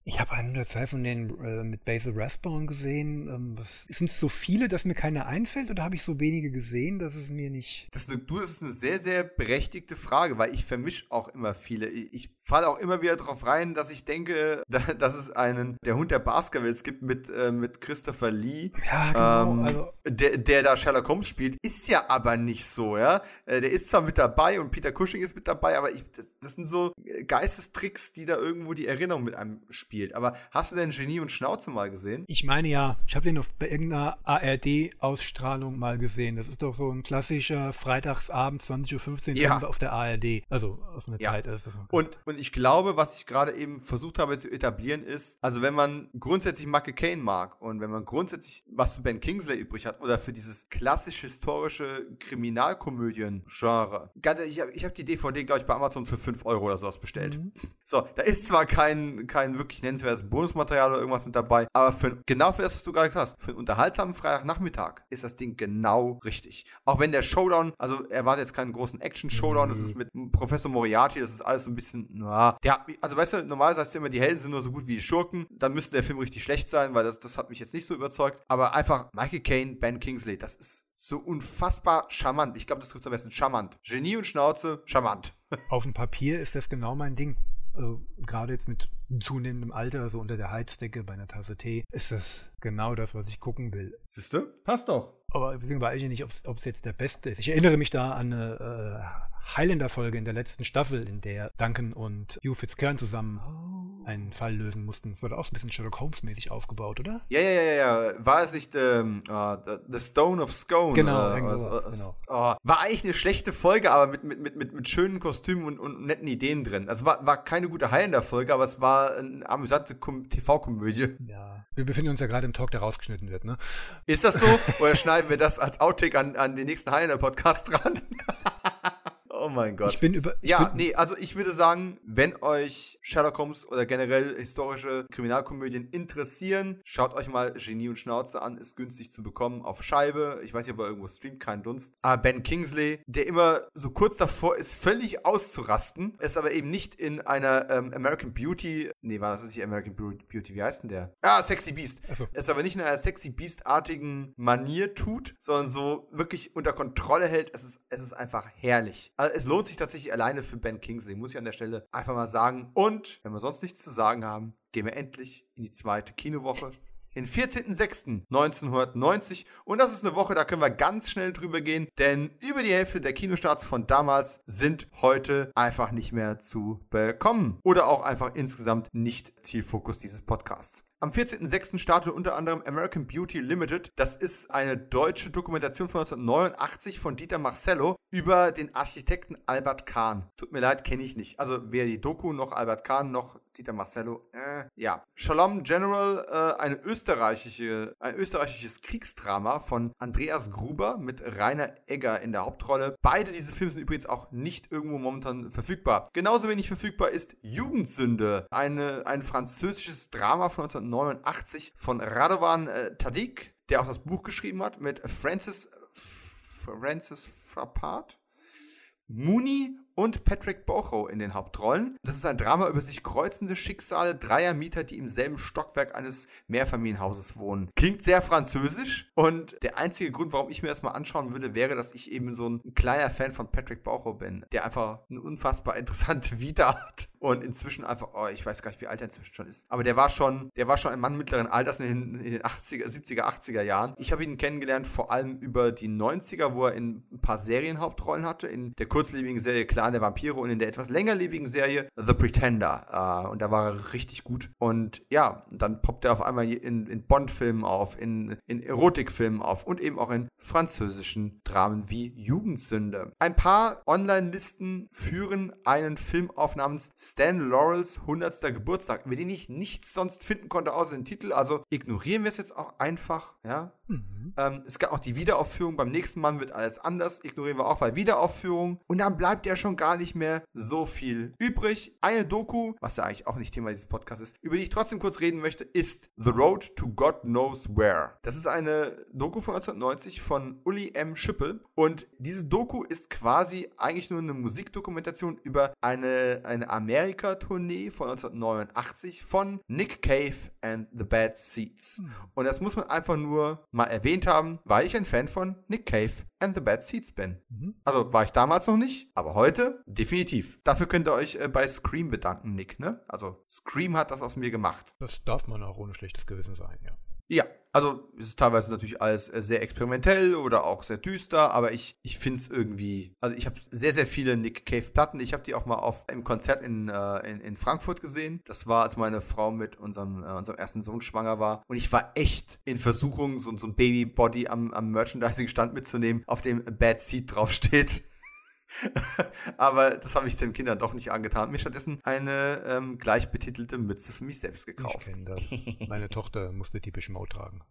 Ich habe einen oder zwei von denen äh, mit Basil Rathbone gesehen. Ähm, Sind es so viele, dass mir keiner einfällt oder habe ich so wenige gesehen, dass es mir nicht. Das ist eine, du, das ist eine sehr, sehr berechtigte Frage, weil ich vermische auch immer viele. Ich falle auch immer wieder darauf rein, dass ich denke, da, dass es einen Der Hund der Baskervilles gibt mit, äh, mit Christopher Lee. Ja, genau. Ähm, also, der, der da Sherlock Holmes spielt, ist ja aber nicht so, ja. Äh, Der ist zwar mit dabei und Peter Cushing ist mit dabei, aber ich, das, das sind so Geistestricks, die da irgendwo die Erinnerung mit einem spielt. Aber hast du denn Genie und Schnauze mal gesehen? ich meine ja, ich habe den auf bei irgendeiner ARD-Ausstrahlung mal gesehen. Das ist doch so ein klassischer Freitagsabend 20.15 Uhr Ja. auf der ARD. Also aus einer Ja. Zeit ist das. Und, und ich glaube, was ich gerade eben versucht habe zu etablieren, ist, also wenn man grundsätzlich Michael Caine mag und wenn man grundsätzlich was für Ben Kingsley übrig hat oder für dieses klassisch historische Kriminalkomödien-Genre, ganz ehrlich, ich habe hab die DVD, glaube ich, bei Amazon für 5 Euro oder sowas bestellt. Mhm. So, da ist zwar kein, kein wirklich nennenswertes Bonusmaterial oder irgendwas mit dabei, aber für, genau für das, was du gerade gesagt hast, für einen unterhaltsamen Freitagnachmittag ist das Ding genau richtig. Auch wenn der Showdown, also er war jetzt keinen großen Action-Showdown, das ist mit Professor Moriarty, das ist alles so ein bisschen, na, der, also weißt du, normalerweise heißt es immer, die Helden sind nur so gut wie die Schurken, dann müsste der Film richtig schlecht sein, weil das, das hat mich jetzt nicht so überzeugt, aber einfach Michael Caine, Ben Kingsley, das ist so unfassbar charmant. Ich glaube, das trifft am besten charmant. Genie und Schnauze, charmant. Auf dem Papier ist das genau mein Ding. Also, gerade jetzt mit zunehmendem Alter, so unter der Heizdecke bei einer Tasse Tee, ist das genau das, was ich gucken will. Siehst du? Passt doch. Aber deswegen weiß ich nicht, ob es jetzt der beste ist. Ich erinnere mich da an eine äh, Highlander-Folge in der letzten Staffel, in der Duncan und Hugh Fitzcairn zusammen einen Fall lösen mussten. Das wurde auch ein bisschen Sherlock Holmes-mäßig aufgebaut, oder? Ja, ja, ja, ja. War es nicht ähm, äh, The- Stone of Scone? Genau, äh, was- was- genau. oh, war eigentlich eine schlechte Folge, aber mit, mit, mit, mit, schönen Kostümen und, und netten Ideen drin. Also war, war keine gute Highlander-Folge, aber es war eine amüsante Kom- TV-Komödie. Ja. Wir befinden uns ja gerade im Talk, der rausgeschnitten wird, ne? Ist das so? Oder schneiden wir das als Outtake an, an den nächsten Highlander-Podcast dran? oh mein Gott. Ich bin über. Ich Ja, bin, nee, also ich würde sagen, wenn euch Sherlock Holmes oder generell historische Kriminalkomödien interessieren, schaut euch mal Genie und Schnauze an, ist günstig zu bekommen auf Scheibe. Ich weiß nicht, ob er irgendwo streamt, kein Dunst. Aber Ben Kingsley, der immer so kurz davor ist, völlig auszurasten, ist aber eben nicht in einer ähm, American Beauty, nee, war das nicht American Beau- Beauty, wie heißt denn der? Ah, Sexy Beast. Ach so. Es aber nicht in einer Sexy Beast-artigen Manier tut, sondern so wirklich unter Kontrolle hält. Es ist, es ist einfach herrlich. Also es lohnt sich tatsächlich alleine für Ben Kingsley, muss ich an der Stelle einfach mal sagen. Und wenn wir sonst nichts zu sagen haben, gehen wir endlich in die zweite Kinowoche. Den 14.06.1990. Und das ist eine Woche, da können wir ganz schnell drüber gehen, denn über die Hälfte der Kinostarts von damals sind heute einfach nicht mehr zu bekommen. Oder auch einfach insgesamt nicht Zielfokus dieses Podcasts. Am 14.06. startet unter anderem American Beauty Limited. Das ist eine deutsche Dokumentation von 1989 von Dieter Marcello über den Architekten Albert Kahn. Tut mir leid, kenne ich nicht. Also weder die Doku noch Albert Kahn noch Dieter Marcello. Äh, ja. Shalom General, äh, eine österreichische, ein österreichisches Kriegsdrama von Andreas Gruber mit Rainer Egger in der Hauptrolle. Beide diese Filme sind übrigens auch nicht irgendwo momentan verfügbar. Genauso wenig verfügbar ist Jugendsünde, eine, ein französisches Drama von 1989 von Radovan äh, Tadik, der auch das Buch geschrieben hat mit Francis, Francis Frappart. Mooney und Patrick Bocho in den Hauptrollen. Das ist ein Drama über sich kreuzende Schicksale dreier Mieter, die im selben Stockwerk eines Mehrfamilienhauses wohnen. Klingt sehr französisch und der einzige Grund, warum ich mir das mal anschauen würde, wäre, dass ich eben so ein kleiner Fan von Patrick Bocho bin, der einfach eine unfassbar interessante Vita hat und inzwischen einfach, oh, ich weiß gar nicht, wie alt er inzwischen schon ist, aber der war schon, der war schon ein Mann mittleren Alters in den, in den 80er, 70er, 80er Jahren. Ich habe ihn kennengelernt vor allem über die 90er, wo er in ein paar Serienhauptrollen hatte, in der kurzlebigen Serie Kleine Clan der Vampire und in der etwas längerlebigen Serie The Pretender. Äh, und da war er richtig gut. Und ja, dann poppt er auf einmal in, in Bond-Filmen auf, in, in Erotikfilmen auf und eben auch in französischen Dramen wie Jugendsünde. Ein paar Online-Listen führen einen Film auf namens Stan Laurels 100. Geburtstag, über den ich nichts sonst finden konnte außer den Titel. Also ignorieren wir es jetzt auch einfach. Ja? Mhm. Ähm, es gab auch die Wiederaufführung. Beim nächsten Mal wird alles anders. Ignorieren wir auch bei Wiederaufführung. Und dann bleibt ja schon gar nicht mehr so viel übrig. Eine Doku, was ja eigentlich auch nicht Thema dieses Podcasts ist, über die ich trotzdem kurz reden möchte, ist The Road to God Knows Where. Das ist eine Doku von 1990 von Uli M. Schippel. Und diese Doku ist quasi eigentlich nur eine Musikdokumentation über eine, eine Amerika-Tournee von 1989 von Nick Cave and the Bad Seeds. Hm. Und das muss man einfach nur mal erwähnt haben, weil ich ein Fan von Nick Cave and the Bad Seeds bin. Mhm. Also war ich damals noch nicht, aber heute definitiv. Dafür könnt ihr euch äh, bei Scream bedanken, Nick, ne? Also Scream hat das aus mir gemacht. Das darf man auch ohne schlechtes Gewissen sein, ja. Ja, also es ist teilweise natürlich alles äh, sehr experimentell oder auch sehr düster, aber ich, ich finde es irgendwie, also ich habe sehr, sehr viele Nick Cave Platten. Ich habe die auch mal auf im Konzert in, äh, in, in, Frankfurt gesehen. Das war, als meine Frau mit unserem, äh, unserem ersten Sohn schwanger war. Und ich war echt in Versuchung, so, so ein Babybody am, am Merchandising-Stand mitzunehmen, auf dem Bad Seed draufsteht. Aber das habe ich den Kindern doch nicht angetan. Mir stattdessen eine ähm, gleichbetitelte Mütze für mich selbst gekauft. Ich kenne das. Meine Tochter musste die Bischmau tragen.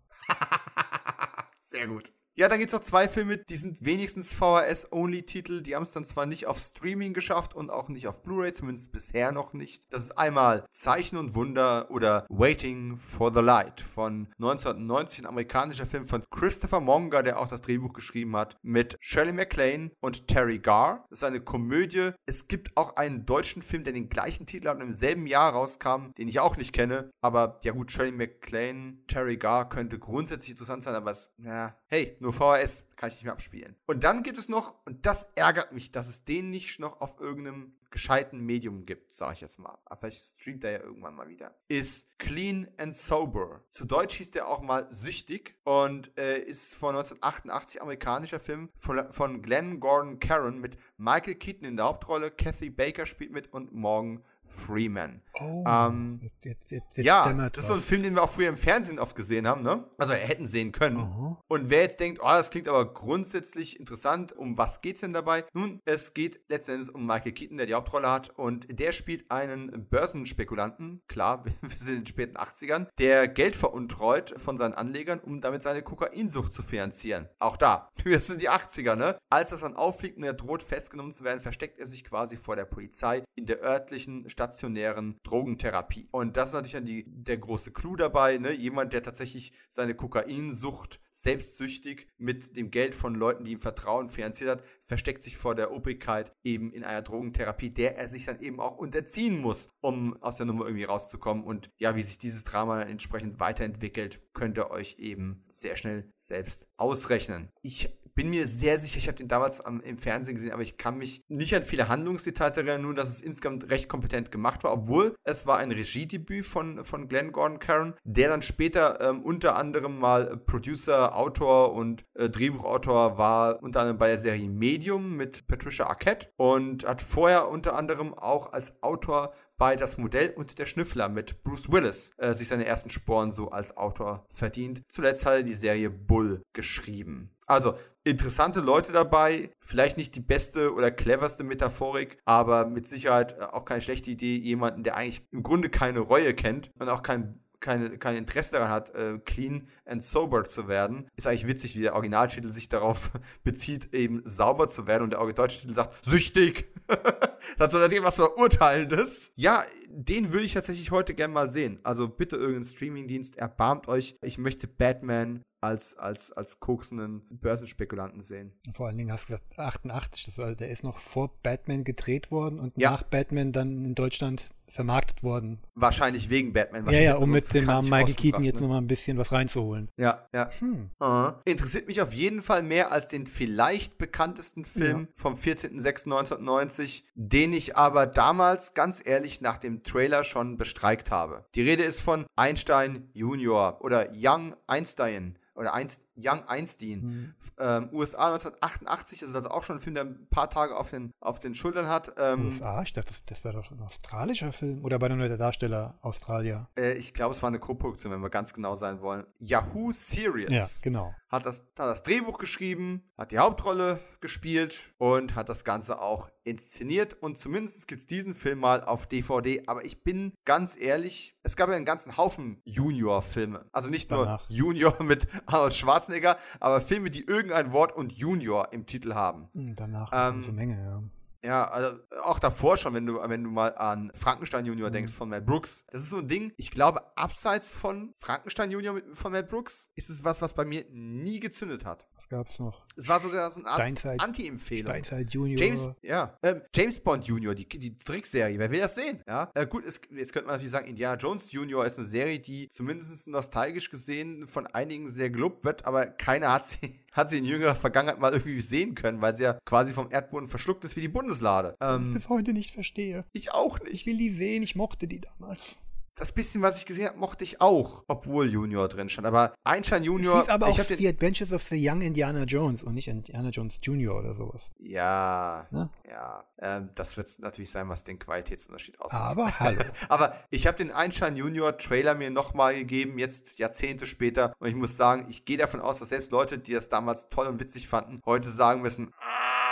Sehr gut. Ja, dann gibt es noch zwei Filme, die sind wenigstens VHS-Only-Titel. Die haben es dann zwar nicht auf Streaming geschafft und auch nicht auf Blu-ray, zumindest bisher noch nicht. Das ist einmal Zeichen und Wunder oder Waiting for the Light von 1990, ein amerikanischer Film von Christopher Monger, der auch das Drehbuch geschrieben hat, mit Shirley MacLaine und Terry Garr. Das ist eine Komödie. Es gibt auch einen deutschen Film, der den gleichen Titel hat und im selben Jahr rauskam, den ich auch nicht kenne. Aber ja gut, Shirley MacLaine, Terry Garr könnte grundsätzlich interessant sein, aber es, ja, hey, nur VHS kann ich nicht mehr abspielen. Und dann gibt es noch, und das ärgert mich, dass es den nicht noch auf irgendeinem gescheiten Medium gibt, sage ich jetzt mal. Aber vielleicht streamt er ja irgendwann mal wieder. Ist Clean and Sober. Zu Deutsch hieß der auch mal Süchtig und äh, ist von 1988 amerikanischer Film von, von Glenn Gordon Caron mit Michael Keaton in der Hauptrolle, Kathy Baker spielt mit und Morgan Freeman. Oh, ähm, jetzt, jetzt, jetzt ja, das ist so ein Film, den wir auch früher im Fernsehen oft gesehen haben, ne? Also hätten sehen können. Uh -huh. Und wer jetzt denkt, oh, das klingt aber grundsätzlich interessant, um was geht's denn dabei? Nun, es geht letztendlich um Michael Keaton, der die Hauptrolle hat und der spielt einen Börsenspekulanten, klar, wir sind in den späten 80ern, der Geld veruntreut von seinen Anlegern, um damit seine Kokainsucht zu finanzieren. Auch da, wir sind die 80er, ne? Als das dann auffliegt und er droht festgenommen zu werden, versteckt er sich quasi vor der Polizei in der örtlichen stationären Drogentherapie. Und das ist natürlich dann die, der große Clou dabei, ne? Jemand, der tatsächlich seine Kokainsucht selbstsüchtig mit dem Geld von Leuten, die ihm vertrauen, finanziert hat, versteckt sich vor der Obrigkeit eben in einer Drogentherapie, der er sich dann eben auch unterziehen muss, um aus der Nummer irgendwie rauszukommen. Und ja, wie sich dieses Drama entsprechend weiterentwickelt, könnt ihr euch eben sehr schnell selbst ausrechnen. Ich bin mir sehr sicher, ich habe den damals am, im Fernsehen gesehen, aber ich kann mich nicht an viele Handlungsdetails erinnern, nur dass es insgesamt recht kompetent gemacht war, obwohl es war ein Regiedebüt von, von Glenn Gordon Caron, der dann später ähm, unter anderem mal Producer, Autor und äh, Drehbuchautor war, unter anderem bei der Serie Medium mit Patricia Arquette und hat vorher unter anderem auch als Autor bei Das Modell und der Schnüffler mit Bruce Willis äh, sich seine ersten Sporen so als Autor verdient. Zuletzt hat er die Serie Bull geschrieben. Also interessante Leute dabei, vielleicht nicht die beste oder cleverste Metaphorik, aber mit Sicherheit äh, auch keine schlechte Idee, jemanden, der eigentlich im Grunde keine Reue kennt und auch kein keine, kein Interesse daran hat, äh, clean and sober zu werden. Ist eigentlich witzig, wie der Originaltitel sich darauf bezieht, eben sauber zu werden und der deutsche Titel sagt, süchtig. das soll natürlich was Verurteilendes. Ja, den würde ich tatsächlich heute gerne mal sehen. Also bitte irgendein Streamingdienst, erbarmt euch. Ich möchte Batman als, als, als koksenden Börsenspekulanten sehen. Vor allen Dingen hast du gesagt 88, das war, der ist noch vor Batman gedreht worden und ja. nach Batman dann in Deutschland vermarktet worden. Wahrscheinlich wegen Batman. Ja, ja, um mit dem Namen Michael Keaton jetzt ne? nochmal ein bisschen was reinzuholen. Ja, ja. Hm. Uh, interessiert mich auf jeden Fall mehr als den vielleicht bekanntesten Film ja. vom 14.06.1990, den ich aber damals ganz ehrlich nach dem Trailer schon bestreikt habe. Die Rede ist von Einstein Junior oder Young Einstein oder Einst, Young Einstein. Mhm. Ähm, USA 1988, das ist also auch schon ein Film, der ein paar Tage auf den, auf den Schultern hat. Ähm, USA? Ich dachte, das, das wäre doch ein australischer Film. Oder war nur der Darsteller Australier? Äh, ich glaube, es war eine Co-Produktion, wenn wir ganz genau sein wollen. Yahoo Serious. Ja, genau. Hat das, hat das Drehbuch geschrieben, hat die Hauptrolle gespielt und hat das Ganze auch inszeniert. Und zumindest gibt es diesen Film mal auf DVD. Aber ich bin ganz ehrlich, es gab ja einen ganzen Haufen Junior-Filme. Also nicht Danach. nur Junior mit Arnold Schwarzenegger, aber Filme, die irgendein Wort und Junior im Titel haben. Hm, danach ähm, eine ganze Menge, ja. Ja, also auch davor schon, wenn du, wenn du mal an Frankenstein Junior mhm. denkst von Mel Brooks. Das ist so ein Ding, ich glaube, abseits von Frankenstein Junior von Mel Brooks ist es was, was bei mir nie gezündet hat. Was gab's noch? Es war sogar so eine Art Anti-Empfehlung. Steinzeit Junior. James, ja, ähm, James Bond Junior, die, die Trickserie. Wer will das sehen? Ja, äh, gut, es, jetzt könnte man natürlich sagen, Indiana Jones Junior ist eine Serie, die zumindest nostalgisch gesehen von einigen sehr gelobt wird, aber keiner hat sie hat sie in jüngerer Vergangenheit mal irgendwie sehen können, weil sie ja quasi vom Erdboden verschluckt ist wie die Bundeslade. Ähm, ich bis heute nicht verstehe. Ich auch nicht. Ich will die sehen, ich mochte die damals das bisschen, was ich gesehen habe, mochte ich auch, obwohl Junior drin stand. Aber Einstein Junior. Es hieß aber auch The Adventures of the Young Indiana Jones und nicht Indiana Jones Junior oder sowas. Ja, ne? ja. Ähm, das wird natürlich sein, was den Qualitätsunterschied ausmacht. Aber hallo. aber ich habe den Einstein Junior Trailer mir nochmal gegeben, jetzt Jahrzehnte später. Und ich muss sagen, ich gehe davon aus, dass selbst Leute, die das damals toll und witzig fanden, heute sagen müssen, ah,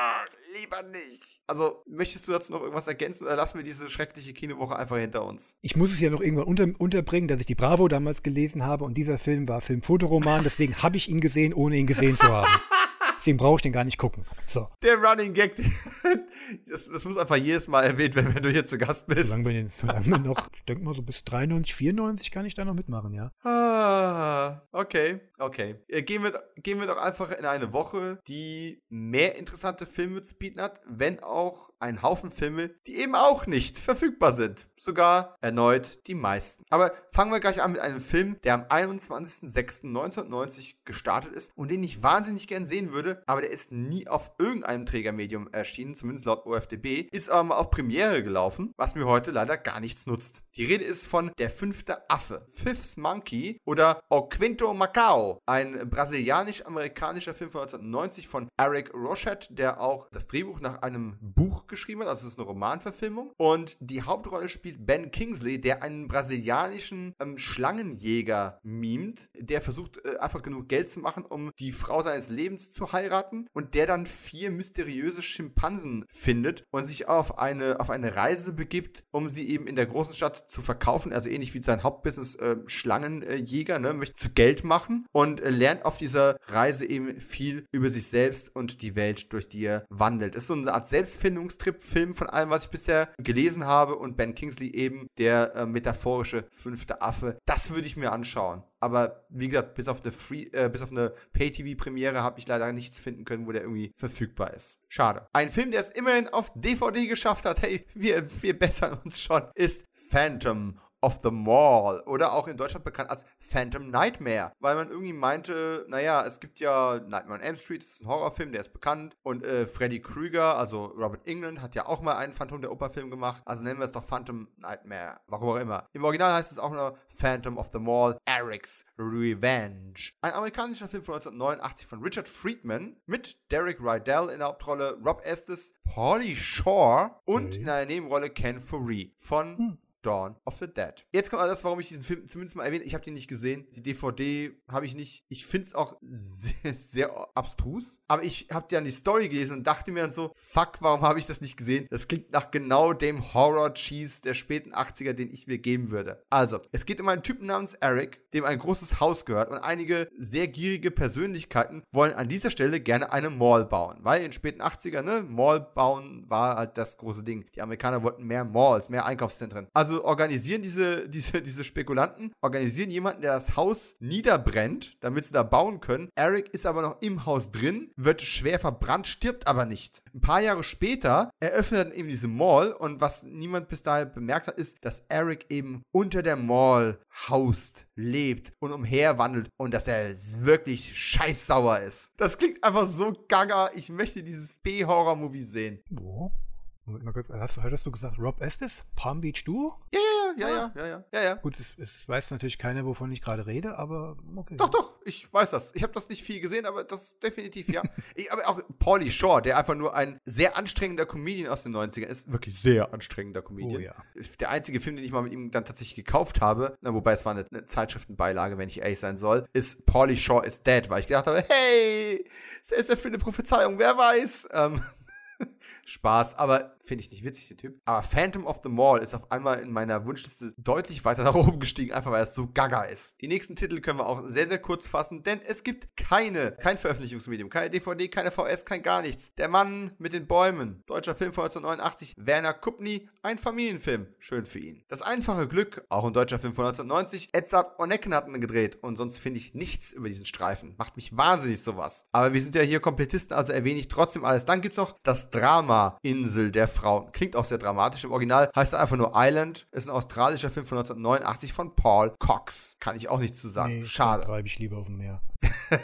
lieber nicht. Also, möchtest du dazu noch irgendwas ergänzen oder lassen wir diese schreckliche Kinowoche einfach hinter uns? Ich muss es ja noch irgendwann unter, unterbringen, dass ich die Bravo damals gelesen habe und dieser Film war Filmfotoroman, deswegen habe ich ihn gesehen, ohne ihn gesehen zu haben. Deswegen brauche ich den gar nicht gucken. So. Der Running Gag, das, das muss einfach jedes Mal erwähnt werden, wenn du hier zu Gast bist. Solange wir, den, solange wir noch, ich denke mal so bis 93, 94 kann ich da noch mitmachen, ja. Ah, okay, okay. Gehen wir, gehen wir doch einfach in eine Woche, die mehr interessante Filme zu bieten hat, wenn auch ein Haufen Filme, die eben auch nicht verfügbar sind. Sogar erneut die meisten. Aber fangen wir gleich an mit einem Film, der am 21.06.1990 gestartet ist und den ich wahnsinnig gern sehen würde, aber der ist nie auf irgendeinem Trägermedium erschienen, zumindest laut OFDB, ist aber mal auf Premiere gelaufen, was mir heute leider gar nichts nutzt. Die Rede ist von Der fünfte Affe, Fifth Monkey oder O Quinto Macao, ein brasilianisch-amerikanischer Film von 1990 von Eric Rochette, der auch das Drehbuch nach einem Buch geschrieben hat, also es ist eine Romanverfilmung und die Hauptrolle spielt Ben Kingsley, der einen brasilianischen ähm, Schlangenjäger mimt, der versucht äh, einfach genug Geld zu machen, um die Frau seines Lebens zu heiraten heiraten und der dann vier mysteriöse Schimpansen findet und sich auf eine, auf eine Reise begibt, um sie eben in der großen Stadt zu verkaufen. Also ähnlich wie sein Hauptbusiness äh, Schlangenjäger, ne, möchte zu Geld machen und äh, lernt auf dieser Reise eben viel über sich selbst und die Welt, durch die er wandelt. Ist so eine Art Selbstfindungstrip-Film von allem, was ich bisher gelesen habe und Ben Kingsley eben der äh, metaphorische fünfte Affe. Das würde ich mir anschauen. Aber wie gesagt, bis auf eine Free, äh, bis auf eine Pay-TV-Premiere habe ich leider nichts finden können, wo der irgendwie verfügbar ist. Schade. Ein Film, der es immerhin auf DVD geschafft hat, hey, wir, wir bessern uns schon, ist Phantom of the Mall oder auch in Deutschland bekannt als Phantom Nightmare, weil man irgendwie meinte, naja, es gibt ja Nightmare on Elm Street, das ist ein Horrorfilm, der ist bekannt und äh, Freddy Krueger, also Robert England, hat ja auch mal einen Phantom der Oper-Film gemacht, also nennen wir es doch Phantom Nightmare, warum auch immer. Im Original heißt es auch nur Phantom of the Mall, Eric's Revenge. Ein amerikanischer Film von 1989 von Richard Friedman mit Derek Rydell in der Hauptrolle, Rob Estes, Paulie Shore und okay. in einer Nebenrolle Ken Foree von hm. Dawn of the Dead. Jetzt kommt alles, warum ich diesen Film zumindest mal erwähne. Ich habe den nicht gesehen. Die DVD habe ich nicht. Ich finde es auch sehr, sehr abstrus. Aber ich habe dann die Story gelesen und dachte mir dann so, fuck, warum habe ich das nicht gesehen? Das klingt nach genau dem Horror-Cheese der späten 80er, den ich mir geben würde. Also, es geht um einen Typen namens Eric, dem ein großes Haus gehört und einige sehr gierige Persönlichkeiten wollen an dieser Stelle gerne eine Mall bauen. Weil in den späten 80er, ne, Mall bauen war halt das große Ding. Die Amerikaner wollten mehr Malls, mehr Einkaufszentren. Also also organisieren diese, diese, diese Spekulanten, organisieren jemanden, der das Haus niederbrennt, damit sie da bauen können. Eric ist aber noch im Haus drin, wird schwer verbrannt, stirbt aber nicht. Ein paar Jahre später eröffnet dann eben diese Mall und was niemand bis dahin bemerkt hat, ist, dass Eric eben unter der Mall haust, lebt und umherwandelt und dass er wirklich scheißsauer ist. Das klingt einfach so gaga. Ich möchte dieses B-Horror-Movie sehen. Boah. Hast du, hattest du gesagt, Rob Estes? Palm Beach Duo? Ja, ja, ja, ja, ja, ja, ja, ja. Gut, es, es weiß natürlich keiner, wovon ich gerade rede, aber okay. Doch, doch, ich weiß das. Ich habe das nicht viel gesehen, aber das definitiv, ja. ich, aber auch Paulie Shaw, der einfach nur ein sehr anstrengender Comedian aus den 90ern ist, wirklich sehr anstrengender Comedian. Oh, ja. Der einzige Film, den ich mal mit ihm dann tatsächlich gekauft habe, na, wobei es war eine, eine Zeitschriftenbeilage, wenn ich ehrlich sein soll, ist Paulie Shaw is Dead, weil ich gedacht habe, hey, ist das für eine Prophezeiung, wer weiß. Ähm, Spaß, aber finde ich nicht witzig, der Typ. Aber Phantom of the Mall ist auf einmal in meiner Wunschliste deutlich weiter nach oben gestiegen, einfach weil es so gaga ist. Die nächsten Titel können wir auch sehr, sehr kurz fassen, denn es gibt keine, kein Veröffentlichungsmedium, keine DVD, keine VS, kein gar nichts. Der Mann mit den Bäumen, deutscher Film von 1989, Werner Kupny, ein Familienfilm, schön für ihn. Das einfache Glück, auch ein deutscher Film von 1990, Edzard Onecken hatten gedreht und sonst finde ich nichts über diesen Streifen. Macht mich wahnsinnig sowas. Aber wir sind ja hier Komplettisten, also erwähne ich trotzdem alles. Dann gibt es noch das Drama Insel der Frauen. Klingt auch sehr dramatisch. Im Original heißt er einfach nur Island. Ist ein australischer Film von 1989 von Paul Cox. Kann ich auch nichts zu sagen. Nee, Schade. Treibe ich lieber auf dem Meer.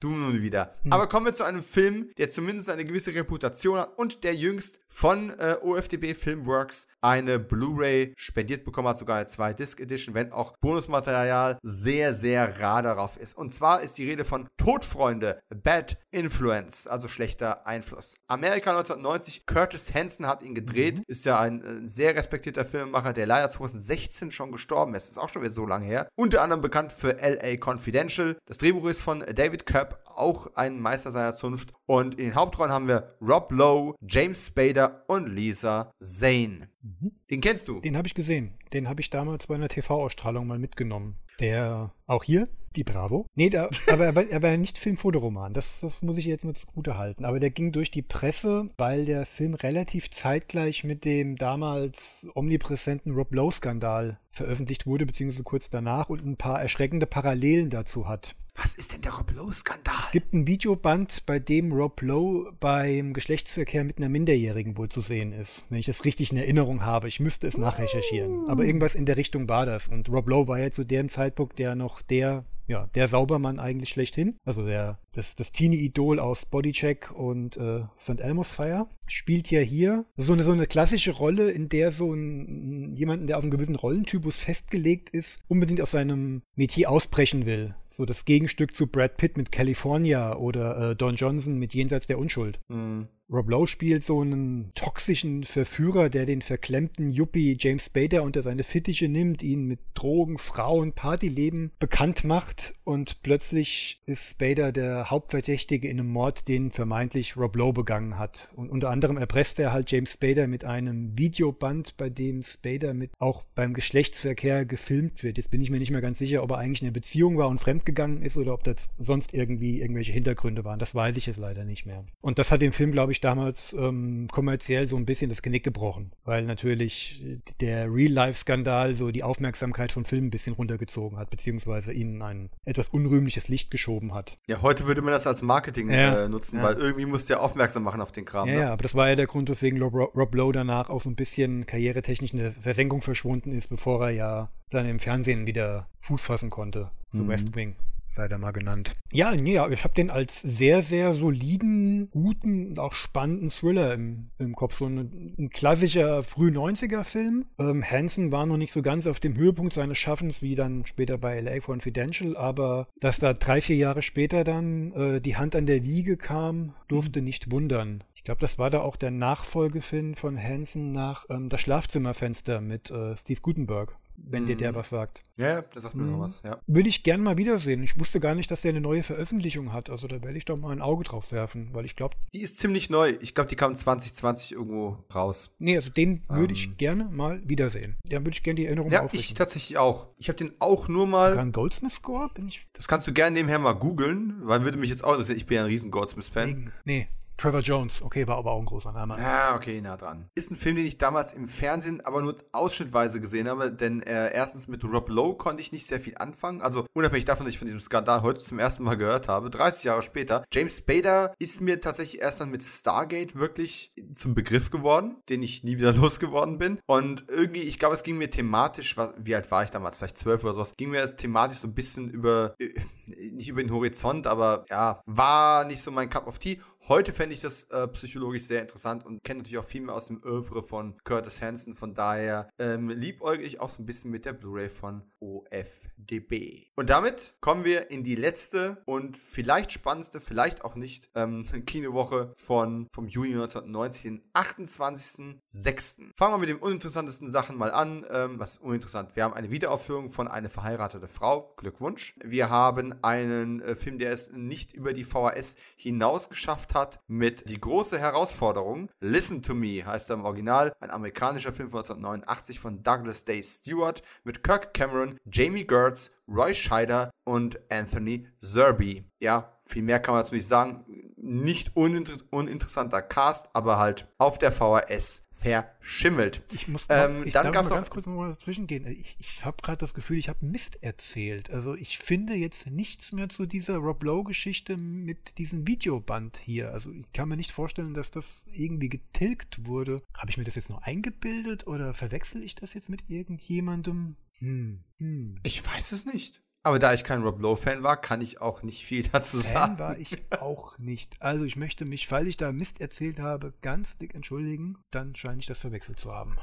du nun wieder. Hm. Aber kommen wir zu einem Film, der zumindest eine gewisse Reputation hat und der jüngst von äh, OFDB Filmworks eine Blu-ray spendiert bekommen hat, sogar eine 2-Disc-Edition, wenn auch Bonusmaterial sehr, sehr rar darauf ist. Und zwar ist die Rede von Todfreunde, Bad Influence, also schlechter Einfluss. Amerika 1990, Curtis Hanson hat ihn gedreht, mhm. ist ja ein äh, sehr respektierter Filmemacher, der leider 2016 schon gestorben ist. Ist auch schon wieder so lange her. Unter anderem bekannt für LA Confidential. Das Drehbuch ist von David Koepp, auch ein Meister seiner Zunft. Und in den Hauptrollen haben wir Rob Lowe, James Spader und Lisa Zane. Mhm. Den kennst du? Den habe ich gesehen. Den habe ich damals bei einer TV-Ausstrahlung mal mitgenommen. Der auch hier, die Bravo. Nee, da, aber er war, er war nicht Film-Fotoroman. Das, das muss ich jetzt mit zugute halten. Aber der ging durch die Presse, weil der Film relativ zeitgleich mit dem damals omnipräsenten Rob Lowe-Skandal veröffentlicht wurde, beziehungsweise kurz danach und ein paar erschreckende Parallelen dazu hat. Was ist denn der Rob Lowe-Skandal? Es gibt ein Videoband, bei dem Rob Lowe beim Geschlechtsverkehr mit einer Minderjährigen wohl zu sehen ist. Wenn ich das richtig in Erinnerung habe. Ich müsste es nachrecherchieren. Aber irgendwas in der Richtung war das. Und Rob Lowe war ja zu dem Zeitpunkt ja noch der ja, der Saubermann eigentlich schlechthin. Also der, das, das Teenie-Idol aus Bodycheck und äh, St. Elmo's Fire. Spielt ja hier so eine, so eine klassische Rolle, in der so ein, jemanden, der auf einen gewissen Rollentypus festgelegt ist, unbedingt aus seinem Metier ausbrechen will. So das Gegenstück zu Brad Pitt mit California oder äh, Don Johnson mit Jenseits der Unschuld. Mhm. Rob Lowe spielt so einen toxischen Verführer, der den verklemmten Yuppie James Spader unter seine Fittiche nimmt, ihn mit Drogen, Frauen, Partyleben bekannt macht und plötzlich ist Spader der Hauptverdächtige in einem Mord, den vermeintlich Rob Lowe begangen hat. Und unter anderem erpresst er halt James Spader mit einem Videoband, bei dem Spader mit auch beim Geschlechtsverkehr gefilmt wird. Jetzt bin ich mir nicht mehr ganz sicher, ob er eigentlich in einer Beziehung war und fremdgegangen ist oder ob das sonst irgendwie irgendwelche Hintergründe waren. Das weiß ich jetzt leider nicht mehr. Und das hat dem Film, glaube ich, ich, damals ähm, kommerziell so ein bisschen das Genick gebrochen, weil natürlich der Real-Life-Skandal so die Aufmerksamkeit von Filmen ein bisschen runtergezogen hat, beziehungsweise ihnen ein etwas unrühmliches Licht geschoben hat. Ja, heute würde man das als Marketing ja, äh, nutzen, ja. weil irgendwie musst du ja aufmerksam machen auf den Kram. Ja, ne? ja, aber das war ja der Grund, weswegen Rob, Rob Lowe danach auch so ein bisschen karrieretechnisch in der Versenkung verschwunden ist, bevor er ja dann im Fernsehen wieder Fuß fassen konnte. So mhm. West Wing sei da mal genannt. Ja, nee, ich habe den als sehr, sehr soliden, guten und auch spannenden Thriller im, im Kopf. So ein, ein klassischer Früh-90er-Film. Ähm, Hansen war noch nicht so ganz auf dem Höhepunkt seines Schaffens, wie dann später bei LA Confidential, aber dass da drei, vier Jahre später dann äh, die Hand an der Wiege kam, durfte mhm. nicht wundern. Ich glaube, das war da auch der Nachfolgefilm von Hansen nach ähm, Das Schlafzimmerfenster mit äh, Steve Gutenberg wenn dir der mhm. was sagt. Ja, der sagt mir mhm. noch was, ja. Würde ich gern mal wiedersehen. Ich wusste gar nicht, dass der eine neue Veröffentlichung hat. Also da werde ich doch mal ein Auge drauf werfen, weil ich glaube. Die ist ziemlich neu. Ich glaube, die kam 2020 irgendwo raus. Nee, also den würde ähm. ich gerne mal wiedersehen. Da würde ich gerne die Erinnerung ja, aufrichten. Ja, ich tatsächlich auch. Ich habe den auch nur mal. Sogar ein Goldsmith-Score? Das kannst du gerne nebenher mal googeln, weil würde mich jetzt auch interessieren. Ich bin ja ein riesen Goldsmith-Fan. Nee, Trevor Jones, okay, war aber auch ein großer Name. Ja, okay, nah dran. Ist ein Film, den ich damals im Fernsehen aber nur ausschnittweise gesehen habe, denn äh, erstens mit Rob Lowe konnte ich nicht sehr viel anfangen. Also unabhängig davon, dass ich von diesem Skandal heute zum ersten Mal gehört habe, 30 Jahre später. James Spader ist mir tatsächlich erst dann mit Stargate wirklich zum Begriff geworden, den ich nie wieder losgeworden bin. Und irgendwie, ich glaube, es ging mir thematisch, was, wie alt war ich damals, vielleicht zwölf oder sowas, ging mir es thematisch so ein bisschen über, äh, nicht über den Horizont, aber ja, war nicht so mein Cup of Tea Heute fände ich das äh, psychologisch sehr interessant und kenne natürlich auch viel mehr aus dem Oeuvre von Curtis Hanson. Von daher ähm, liebäugel ich auch so ein bisschen mit der Blu-ray von OFDB. Und damit kommen wir in die letzte und vielleicht spannendste, vielleicht auch nicht, ähm, Kinowoche von, vom Juni 1990, den 28.06. Fangen wir mit den uninteressantesten Sachen mal an. Ähm, was ist uninteressant? Wir haben eine Wiederaufführung von Eine verheiratete Frau. Glückwunsch. Wir haben einen äh, Film, der es nicht über die VHS hinaus geschafft hat, mit Die große Herausforderung. Listen to Me heißt er im Original. Ein amerikanischer Film von 1989 von Douglas Day Stewart mit Kirk Cameron, Jamie Gertz, Roy Scheider und Anthony Zerby. Ja, viel mehr kann man dazu nicht sagen. Nicht uninter uninteressanter Cast, aber halt auf der VHS verschimmelt. Ich muss noch, ähm, ich dann darf mal ganz kurz noch mal dazwischen gehen. Ich, ich habe gerade das Gefühl, ich habe Mist erzählt. Also ich finde jetzt nichts mehr zu dieser Rob Lowe-Geschichte mit diesem Videoband hier. Also ich kann mir nicht vorstellen, dass das irgendwie getilgt wurde. Habe ich mir das jetzt noch eingebildet oder verwechsel ich das jetzt mit irgendjemandem? Hm, hm. Ich weiß es nicht. Aber da ich kein Rob Lowe-Fan war, kann ich auch nicht viel dazu Fan sagen. war ich auch nicht. Also ich möchte mich, falls ich da Mist erzählt habe, ganz dick entschuldigen. Dann scheine ich das verwechselt zu haben.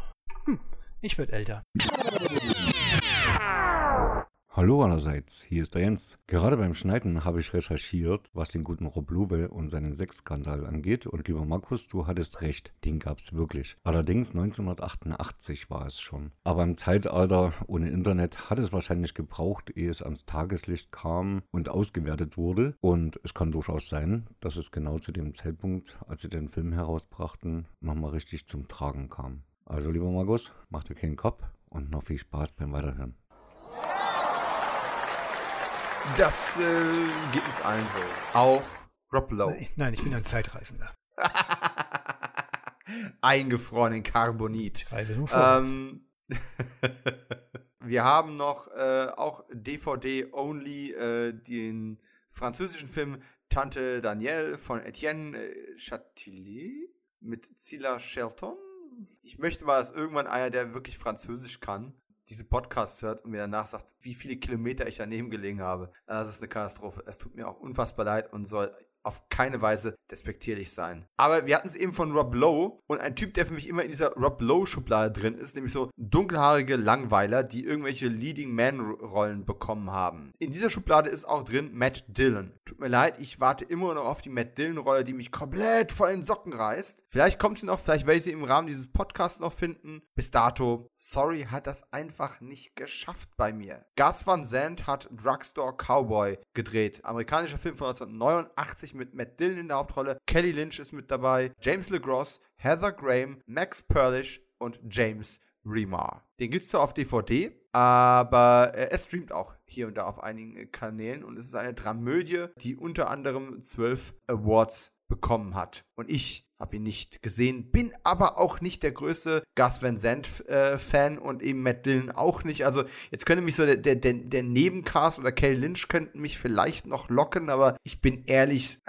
Hm, ich werde älter. Hallo allerseits, hier ist der Jens. Gerade beim Schneiden habe ich recherchiert, was den guten Rob Lowe und seinen Sexskandal angeht. Und lieber Markus, du hattest recht, den gab es wirklich. Allerdings 1988 war es schon. Aber im Zeitalter ohne Internet hat es wahrscheinlich gebraucht, ehe es ans Tageslicht kam und ausgewertet wurde. Und es kann durchaus sein, dass es genau zu dem Zeitpunkt, als sie den Film herausbrachten, nochmal richtig zum Tragen kam. Also lieber Markus, mach dir keinen Kopf und noch viel Spaß beim Weiterhören. Das äh, geht uns allen so. Auch Rob Lowe. Nein, ich bin ein Zeitreisender. Eingefroren in Carbonit. Ich reise nur ähm, Wir haben noch äh, auch DVD-only äh, den französischen Film Tante Danielle von Etienne äh, Châtillier mit Zilla Shelton. Ich möchte mal, dass irgendwann einer, der wirklich Französisch kann, diese Podcasts hört und mir danach sagt, wie viele Kilometer ich daneben gelegen habe. Das ist eine Katastrophe. Es tut mir auch unfassbar leid und soll auf keine Weise despektierlich sein. Aber wir hatten es eben von Rob Lowe und ein Typ, der für mich immer in dieser Rob Lowe-Schublade drin ist, nämlich so dunkelhaarige Langweiler, die irgendwelche Leading Man-Rollen bekommen haben. In dieser Schublade ist auch drin Matt Dillon. Tut mir leid, ich warte immer noch auf die Matt Dillon-Rolle, die mich komplett vor den Socken reißt. Vielleicht kommt sie noch, vielleicht werde ich sie im Rahmen dieses Podcasts noch finden. Bis dato, sorry, hat das einfach nicht geschafft bei mir. Gus Van Sant hat Drugstore Cowboy gedreht. Amerikanischer Film von 1989 natürlich mit Matt Dillon in der Hauptrolle. Kelly Lynch ist mit dabei. James LeGross, Heather Graham, Max Perlish und James Remar. Den gibt es zwar auf DVD, aber er streamt auch hier und da auf einigen Kanälen und es ist eine Dramödie, die unter anderem zwölf Awards bekommen hat. Und ich habe ihn nicht gesehen, bin aber auch nicht der größte Gus Van Sant-Fan äh, und eben Matt Dillon auch nicht. Also jetzt könnte mich so der, der, der Nebencast oder Kay Lynch könnten mich vielleicht noch locken, aber ich bin ehrlich,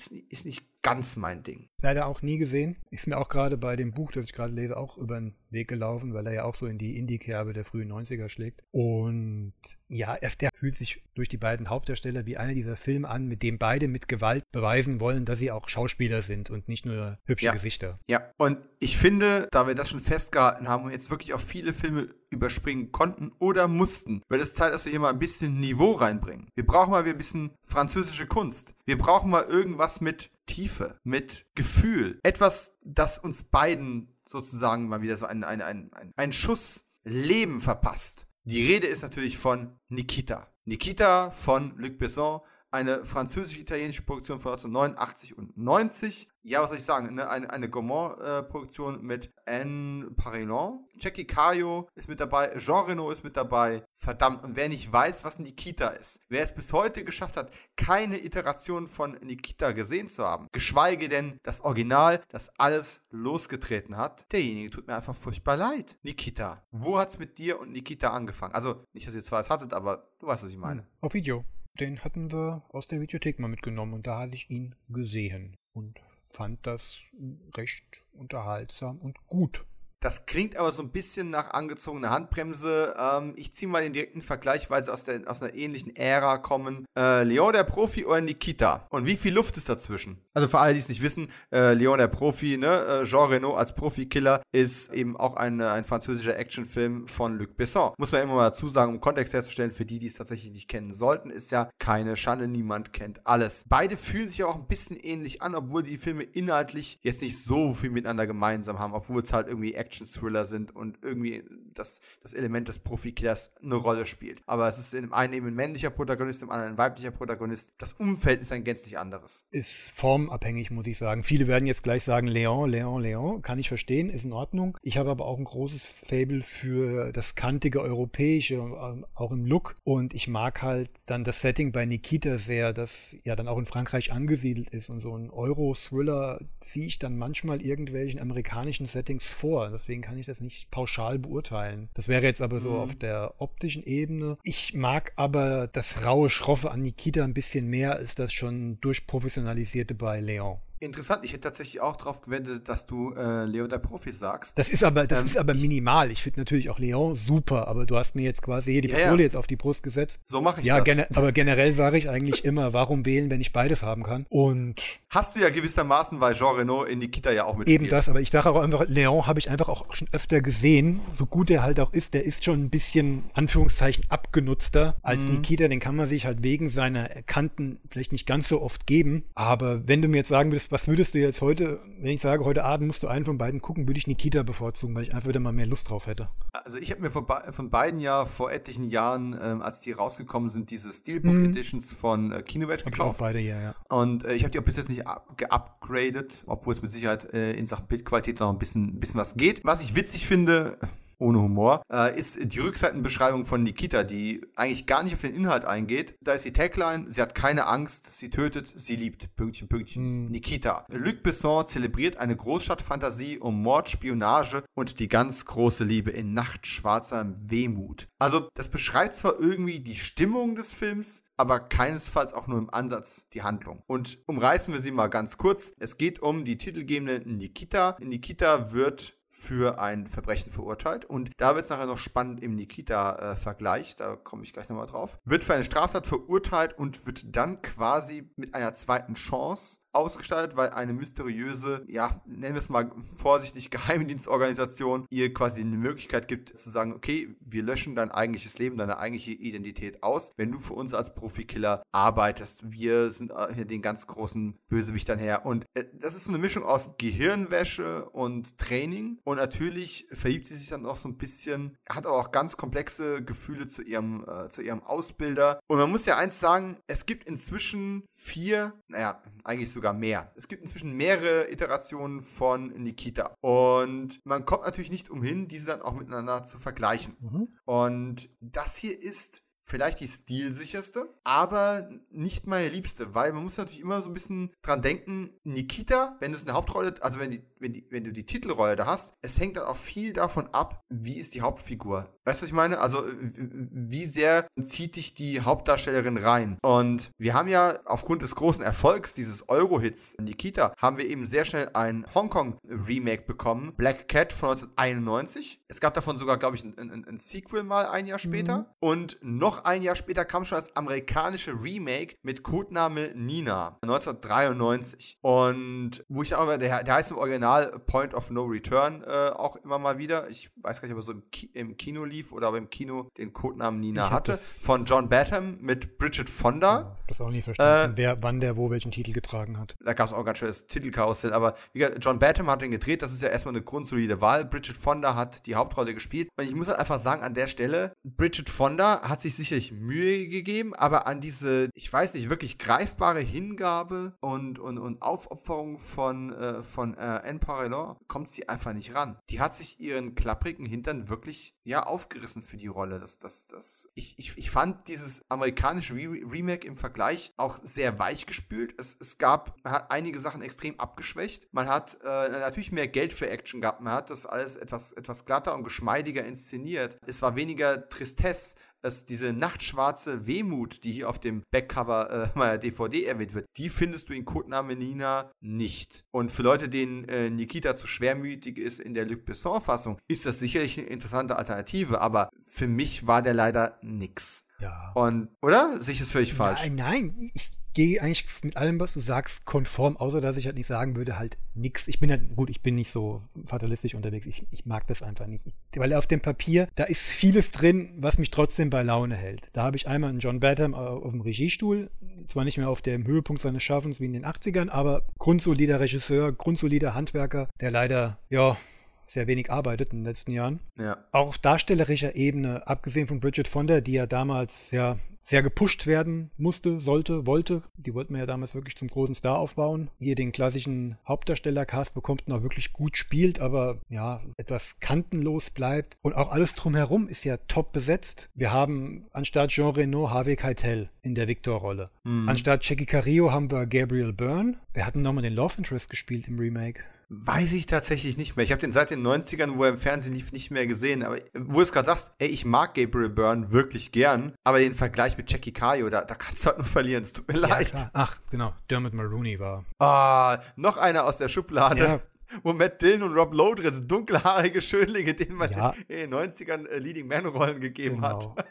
ist, ist nicht ganz mein Ding. Leider auch nie gesehen. Ist mir auch gerade bei dem Buch, das ich gerade lese, auch über den Weg gelaufen, weil er ja auch so in die Indie-Kerbe der frühen 90er schlägt. Und ja, der fühlt sich durch die beiden Hauptdarsteller wie einer dieser Filme an, mit dem beide mit Gewalt beweisen wollen, dass sie auch Schauspieler sind und nicht nur hübsche ja. Gesichter. Ja, und ich finde, da wir das schon festgehalten haben und jetzt wirklich auch viele Filme überspringen konnten oder mussten, wird es Zeit, dass wir hier mal ein bisschen Niveau reinbringen. Wir brauchen mal wieder ein bisschen französische Kunst. Wir brauchen mal irgendwas mit Tiefe, mit Gefühl. Etwas, das uns beiden sozusagen mal wieder so einen, einen, einen, einen Schuss Leben verpasst. Die Rede ist natürlich von Nikita. Nikita von Luc Besson, eine französisch-italienische Produktion von 1989 und 90. Ja, was soll ich sagen? Ne? Eine, eine Gaumont-Produktion mit Anne Parilon. Jackie Cario ist mit dabei. Jean Reno ist mit dabei. Verdammt. Und wer nicht weiß, was Nikita ist, wer es bis heute geschafft hat, keine Iteration von Nikita gesehen zu haben, geschweige denn das Original, das alles losgetreten hat, derjenige tut mir einfach furchtbar leid. Nikita. Wo hat's mit dir und Nikita angefangen? Also, nicht, dass ihr zwar es hattet, aber du weißt, was ich meine. Auf Video. Den hatten wir aus der Videothek mal mitgenommen und da hatte ich ihn gesehen und fand das recht unterhaltsam und gut. Das klingt aber so ein bisschen nach angezogener Handbremse. Ähm, ich ziehe mal den direkten Vergleich, weil sie aus, der, aus einer ähnlichen Ära kommen. Äh, Leon der Profi oder Nikita? Und wie viel Luft ist dazwischen? Also für alle, die es nicht wissen, äh, Leon der Profi, ne? Äh, Jean Reno als Profikiller ist eben auch ein, ein französischer Actionfilm von Luc Besson. Muss man immer mal dazu sagen, um Kontext herzustellen, für die, die es tatsächlich nicht kennen sollten, ist ja keine Schande, niemand kennt alles. Beide fühlen sich auch ein bisschen ähnlich an, obwohl die Filme inhaltlich jetzt nicht so viel miteinander gemeinsam haben, obwohl es halt irgendwie Action-Thriller sind und irgendwie das, das Element des Profikillers eine Rolle spielt. Aber es ist dem einen eben ein männlicher Protagonist, im anderen ein weiblicher Protagonist. Das Umfeld ist ein gänzlich anderes. Ist formabhängig, muss ich sagen. Viele werden jetzt gleich sagen, Leon, Leon, Leon. Kann ich verstehen, ist in Ordnung. Ich habe aber auch ein großes Fable für das kantige Europäische, ähm, auch im Look. Und ich mag halt dann das Setting bei Nikita sehr, das ja dann auch in Frankreich angesiedelt ist. Und so ein Euro-Thriller ziehe ich dann manchmal irgendwelchen amerikanischen Settings vor. Deswegen kann ich das nicht pauschal beurteilen. Das wäre jetzt aber so mhm. auf der optischen Ebene. Ich mag aber das raue Schroffe an Nikita ein bisschen mehr als das schon durchprofessionalisierte bei Leon. Interessant, ich hätte tatsächlich auch darauf gewendet, dass du äh, Leo der Profi sagst. Das ist aber, das ähm, ist aber minimal. Ich finde natürlich auch Leon super, aber du hast mir jetzt quasi hier die Pistole ja. jetzt auf die Brust gesetzt. So mache ich ja, das. Gene aber generell sage ich eigentlich immer, warum wählen, wenn ich beides haben kann? Und hast du ja gewissermaßen, weil Jean Reno in Nikita ja auch mitspielt. Eben das, aber ich sage auch einfach, Leon habe ich einfach auch schon öfter gesehen, so gut er halt auch ist, der ist schon ein bisschen, Anführungszeichen, abgenutzter als mhm. Nikita, den kann man sich halt wegen seiner Kanten vielleicht nicht ganz so oft geben, aber wenn du mir jetzt sagen würdest, was würdest du jetzt heute, wenn ich sage, heute Abend musst du einen von beiden gucken, würde ich Nikita bevorzugen, weil ich einfach wieder mal mehr Lust drauf hätte. Also ich habe mir von, von, beiden ja vor etlichen Jahren, ähm, als die rausgekommen sind, diese Steelbook mhm. Editions von äh, Kinovet gekauft. Ich auch beide, ja, ja. Und äh, ich habe die auch bis jetzt nicht geupgradet, obwohl es mit Sicherheit äh, in Sachen Bildqualität noch ein bisschen, ein bisschen was geht. Was ich witzig finde, ohne Humor, äh, ist die Rückseitenbeschreibung von Nikita, die eigentlich gar nicht auf den Inhalt eingeht. Da ist die Tagline, sie hat keine Angst, sie tötet, sie liebt. Pünktchen, Pünktchen. Mm. Nikita. Luc Besson zelebriert eine Großstadtfantasie um Mord, Spionage und die ganz große Liebe in nachtschwarzer Wehmut. Also, das beschreibt zwar irgendwie die Stimmung des Films, aber keinesfalls auch nur im Ansatz die Handlung. Und umreißen wir sie mal ganz kurz. Es geht um die titelgebende Nikita. Nikita wird für ein Verbrechen verurteilt. Und da wird es nachher noch spannend im Nikita-Vergleich, da komme ich gleich nochmal drauf. Wird für eine Straftat verurteilt und wird dann quasi mit einer zweiten Chance ausgestaltet, weil eine mysteriöse, ja, nennen wir es mal vorsichtig, Geheimdienstorganisation ihr quasi eine Möglichkeit gibt zu sagen, okay, wir löschen dein eigentliches Leben, deine eigentliche Identität aus, wenn du für uns als Profikiller arbeitest. Wir sind hier den ganz großen Bösewichtern her. Und äh, das ist so eine Mischung aus Gehirnwäsche und Training. Und natürlich verliebt sie sich dann auch so ein bisschen, hat aber auch ganz komplexe Gefühle zu ihrem, äh, zu ihrem Ausbilder. Und man muss ja eins sagen, es gibt inzwischen vier, naja, eigentlich sogar mehr. Es gibt inzwischen mehrere Iterationen von Nikita. Und man kommt natürlich nicht umhin, diese dann auch miteinander zu vergleichen. Mhm. Und das hier ist vielleicht die stilsicherste, aber nicht meine liebste, weil man muss natürlich immer so ein bisschen dran denken, Nikita, wenn du es eine Hauptrolle, also wenn, die, wenn, die, wenn du die Titelrolle da hast, es hängt dann auch viel davon ab, wie ist die Hauptfigur. Weißt du, was ich meine? Also, wie sehr zieht dich die Hauptdarstellerin rein? Und wir haben ja aufgrund des großen Erfolgs dieses Euro-Hits Nikita, haben wir eben sehr schnell ein Hongkong-Remake bekommen, Black Cat von 1991. Es gab davon sogar, glaube ich, ein, ein, ein, Sequel mal ein Jahr später. Mhm. Und noch ein Jahr später kam schon das amerikanische Remake mit Codename Nina 1993. Und wo ich auch, der, der heißt im Original Point of No Return äh, auch immer mal wieder. Ich weiß gar nicht, ob er so im, Ki im Kino lief oder ob er im Kino den Codenamen Nina hatte. Von John Batham mit Bridget Fonda. Ja, das auch nie verstanden, äh, wer, wann der wo welchen Titel getragen hat. Da gab es auch ganz schönes Titelkarussell. Aber wie gesagt, John Batham hat den gedreht. Das ist ja erstmal eine grundsolide Wahl. Bridget Fonda hat die Hauptrolle gespielt. Und ich muss halt einfach sagen, an der Stelle, Bridget Fonda hat sich sicherlich Mühe gegeben, aber an diese, ich weiß nicht, wirklich greifbare Hingabe und, und, und Aufopferung von, äh, von äh, Anne Parellon kommt sie einfach nicht ran. Die hat sich ihren klapprigen Hintern wirklich, ja, aufgerissen für die Rolle. Das, das, das, ich, ich, ich fand dieses amerikanische Re Remake im Vergleich auch sehr weich gespült. Es, es gab, man hat einige Sachen extrem abgeschwächt. Man hat äh, natürlich mehr Geld für Action gehabt. Man hat das alles etwas, etwas glatter und geschmeidiger inszeniert. Es war weniger Tristesse es, diese nachtschwarze Wehmut, die hier auf dem Backcover äh, meiner DVD erwähnt wird, die findest du in Codename Nina nicht. Und für Leute, denen äh, Nikita zu schwermütig ist in der Luc Besson-Fassung, ist das sicherlich eine interessante Alternative, aber für mich war der leider nix. Ja. Und, oder? Sehe ich das völlig falsch? Nein, nein, ich gehe eigentlich mit allem, was du sagst, konform, außer dass ich halt nicht sagen würde, halt nix. Ich bin halt, gut, ich bin nicht so fatalistisch unterwegs. Ich, ich mag das einfach nicht. Ich, weil auf dem Papier, da ist vieles drin, was mich trotzdem bei Laune hält. Da habe ich einmal einen John Badham auf dem Regiestuhl, zwar nicht mehr auf dem Höhepunkt seines Schaffens wie in den 80ern, aber grundsolider Regisseur, grundsolider Handwerker, der leider, ja, sehr wenig arbeitet in den letzten Jahren. Ja. Auch auf darstellerischer Ebene, abgesehen von Bridget Fonda, die ja damals ja sehr gepusht werden musste, sollte, wollte. Die wollten wir ja damals wirklich zum großen Star aufbauen. Hier den klassischen Hauptdarsteller-Cast bekommt und auch wirklich gut spielt, aber ja, etwas kantenlos bleibt. Und auch alles drumherum ist ja top besetzt. Wir haben anstatt Jean Reno Harvey Keitel in der Victor-Rolle. Mhm. Anstatt Jackie Carillo haben wir Gabriel Byrne. Wir hatten nochmal den Love Interest gespielt im Remake. Weiß ich tatsächlich nicht mehr. Ich habe den seit den 90ern, wo er im Fernsehen lief, nicht mehr gesehen. Aber wo du es gerade sagst, ey, ich mag Gabriel Byrne wirklich gern, aber den Vergleich mit Jackie Cario, da, da kannst du halt nur verlieren. Es tut mir ja, leid. Klar. Ach, genau. Dermot Maroney war. Ah, noch einer aus der Schublade. Ja. Wo Matt Dillon und Rob Lowe drin sind, dunkelhaarige Schönlinge, denen man ja. in den 90ern äh, Leading Man-Rollen gegeben genau. hat.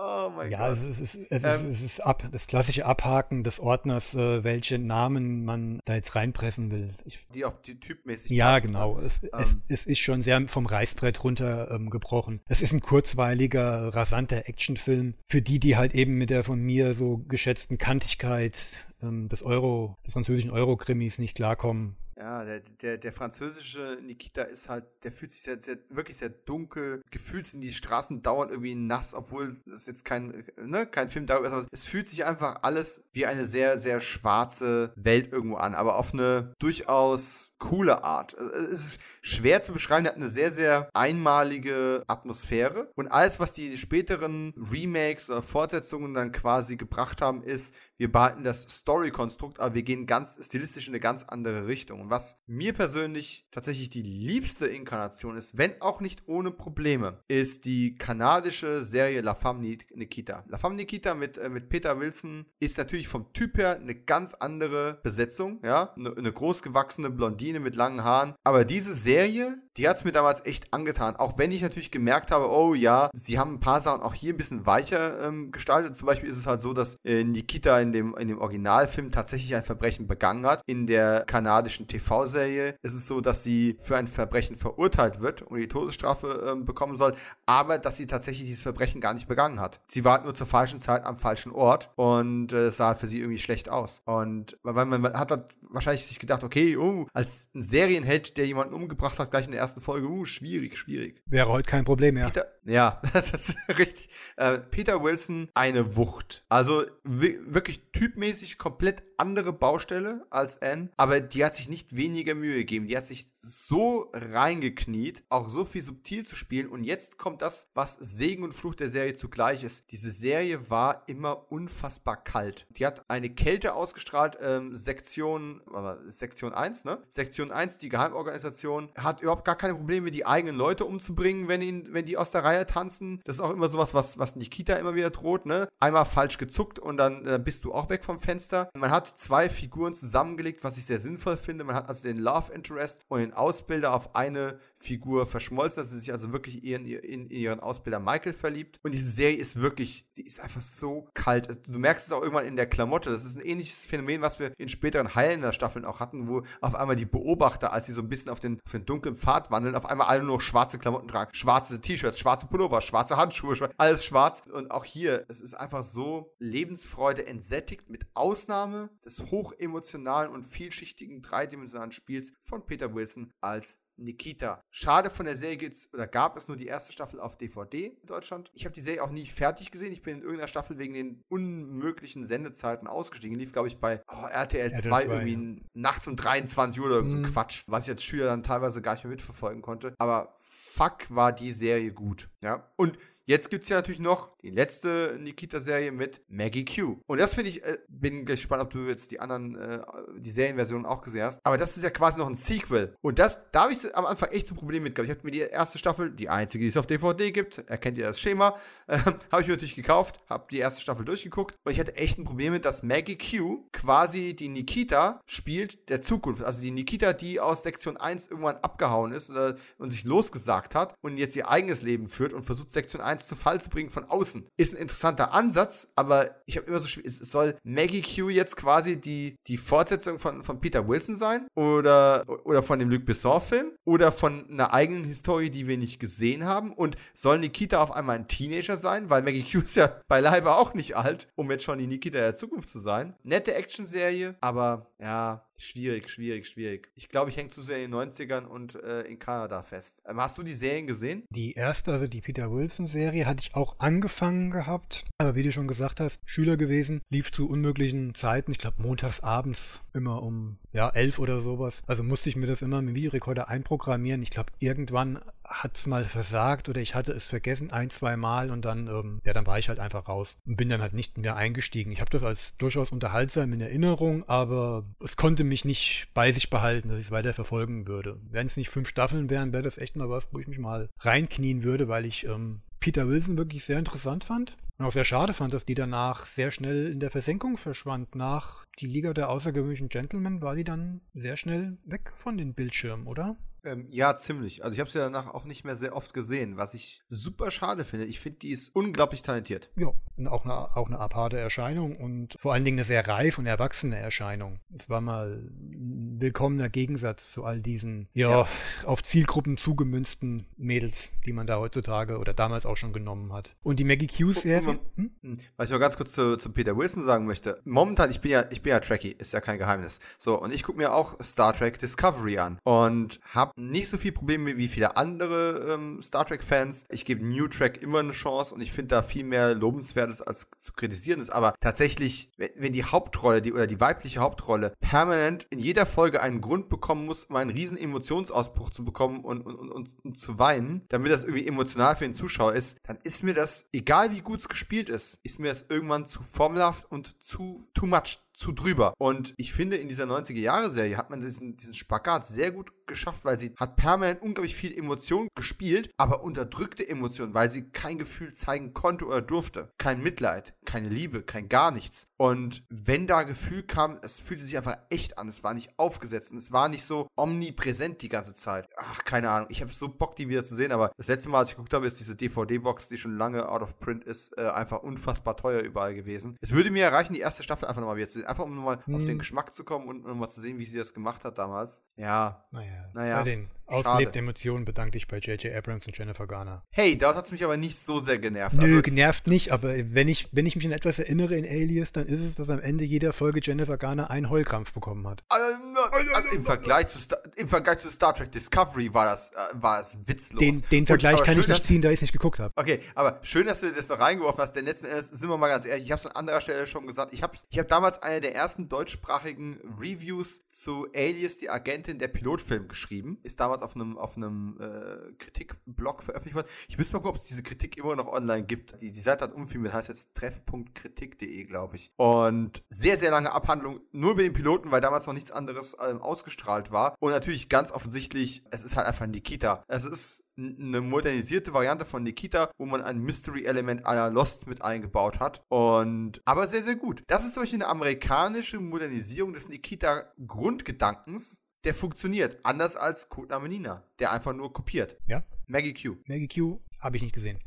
Oh mein ja, Gott. es ist, es, ähm, ist, es ist ab, das klassische Abhaken des Ordners, äh, welche Namen man da jetzt reinpressen will. Ich, die auch die typmäßig Ja, genau. Es, ähm, es, es, ist schon sehr vom Reißbrett runtergebrochen. Ähm, es ist ein kurzweiliger, rasanter Actionfilm für die, die halt eben mit der von mir so geschätzten Kantigkeit ähm, des Euro, des französischen Euro-Krimis nicht klarkommen. Ja, der, der, der französische Nikita ist halt, der fühlt sich sehr, sehr, wirklich sehr dunkel. Gefühlt sind die Straßen dauernd irgendwie nass, obwohl es jetzt kein, ne, kein Film darüber ist. Aber es fühlt sich einfach alles wie eine sehr, sehr schwarze Welt irgendwo an, aber auf eine durchaus coole Art. Es ist schwer zu beschreiben, er hat eine sehr, sehr einmalige Atmosphäre. Und alles, was die späteren Remakes oder Fortsetzungen dann quasi gebracht haben, ist, wir behalten das Story-Konstrukt, aber wir gehen ganz stilistisch in eine ganz andere Richtung. Und was mir persönlich tatsächlich die liebste Inkarnation ist, wenn auch nicht ohne Probleme, ist die kanadische Serie La Femme Nikita. La Femme Nikita mit, äh, mit Peter Wilson ist natürlich vom Typ her eine ganz andere Besetzung, ja, eine, eine großgewachsene Blondine mit langen Haaren. Aber diese Serie, die hat es mir damals echt angetan. Auch wenn ich natürlich gemerkt habe, oh ja, sie haben ein paar Sachen auch hier ein bisschen weicher ähm, gestaltet. Zum Beispiel ist es halt so, dass äh, Nikita in dem, in dem Originalfilm tatsächlich ein Verbrechen begangen hat. In der kanadischen TV-Serie ist es so, dass sie für ein Verbrechen verurteilt wird und die Todesstrafe äh, bekommen soll, aber dass sie tatsächlich dieses Verbrechen gar nicht begangen hat. Sie war nur zur falschen Zeit am falschen Ort und äh, es sah für sie irgendwie schlecht aus. Und weil man, man hat halt wahrscheinlich sich gedacht, okay, oh, als ein Serienheld, der jemanden umgebracht hat, gleich in der ersten Folge, uh, schwierig, schwierig. Wäre heute kein Problem mehr. Peter, ja, das ist richtig. Äh, Peter Wilson, eine Wucht. Also wirklich typmäßig komplett andere Baustelle als Anne, aber die hat sich nicht weniger Mühe gegeben. Die hat sich so reingekniet, auch so viel subtil zu spielen. Und jetzt kommt das, was Segen und Fluch der Serie zugleich ist. Diese Serie war immer unfassbar kalt. Die hat eine Kälte ausgestrahlt, ähm, Sektion, Sektion 1, ne? Sektion 1, die Geheimorganisation, hat überhaupt gar keine Probleme, die eigenen Leute umzubringen, wenn, ihn, wenn die aus der Reihe tanzen. Das ist auch immer sowas, was, was Nikita immer wieder droht, ne? Einmal falsch gezuckt und dann äh, bist du auch weg vom Fenster. Man hat zwei Figuren zusammengelegt, was ich sehr sinnvoll finde. Man hat also den Love Interest und den Ausbilder auf eine Figur verschmolzen, dass sie sich also wirklich in, in, ihren Ausbilder Michael verliebt. Und diese Serie ist wirklich, die ist einfach so kalt. Du merkst es auch irgendwann in der Klamotte. Das ist ein ähnliches Phänomen, was wir in späteren Highlander-Staffeln auch hatten, wo auf einmal die Beobachter, als sie so ein bisschen auf den, auf den dunklen Pfad wandeln, auf einmal alle nur schwarze Klamotten tragen. Schwarze T-Shirts, schwarze Pullover, schwarze Handschuhe, alles schwarz. Und auch hier, es ist einfach so Lebensfreude entsättigt mit Ausnahme des hochemotionalen und vielschichtigen dreidimensionalen Spiels von Peter Wilson als Nikita. Schade von der Serie gibt's, oder gab es nur die erste Staffel auf DVD in Deutschland. Ich habe die Serie auch nie fertig gesehen. Ich bin in irgendeiner Staffel wegen den unmöglichen Sendezeiten ausgestiegen. Lief, glaube ich, bei oh, RTL 2 irgendwie ja. nachts um 23 Uhr oder mhm. so Quatsch. Was ich als Schüler dann teilweise gar nicht mehr mitverfolgen konnte. Aber fuck war die Serie gut. Ja. Und jetzt gibt es ja natürlich noch die letzte Nikita-Serie mit Maggie Q. Und das finde ich, äh, bin gespannt, ob du jetzt die anderen, äh, die Serienversionen auch gesehen hast. Aber das ist ja quasi noch ein Sequel. Und das, da habe ich am Anfang echt so ein Problem mit gehabt. Ich habe mir die erste Staffel, die einzige, die es auf DVD gibt, erkennt ihr das Schema, äh, habe ich mir natürlich gekauft, habe die erste Staffel durchgeguckt und ich hatte echt ein Problem mit, dass Maggie Q quasi die Nikita spielt der Zukunft. Also die Nikita, die aus Sektion 1 irgendwann abgehauen ist oder, und sich losgesagt hat und jetzt ihr eigenes Leben führt und versucht, Sektion 1 zu Fall zu bringen von außen. Ist ein interessanter Ansatz, aber ich habe immer so schwierig, soll Maggie Q jetzt quasi die, die Fortsetzung von, von Peter Wilson sein oder, oder von dem Luc Besson-Film oder von einer eigenen Historie, die wir nicht gesehen haben und soll Nikita auf einmal ein Teenager sein, weil Maggie Q ist ja beileibe auch nicht alt, um jetzt schon die Nikita der Zukunft zu sein. Nette Action-Serie, aber ja, Schwierig, schwierig, schwierig. Ich glaube, ich hänge zu sehr in den 90ern und äh, in Kanada fest. Ähm, hast du die Serien gesehen? Die erste, also die Peter Wilson-Serie, hatte ich auch angefangen gehabt. Aber wie du schon gesagt hast, Schüler gewesen, lief zu unmöglichen Zeiten. Ich glaube, montags abends immer um ja, elf oder sowas. Also musste ich mir das immer mit dem Videorekorder einprogrammieren. Ich glaube, irgendwann hat es mal versagt oder ich hatte es vergessen ein, zwei Mal und dann, ähm, ja, dann war ich halt einfach raus und bin dann halt nicht mehr eingestiegen. Ich habe das als durchaus unterhaltsam in Erinnerung, aber es konnte mich nicht bei sich behalten, dass ich es weiter verfolgen würde. Wenn es nicht fünf Staffeln wären, wäre das echt mal was, wo ich mich mal reinknien würde, weil ich ähm, Peter Wilson wirklich sehr interessant fand. Und auch sehr schade fand, dass die danach sehr schnell in der Versenkung verschwand. Nach die Liga der außergewöhnlichen Gentlemen war die dann sehr schnell weg von den Bildschirmen, oder? Ähm, ja, ziemlich. Also ich habe sie danach auch nicht mehr sehr oft gesehen, was ich super schade finde. Ich finde, die ist unglaublich talentiert. Ja, auch eine, auch eine aparte Erscheinung und vor allen Dingen eine sehr reif und erwachsene Erscheinung. Es war mal ein willkommener Gegensatz zu all diesen, ja, ja, auf Zielgruppen zugemünzten Mädels, die man da heutzutage oder damals auch schon genommen hat. Und die Maggie Q-Serie. Hm? hm? Was ich noch ganz kurz zu, zu, Peter Wilson sagen möchte. Momentan, ich bin ja, ich bin ja Trekkie, ist ja kein Geheimnis. So, und ich gucke mir auch Star Trek Discovery an und habe nicht so viel Probleme wie viele andere ähm, Star Trek-Fans. Ich gebe New Track immer eine Chance und ich finde da viel mehr Lobenswertes als zu kritisieren ist. Aber tatsächlich, wenn, die Hauptrolle, die oder die weibliche Hauptrolle permanent in jeder Folge einen Grund bekommen muss, um einen riesen Emotionsausbruch zu bekommen und, und, und, und, und zu weinen, damit das irgendwie emotional für den Zuschauer ist, dann ist mir das, egal wie gut es gespielt ist, ist mir das irgendwann zu formelhaft und zu too much zu drüber. Und ich finde, in dieser 90er-Jahre-Serie hat man diesen, diesen Spagat sehr gut geschafft, weil sie hat permanent unglaublich viel Emotion gespielt, aber unterdrückte Emotionen, weil sie kein Gefühl zeigen konnte oder durfte. Kein Mitleid, keine Liebe, kein gar nichts. Und wenn da Gefühl kam, es fühlte sich einfach echt an. Es war nicht aufgesetzt und es war nicht so omnipräsent die ganze Zeit. Ach, keine Ahnung. Ich habe so Bock, die wieder zu sehen, aber das letzte Mal, als ich geguckt habe, ist diese DVD-Box, die schon lange out of print ist, äh, einfach unfassbar teuer überall gewesen. Es würde mir erreichen, die erste Staffel einfach nochmal wieder zu sehen. Einfach um nochmal hm. auf den hm. Geschmack zu kommen und nochmal zu sehen, wie sie das gemacht hat damals. Ja. Naja. naja. Bei den ausgelebten Emotionen bedanke ich bei J.J. Abrams und Jennifer Garner. Hey, dort hat es mich aber nicht so sehr genervt. Nö, also, genervt nicht, aber wenn ich, wenn ich mich an etwas erinnere in Alias, dann ist es, dass am Ende jeder Folge Jennifer Garner einen Heulkrampf bekommen hat. Also, also, im, Vergleich zu Star, Im Vergleich zu Star Trek Discovery war das, äh, war das witzlos. Den, den Vergleich kann schön, ich nicht ziehen, da ich es nicht geguckt habe. Okay, aber schön, dass du das noch reingeworfen hast, denn letzten Endes sind wir mal ganz ehrlich, ich habe es an anderer Stelle schon gesagt, ich habe ich hab damals eine der ersten deutschsprachigen Reviews zu Alias, die Agentin der Pilotfilm geschrieben. Ist damals auf einem auf einem äh, Kritikblog veröffentlicht worden. Ich wüsste mal gucken, ob es diese Kritik immer noch online gibt. Die, die Seite hat umfilmt, heißt jetzt treff.kritik.de, glaube ich. Und sehr, sehr lange Abhandlung nur über den Piloten, weil damals noch nichts anderes ähm, ausgestrahlt war. Und natürlich ganz offensichtlich, es ist halt einfach Nikita. Es ist eine modernisierte Variante von Nikita, wo man ein Mystery-Element aller Lost mit eingebaut hat. Und aber sehr, sehr gut. Das ist solch eine amerikanische Modernisierung des Nikita-Grundgedankens, der funktioniert. Anders als Codename Nina, der einfach nur kopiert. Ja. Maggie Q. Maggie Q habe ich nicht gesehen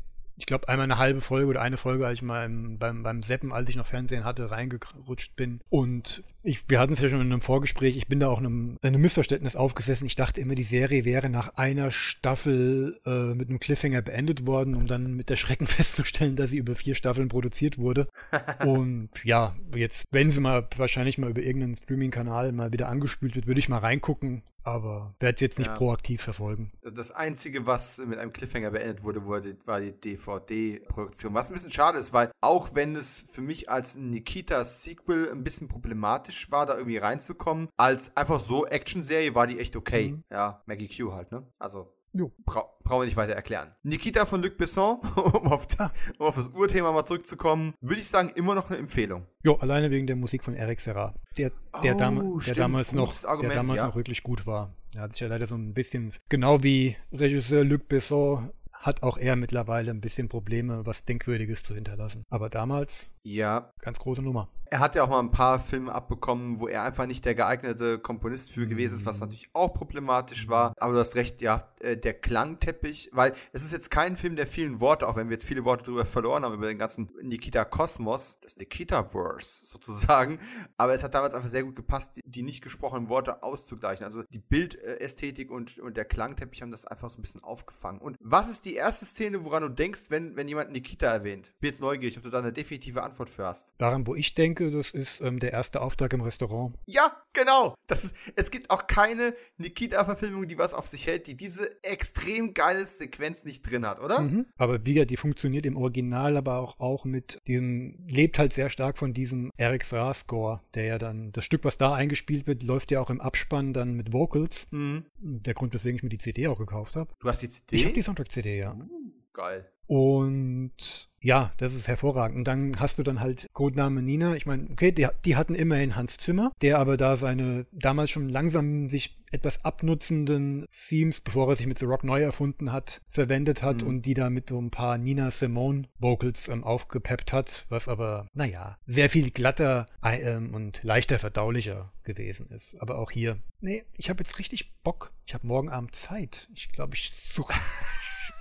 ich glaube, einmal eine halbe Folge oder eine Folge, als ich mal im, beim, beim Seppen, als ich noch Fernsehen hatte, reingerutscht bin. Und ich, wir hatten es ja schon in einem Vorgespräch, ich bin da auch einem, einem Missverständnis aufgesessen. Ich dachte immer, die Serie wäre nach einer Staffel äh, mit einem Cliffhanger beendet worden, um dann mit der Schrecken festzustellen, dass sie über vier Staffeln produziert wurde. Und ja, jetzt, wenn sie mal wahrscheinlich mal über irgendeinen Streaming-Kanal mal wieder angespült wird, würde ich mal reingucken aber werde es jetzt nicht ja. proaktiv verfolgen. Das Einzige, was mit einem Cliffhanger beendet wurde, wurde war die DVD-Produktion. Was ein bisschen schade ist, weil auch wenn es für mich als Nikita-Sequel ein bisschen problematisch war, da irgendwie reinzukommen, als einfach so Action-Serie war die echt okay. Mhm. Ja, Maggie Q halt, ne? Also Jo. Bra brauchen wir nicht weiter erklären. Nikita von Luc Besson, um auf, ah. um auf das Urthema mal zurückzukommen, würde ich sagen, immer noch eine Empfehlung. Jo, alleine wegen der Musik von Eric Serra, der, der, oh, dam der damals, noch, Argument, der damals ja. noch wirklich gut war. Er hat sich ja leider so ein bisschen, genau wie Regisseur Luc Besson, hat auch er mittlerweile ein bisschen Probleme, was Denkwürdiges zu hinterlassen. Aber damals, ja, ganz große Nummer er hat ja auch mal ein paar Filme abbekommen, wo er einfach nicht der geeignete Komponist für gewesen ist, was mhm. natürlich auch problematisch war. Aber du hast recht, ja, äh, der Klangteppich, weil es ist jetzt kein Film der vielen Worte, auch wenn wir jetzt viele Worte darüber verloren haben, über den ganzen Nikita Kosmos, das Nikita-Verse sozusagen. Aber es hat damals einfach sehr gut gepasst, die, nicht gesprochenen Worte auszugleichen. Also die Bildästhetik und, und der Klangteppich haben das einfach so ein bisschen aufgefangen. Und was ist die erste Szene, woran du denkst, wenn, wenn jemand Nikita erwähnt? Bin jetzt neugierig, ob du da eine definitive Antwort für hast. Daran, wo ich denke, das ist ähm, der erste Auftrag im Restaurant. Ja, genau. Das ist, es gibt auch keine Nikita-Verfilmung, die was auf sich hält, die diese extrem geile Sequenz nicht drin hat, oder? Mhm. Aber wie gesagt, die funktioniert im Original, aber auch, auch mit diesem, lebt halt sehr stark von diesem Eric Score, der ja dann, das Stück, was da eingespielt wird, läuft ja auch im Abspann dann mit Vocals. Mhm. Der Grund, weswegen ich mir die CD auch gekauft habe. Du hast die CD? Ich habe die Soundtrack-CD, ja. Uh, geil. Und ja, das ist hervorragend. Und dann hast du dann halt Codename Nina. Ich meine, okay, die, die, hatten immerhin Hans Zimmer, der aber da seine damals schon langsam sich etwas abnutzenden Themes, bevor er sich mit The Rock neu erfunden hat, verwendet hat mhm. und die da mit so ein paar Nina Simone Vocals ähm, aufgepeppt hat, was aber, naja, sehr viel glatter ähm, und leichter verdaulicher gewesen ist. Aber auch hier, nee, ich habe jetzt richtig Bock. Ich habe morgen Abend Zeit. Ich glaube, ich suche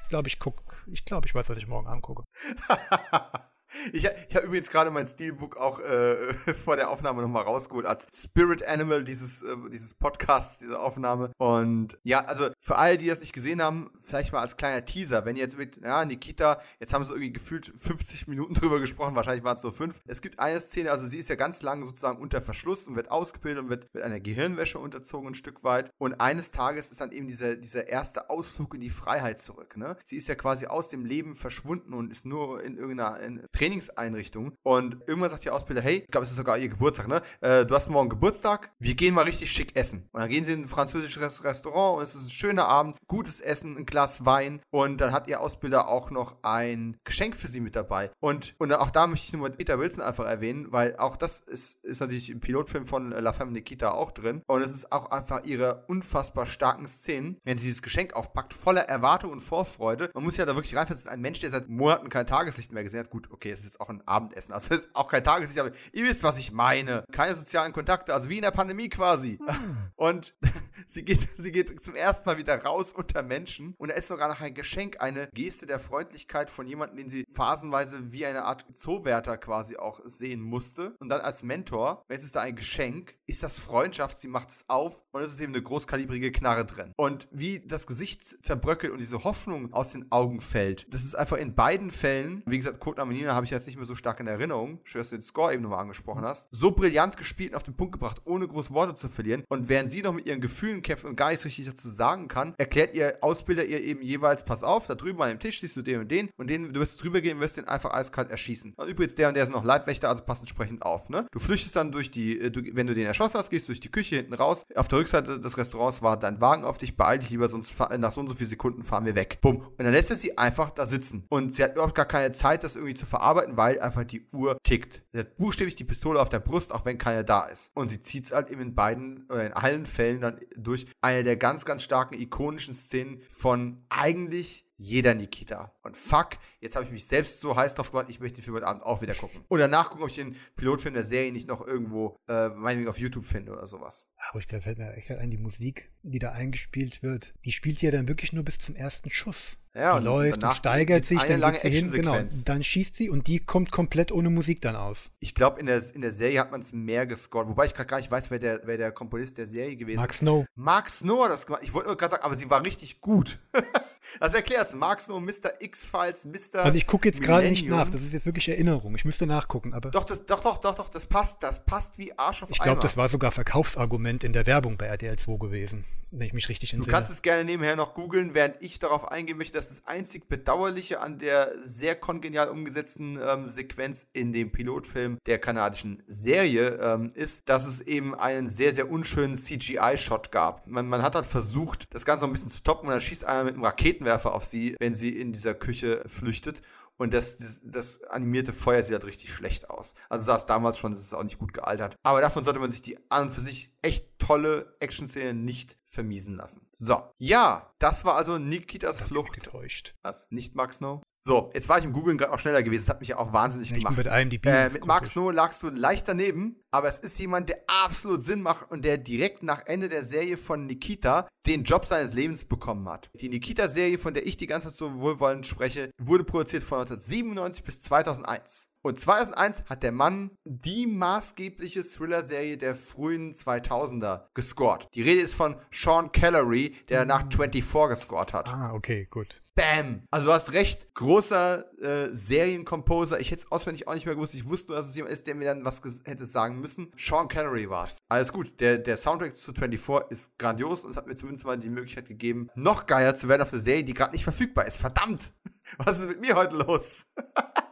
glaube, ich gucke, ich glaube, ich weiß, was ich morgen angucke. Ich, ich habe übrigens gerade mein Steelbook auch äh, vor der Aufnahme nochmal rausgeholt als Spirit Animal dieses, äh, dieses Podcasts, diese Aufnahme. Und ja, also für alle, die das nicht gesehen haben, vielleicht mal als kleiner Teaser, wenn ihr jetzt mit, ja, Nikita, jetzt haben sie irgendwie gefühlt 50 Minuten drüber gesprochen, wahrscheinlich waren es nur fünf. Es gibt eine Szene, also sie ist ja ganz lang sozusagen unter Verschluss und wird ausgebildet und wird mit einer Gehirnwäsche unterzogen ein Stück weit. Und eines Tages ist dann eben dieser, dieser erste Ausflug in die Freiheit zurück. Ne? Sie ist ja quasi aus dem Leben verschwunden und ist nur in irgendeiner in Trainingseinrichtung. Und irgendwann sagt die Ausbilder, hey, ich glaube, es ist sogar ihr Geburtstag, ne? Äh, du hast morgen Geburtstag, wir gehen mal richtig schick essen. Und dann gehen sie in ein französisches Restaurant und es ist ein schöner Abend, gutes Essen, ein Glas Wein. Und dann hat ihr Ausbilder auch noch ein Geschenk für sie mit dabei. Und, und auch da möchte ich nur Peter Wilson einfach erwähnen, weil auch das ist, ist natürlich im Pilotfilm von La Femme Nikita auch drin. Und es ist auch einfach ihre unfassbar starken Szenen, wenn sie dieses Geschenk aufpackt, voller Erwartung und Vorfreude. Man muss ja da wirklich reinfassen, es ist ein Mensch, der seit Monaten kein Tageslicht mehr gesehen hat. Gut, okay, es ist jetzt auch ein Abendessen. Also es ist auch kein Tageslicht, aber ihr wisst, was ich meine. Keine sozialen Kontakte, also wie in der Pandemie quasi. Hm. Und sie geht, sie geht zum ersten Mal wieder raus unter Menschen und da ist sogar noch ein Geschenk, eine Geste der Freundlichkeit von jemandem, den sie phasenweise wie eine Art Zoowärter quasi auch sehen musste. Und dann als Mentor, jetzt ist da ein Geschenk, ist das Freundschaft, sie macht es auf und es ist eben eine großkalibrige Knarre drin. Und wie das Gesicht zerbröckelt und diese Hoffnung aus den Augen fällt, das ist einfach in beiden Fällen, wie gesagt, Code Namenina habe ich jetzt nicht mehr so stark in Erinnerung, schön, dass du den Score eben nochmal angesprochen hast, so brillant gespielt und auf den Punkt gebracht, ohne groß Worte zu verlieren. Und während sie noch mit ihren Gefühlen kämpft und gar nichts richtig dazu sagen kann, erklärt ihr Ausbilder ihr eben jeweils, pass auf, da drüben an dem Tisch siehst du den und den und den, du wirst drüber gehen wirst den einfach eiskalt erschießen. Und übrigens, der und der sind noch Leibwächter, also passt entsprechend auf, ne? Du flüchtest dann durch die, äh, du, wenn du den erschossen hast, gehst durch die Küche hinten raus. Auf der Rückseite des Restaurants war dein Wagen auf dich, beeil dich lieber, sonst nach so und so vielen Sekunden fahren wir weg. Bumm. Und dann lässt er sie einfach da sitzen. Und sie hat überhaupt gar keine Zeit, das irgendwie zu verarbeiten, weil einfach die Uhr tickt. Sie hat buchstäblich die Pistole auf der Brust, auch wenn keiner da ist. Und sie zieht es halt eben in beiden, oder in allen Fällen dann durch eine der ganz, ganz starken ikonischen Szenen von eigentlich jeder Nikita. Und fuck, jetzt habe ich mich selbst so heiß drauf gemacht, ich möchte den Film heute Abend auch wieder gucken. Und danach gucken, ob ich den Pilotfilm der Serie nicht noch irgendwo, äh, meinetwegen auf YouTube finde oder sowas. Aber ich glaube, fällt mir echt ein, die Musik, die da eingespielt wird, die spielt ja dann wirklich nur bis zum ersten Schuss. Ja, die läuft und steigert sich, dann geht sie hin, genau, dann schießt sie und die kommt komplett ohne Musik dann aus. Ich glaube, in der, in der Serie hat man es mehr gescored, wobei ich gerade gar nicht weiß, wer der, wer der Komponist der Serie gewesen Mark ist. Mark Snow. Mark Snow hat das gemacht. Ich wollte nur gerade sagen, aber sie war richtig gut. Das erklärt's. Snow, Mr. X-Files, Mr. Also ich gucke jetzt gerade nicht nach. Das ist jetzt wirklich Erinnerung. Ich müsste nachgucken, aber Doch, das, doch, doch, doch, doch, das passt, das passt wie Arsch auf ich glaube, das war sogar Verkaufsargument in der Werbung bei RTL 2 gewesen, wenn ich mich richtig Du entsinne. kannst es gerne nebenher noch googeln, während ich darauf eingehen möchte, dass das einzig Bedauerliche an der sehr kongenial umgesetzten ähm, Sequenz in dem Pilotfilm der kanadischen Serie ähm, ist, dass es eben einen sehr, sehr unschönen CGI-Shot gab. Man, man hat halt versucht, das Ganze noch ein bisschen zu toppen und dann schießt einer mit einem Raketenwerfer auf sie, wenn sie in dieser Küche flüchtet. Und das, das, das animierte Feuer sieht halt richtig schlecht aus. Also sah es damals schon, das ist auch nicht gut gealtert. Aber davon sollte man sich die an und für sich echt tolle Action-Szene nicht vermiesen lassen. So, ja, das war also Nikitas Ich bin Flucht. getäuscht. Was? Nicht Mark Snow? So, jetzt war ich im Googlen gerade auch schneller gewesen. Das hat mich ja auch wahnsinnig Ich bin gemacht. mit IMDb. Äh, das mit Mark. Snow lagst du leicht daneben, aber es ist jemand, der absolut Sinn macht und der direkt nach Ende der Serie von Nikita den Job seines Lebens bekommen hat. Die Nikita-Serie, von der ich die ganze Zeit so wohlwollend spreche, wurde produziert von 1997 bis 2001. Und 2001 hat der Mann die maßgebliche Thriller-Serie der frühen 2000er gescored. Die Rede ist von Sean Callery, der nach 24 gescored hat. Ah, okay, gut. Bam! Also du hast recht, großer äh, Serienkomposer. Ich hätte es auswendig auch nicht mehr gewusst. Ich wusste nur, dass es jemand ist, der mir dann was hätte sagen müssen. Sean Connery war es. Alles gut. Der, der Soundtrack zu 24 ist grandios und es hat mir zumindest mal die Möglichkeit gegeben, noch geiler zu werden auf der Serie, die gerade nicht verfügbar ist. Verdammt! Was ist mit mir heute los?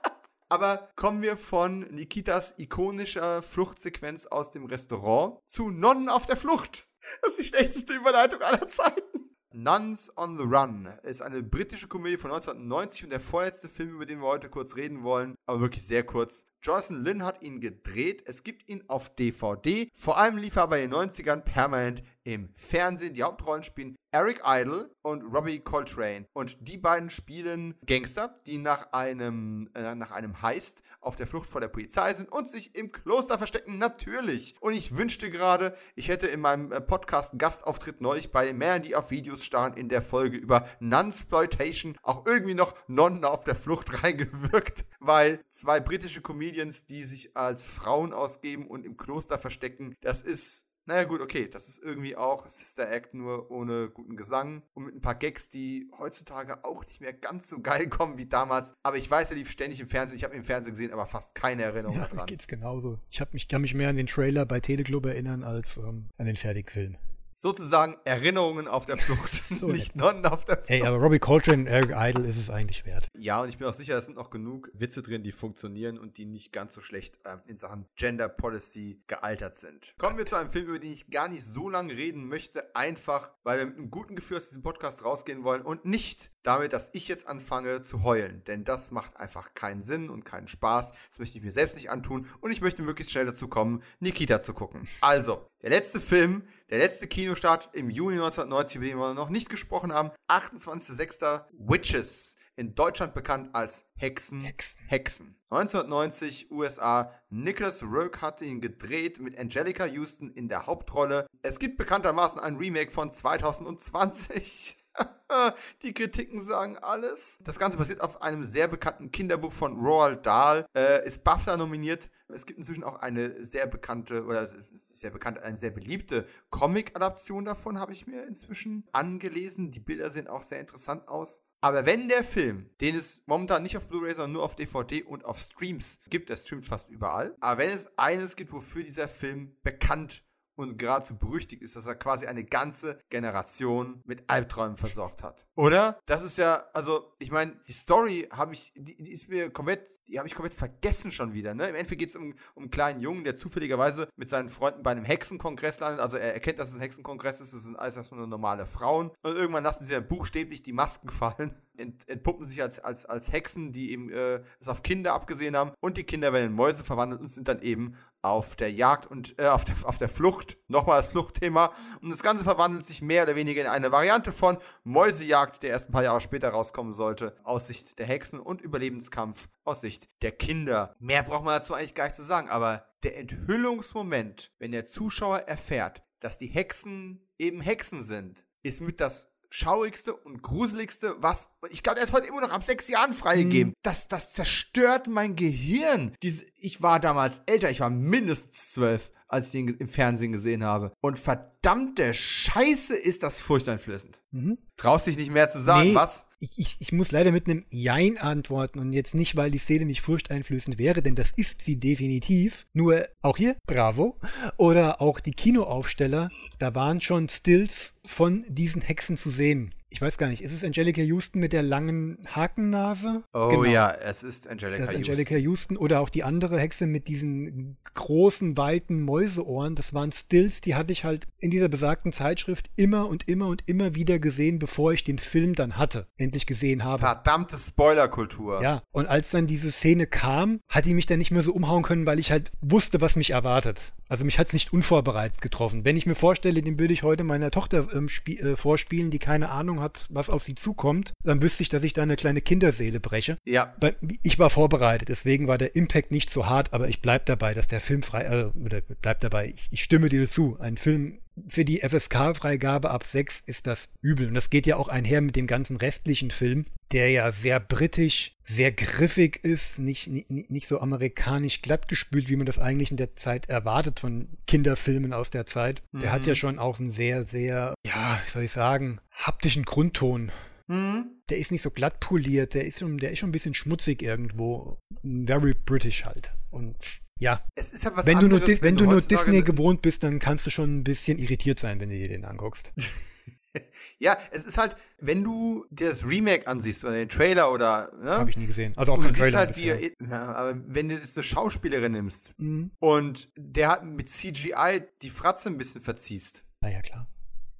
Aber kommen wir von Nikitas ikonischer Fluchtsequenz aus dem Restaurant zu Nonnen auf der Flucht. Das ist die schlechteste Überleitung aller Zeiten. Nuns on the Run ist eine britische Komödie von 1990 und der vorletzte Film, über den wir heute kurz reden wollen, aber wirklich sehr kurz. Jocelyn Lynn hat ihn gedreht. Es gibt ihn auf DVD. Vor allem lief er aber in den 90ern permanent im Fernsehen. Die Hauptrollen spielen Eric Idle und Robbie Coltrane. Und die beiden spielen Gangster, die nach einem, äh, nach einem Heist auf der Flucht vor der Polizei sind und sich im Kloster verstecken. Natürlich. Und ich wünschte gerade, ich hätte in meinem äh, Podcast einen Gastauftritt neulich bei den Männern, die auf Videos starren, in der Folge über Nunsploitation auch irgendwie noch Nonnen auf der Flucht reingewirkt, weil zwei britische Comedians, die sich als Frauen ausgeben und im Kloster verstecken, das ist naja, gut, okay, das ist irgendwie auch Sister Act nur ohne guten Gesang und mit ein paar Gags, die heutzutage auch nicht mehr ganz so geil kommen wie damals. Aber ich weiß, er lief ständig im Fernsehen. Ich habe ihn im Fernsehen gesehen, aber fast keine Erinnerung Ja, mir daran. geht's genauso. Ich hab mich, kann mich mehr an den Trailer bei Teleclub erinnern als ähm, an den Fertigfilm. Sozusagen Erinnerungen auf der Flucht, So nicht Nonnen auf der Flucht. Ey, aber Robbie Coltrane und Eric Idle ist es eigentlich wert. Ja, und ich bin auch sicher, es sind noch genug Witze drin, die funktionieren und die nicht ganz so schlecht ähm, in Sachen Gender Policy gealtert sind. Kommen wir zu einem Film, über den ich gar nicht so lange reden möchte, einfach weil wir mit einem guten Gefühl aus diesem Podcast rausgehen wollen und nicht damit, dass ich jetzt anfange zu heulen. Denn das macht einfach keinen Sinn und keinen Spaß. Das möchte ich mir selbst nicht antun und ich möchte möglichst schnell dazu kommen, Nikita zu gucken. Also, der letzte Film, der letzte Kinostart im Juni 1990, über den wir noch nicht gesprochen haben, 28.06. Witches in Deutschland bekannt als Hexen. Hexen. Hexen. 1990 USA. Nicholas Rourke hat ihn gedreht mit Angelica Houston in der Hauptrolle. Es gibt bekanntermaßen ein Remake von 2020. Die Kritiken sagen alles. Das Ganze basiert auf einem sehr bekannten Kinderbuch von Roald Dahl. Äh, ist BAFTA nominiert. Es gibt inzwischen auch eine sehr bekannte oder sehr bekannte, eine sehr beliebte Comic-Adaption davon, habe ich mir inzwischen angelesen. Die Bilder sehen auch sehr interessant aus. Aber wenn der Film, den es momentan nicht auf Blu-ray, sondern nur auf DVD und auf Streams gibt, der streamt fast überall, aber wenn es eines gibt, wofür dieser Film bekannt und geradezu berüchtigt ist, dass er quasi eine ganze Generation mit Albträumen versorgt hat. Oder? Das ist ja, also, ich meine, die Story habe ich, die, die ist mir komplett, die habe ich komplett vergessen schon wieder, ne? Im Endeffekt geht es um, um einen kleinen Jungen, der zufälligerweise mit seinen Freunden bei einem Hexenkongress landet. Also er erkennt, dass es ein Hexenkongress ist, das sind alles erstmal nur normale Frauen. Und irgendwann lassen sie dann buchstäblich die Masken fallen, ent, entpuppen sich als, als, als Hexen, die eben äh, es auf Kinder abgesehen haben. Und die Kinder werden in Mäuse verwandelt und sind dann eben auf der Jagd und äh, auf, der, auf der Flucht. Nochmal das Fluchtthema. Und das Ganze verwandelt sich mehr oder weniger in eine Variante von Mäusejagd, der erst ein paar Jahre später rauskommen sollte, aus Sicht der Hexen und Überlebenskampf aus Sicht der Kinder. Mehr braucht man dazu eigentlich gar nicht zu sagen, aber der Enthüllungsmoment, wenn der Zuschauer erfährt, dass die Hexen eben Hexen sind, ist mit das schaurigste und gruseligste, was, ich glaube, der ist heute immer noch ab sechs Jahren freigegeben. Das, das zerstört mein Gehirn. Diese, ich war damals älter, ich war mindestens zwölf, als ich den im Fernsehen gesehen habe. Und verdammte Scheiße ist das furchteinflößend. Mhm. Traust dich nicht mehr zu sagen, nee, was? Ich, ich, ich, muss leider mit einem Jein antworten und jetzt nicht, weil die Szene nicht furchteinflößend wäre, denn das ist sie definitiv. Nur auch hier, bravo. Oder auch die Kinoaufsteller, da waren schon Stills von diesen Hexen zu sehen ich weiß gar nicht, ist es Angelica Houston mit der langen Hakennase? Oh genau. ja, es ist Angelica das ist Angelica Houston. Oder auch die andere Hexe mit diesen großen, weiten Mäuseohren. Das waren Stills, die hatte ich halt in dieser besagten Zeitschrift immer und immer und immer wieder gesehen, bevor ich den Film dann hatte, endlich gesehen habe. Verdammte Spoilerkultur. Ja, und als dann diese Szene kam, hat die mich dann nicht mehr so umhauen können, weil ich halt wusste, was mich erwartet. Also mich hat es nicht unvorbereitet getroffen. Wenn ich mir vorstelle, den würde ich heute meiner Tochter ähm, äh, vorspielen, die keine Ahnung hat, was auf sie zukommt, dann wüsste ich, dass ich da eine kleine Kinderseele breche. Ja. Ich war vorbereitet, deswegen war der Impact nicht so hart, aber ich bleib dabei, dass der Film frei, äh, oder bleib dabei, ich, ich stimme dir zu. Ein Film für die FSK-Freigabe ab 6 ist das übel. Und das geht ja auch einher mit dem ganzen restlichen Film, der ja sehr britisch, sehr griffig ist, nicht, nicht, nicht so amerikanisch glattgespült, wie man das eigentlich in der Zeit erwartet von Kinderfilmen aus der Zeit. Der mhm. hat ja mhm. schon auch einen sehr, sehr, ja, wie soll ich sagen, haptischen Grundton. Mhm. Der ist nicht so glatt poliert, der ist, schon, der ist schon ein bisschen schmutzig irgendwo. Very British halt. Und ja. Es ist ja was wenn anderes, du nur, wenn, du nur Disney gewohnt bist, dann kannst du schon ein bisschen irritiert sein, wenn du dir den anguckst. ja, es ist halt, wenn du dir das Remake ansiehst oder den Trailer oder. Ne? Habe ich nie gesehen. Also auch kein Trailer. Halt, wie ja, aber wenn du jetzt eine Schauspielerin nimmst mhm. und der hat mit CGI die Fratze ein bisschen verziehst. Naja, klar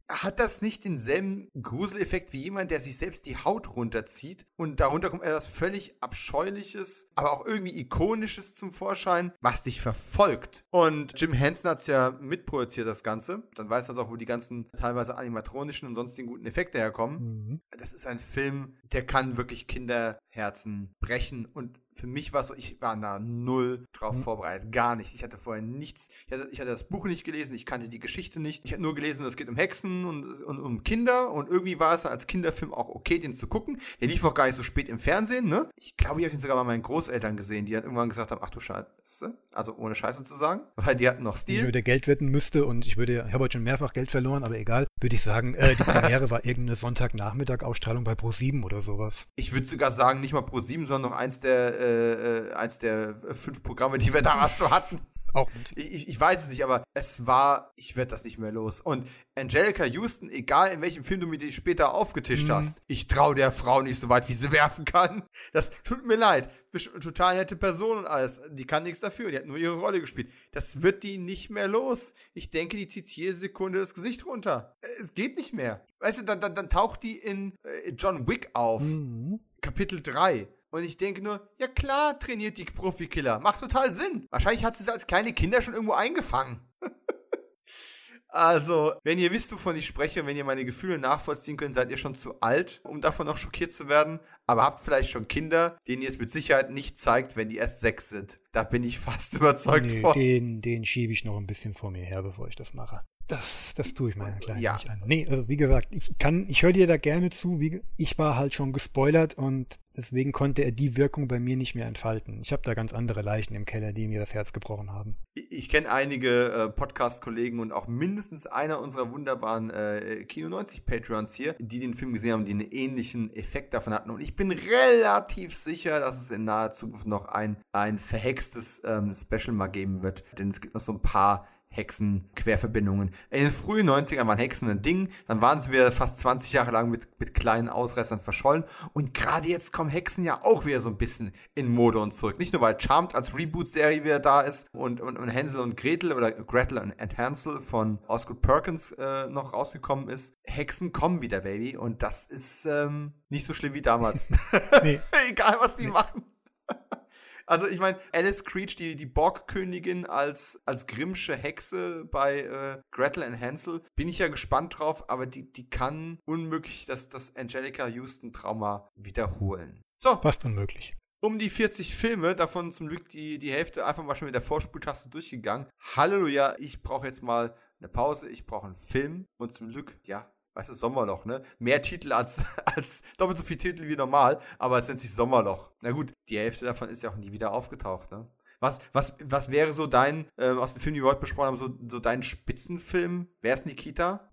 hat das nicht denselben Gruseleffekt wie jemand, der sich selbst die Haut runterzieht und darunter kommt etwas völlig Abscheuliches, aber auch irgendwie Ikonisches zum Vorschein, was dich verfolgt. Und Jim Henson hat es ja mitproduziert, das Ganze. Dann weiß er auch, wo die ganzen teilweise animatronischen und sonstigen guten Effekte herkommen. Mhm. Das ist ein Film, der kann wirklich Kinderherzen brechen und für mich war es so, ich war da null drauf mhm. vorbereitet. Gar nicht. Ich hatte vorher nichts. Ich hatte, ich hatte, das Buch nicht gelesen, ich kannte die Geschichte nicht. Ich hatte nur gelesen, es geht um Hexen und, und um Kinder. Und irgendwie war es als Kinderfilm auch okay, den zu gucken. Der lief auch gar nicht so spät im Fernsehen, ne? Ich glaube, ich habe ihn sogar bei meinen Großeltern gesehen, die dann irgendwann gesagt haben, ach du Scheiße. Also ohne Scheiße zu sagen. Weil die hatten noch Stil. Wenn ich würde Geld wetten müsste und ich würde, ich habe heute schon mehrfach Geld verloren, aber egal, würde ich sagen, äh, die Premiere war irgendeine Sonntagnachmittag-Ausstrahlung bei Pro7 oder sowas. Ich würde sogar sagen, nicht mal Pro7, sondern noch eins der, äh, äh eins der fünf Programme, die wir damals so hatten. Auch ich, ich, weiß es nicht, aber es war, ich werde das nicht mehr los. Und Angelica Houston, egal in welchem Film du mir die später aufgetischt mhm. hast, ich traue der Frau nicht so weit, wie sie werfen kann. Das tut mir leid. Total nette Person und alles. Die kann nichts dafür. Die hat nur ihre Rolle gespielt. Das wird die nicht mehr los. Ich denke, die zieht jede Sekunde das Gesicht runter. Es geht nicht mehr. Weißt du, dann, dann, dann taucht die in äh, John Wick auf. Mhm. Kapitel 3. Und ich denke nur, ja klar trainiert die Profikiller. Macht total Sinn. Wahrscheinlich hat sie es als kleine Kinder schon irgendwo eingefangen. also, wenn ihr wisst, wovon ich spreche, wenn ihr meine Gefühle nachvollziehen könnt, seid ihr schon zu alt, um davon noch schockiert zu werden. Aber habt vielleicht schon Kinder, denen ihr es mit Sicherheit nicht zeigt, wenn die erst sechs sind. Da bin ich fast überzeugt nee, von. Den, den schiebe ich noch ein bisschen vor mir her, bevor ich das mache. Das, das tue ich meiner Kleinen ja. nicht an. Nee, also wie gesagt, ich kann, ich höre dir da gerne zu. Wie, ich war halt schon gespoilert und deswegen konnte er die Wirkung bei mir nicht mehr entfalten. Ich habe da ganz andere Leichen im Keller, die mir das Herz gebrochen haben. Ich, ich kenne einige äh, Podcast-Kollegen und auch mindestens einer unserer wunderbaren äh, Kino 90 Patreons hier, die den Film gesehen haben, die einen ähnlichen Effekt davon hatten. Und ich bin relativ sicher, dass es in naher Zukunft noch ein, ein verhextes ähm, Special mal geben wird. Denn es gibt noch so ein paar Hexen-Querverbindungen. In den frühen 90ern waren Hexen ein Ding, dann waren sie wieder fast 20 Jahre lang mit, mit kleinen Ausreißern verschollen und gerade jetzt kommen Hexen ja auch wieder so ein bisschen in Mode und zurück. Nicht nur, weil Charmed als Reboot-Serie wieder da ist und, und, und Hänsel und Gretel oder Gretel und Hansel von Osgood Perkins äh, noch rausgekommen ist. Hexen kommen wieder, Baby, und das ist ähm, nicht so schlimm wie damals. Egal, was die nee. machen. Also ich meine, Alice Creech, die, die Borgkönigin als, als Grimmsche Hexe bei äh, Gretel and Hansel, bin ich ja gespannt drauf, aber die, die kann unmöglich das, das Angelica Houston Trauma wiederholen. So. Fast unmöglich. Um die 40 Filme, davon zum Glück die, die Hälfte einfach mal schon mit der Vorspultaste durchgegangen. Halleluja, ich brauche jetzt mal eine Pause, ich brauche einen Film und zum Glück, ja, weißt du, Sommerloch, ne? Mehr Titel als, als doppelt so viele Titel wie normal, aber es nennt sich Sommerloch. Na gut, die Hälfte davon ist ja auch nie wieder aufgetaucht, ne? Was, was, was wäre so dein, äh, aus dem Film, die wir heute besprochen haben, so, so dein Spitzenfilm? Wer ist Nikita?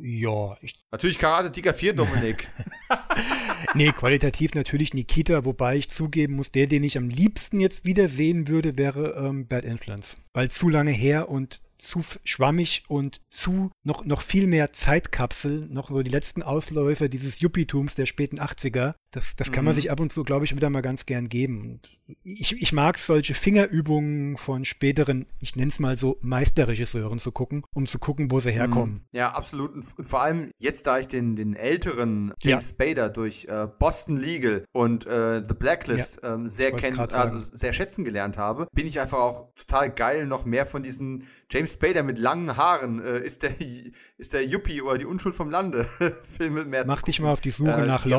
Ja, ich. Natürlich Karate Tiger 4, Dominik. nee, qualitativ natürlich Nikita, wobei ich zugeben muss, der, den ich am liebsten jetzt wieder sehen würde, wäre ähm, Bad Influence. Weil zu lange her und zu schwammig und zu noch, noch viel mehr Zeitkapsel, noch so die letzten Ausläufer dieses Yuppietums der späten 80er. Das, das kann man Mhm. sich ab und zu, glaube ich, wieder mal ganz gern geben. Und ich, ich mag solche Fingerübungen von späteren, ich nenne es mal so, Meisterregisseuren zu gucken, um zu gucken, wo sie herkommen. Ja, absolut. Und vor allem jetzt, da ich den, den älteren James Spader durch äh, Boston Legal und äh, The Blacklist ähm, sehr, grad also sehr schätzen gelernt habe, bin ich einfach auch total geil, noch mehr von diesen James Spader mit langen Haaren äh, ist der ist der Yuppie oder die Unschuld vom Lande Filme mehr Mach dich mal auf die Suche Äh, nach die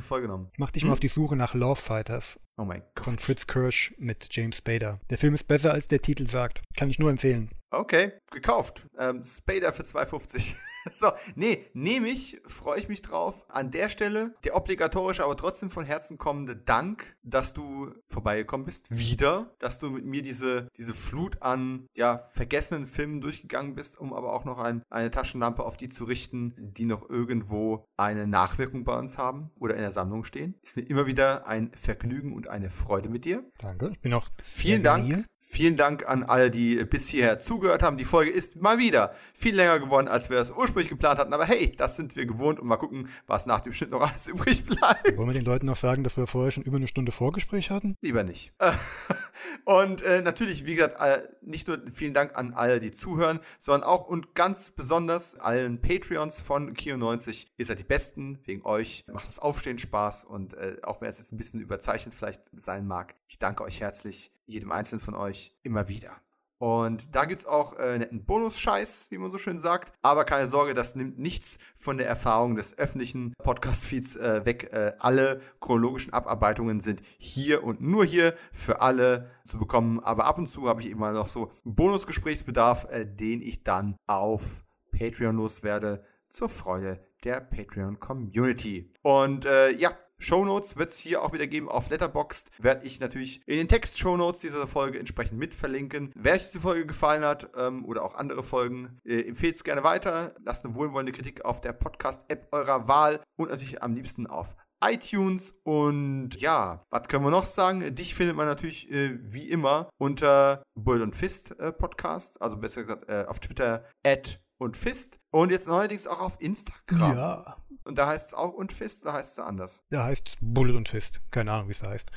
so viel vollgenommen. Mach dich Hm? mal auf die Suche nach Love Fighters Oh mein Gott. von Fritz Kirsch mit James Spader. Der Film ist besser, als der Titel sagt. Kann ich nur empfehlen. Okay, gekauft. Ähm, Spader für 2,50. so, nee, nehme ich, freue ich mich drauf. An der Stelle der obligatorische, aber trotzdem von Herzen kommende Dank, dass du vorbeigekommen bist. Wieder. Dass du mit mir diese, diese Flut an ja, vergessenen Filmen durchgegangen bist, um aber auch noch ein, eine Taschenlampe auf die zu richten, die noch irgendwo eine Nachwirkung bei uns haben oder in der Sammlung stehen. Ist mir immer wieder ein Vergnügen und eine Freude mit dir. Danke. Ich bin auch Vielen Dank. hier. Vielen Dank an alle, die bis hierher zugehört haben. Die Folge ist mal wieder viel länger geworden, als wir es ursprünglich geplant hatten. Aber hey, das sind wir gewohnt und mal gucken, was nach dem Schnitt noch alles übrig bleibt. Wollen wir den Leuten noch sagen, dass wir vorher schon über eine Stunde Vorgespräch hatten? Lieber nicht. Und äh, natürlich, wie gesagt, nicht nur vielen Dank an alle, die zuhören, sondern auch und ganz besonders allen Patreons von Kio90. Ihr seid die Besten, wegen euch macht das Aufstehen Spaß und äh, auch wenn es jetzt ein bisschen überzeichnet vielleicht sein mag, ich danke euch herzlich, jedem einzelnen von euch, immer wieder. Und da gibt's auch äh, netten Bonus-Scheiß, wie man so schön sagt. Aber keine Sorge, das nimmt nichts von der Erfahrung des öffentlichen Podcast-Feeds äh, weg. Äh, alle chronologischen Abarbeitungen sind hier und nur hier für alle zu bekommen. Aber ab und zu habe ich immer noch so Bonusgesprächsbedarf, äh, den ich dann auf Patreon loswerde, zur Freude der Patreon-Community. Und äh, ja, Shownotes wird es hier auch wieder geben auf Letterboxd. Werde ich natürlich in den Text-Shownotes dieser Folge entsprechend mit verlinken. Wer euch diese Folge gefallen hat ähm, oder auch andere Folgen, äh, empfehlt es gerne weiter. Lasst eine wohlwollende Kritik auf der Podcast-App eurer Wahl und natürlich am liebsten auf iTunes. Und ja, was können wir noch sagen? Dich findet man natürlich äh, wie immer unter Bullet und Fist äh, Podcast, also besser gesagt äh, auf Twitter at und Fist und jetzt neuerdings auch auf Instagram. Ja. Und da heißt es auch und Fist oder heißt es anders? Da heißt es Bullet und Fist. Keine Ahnung, wie es da heißt.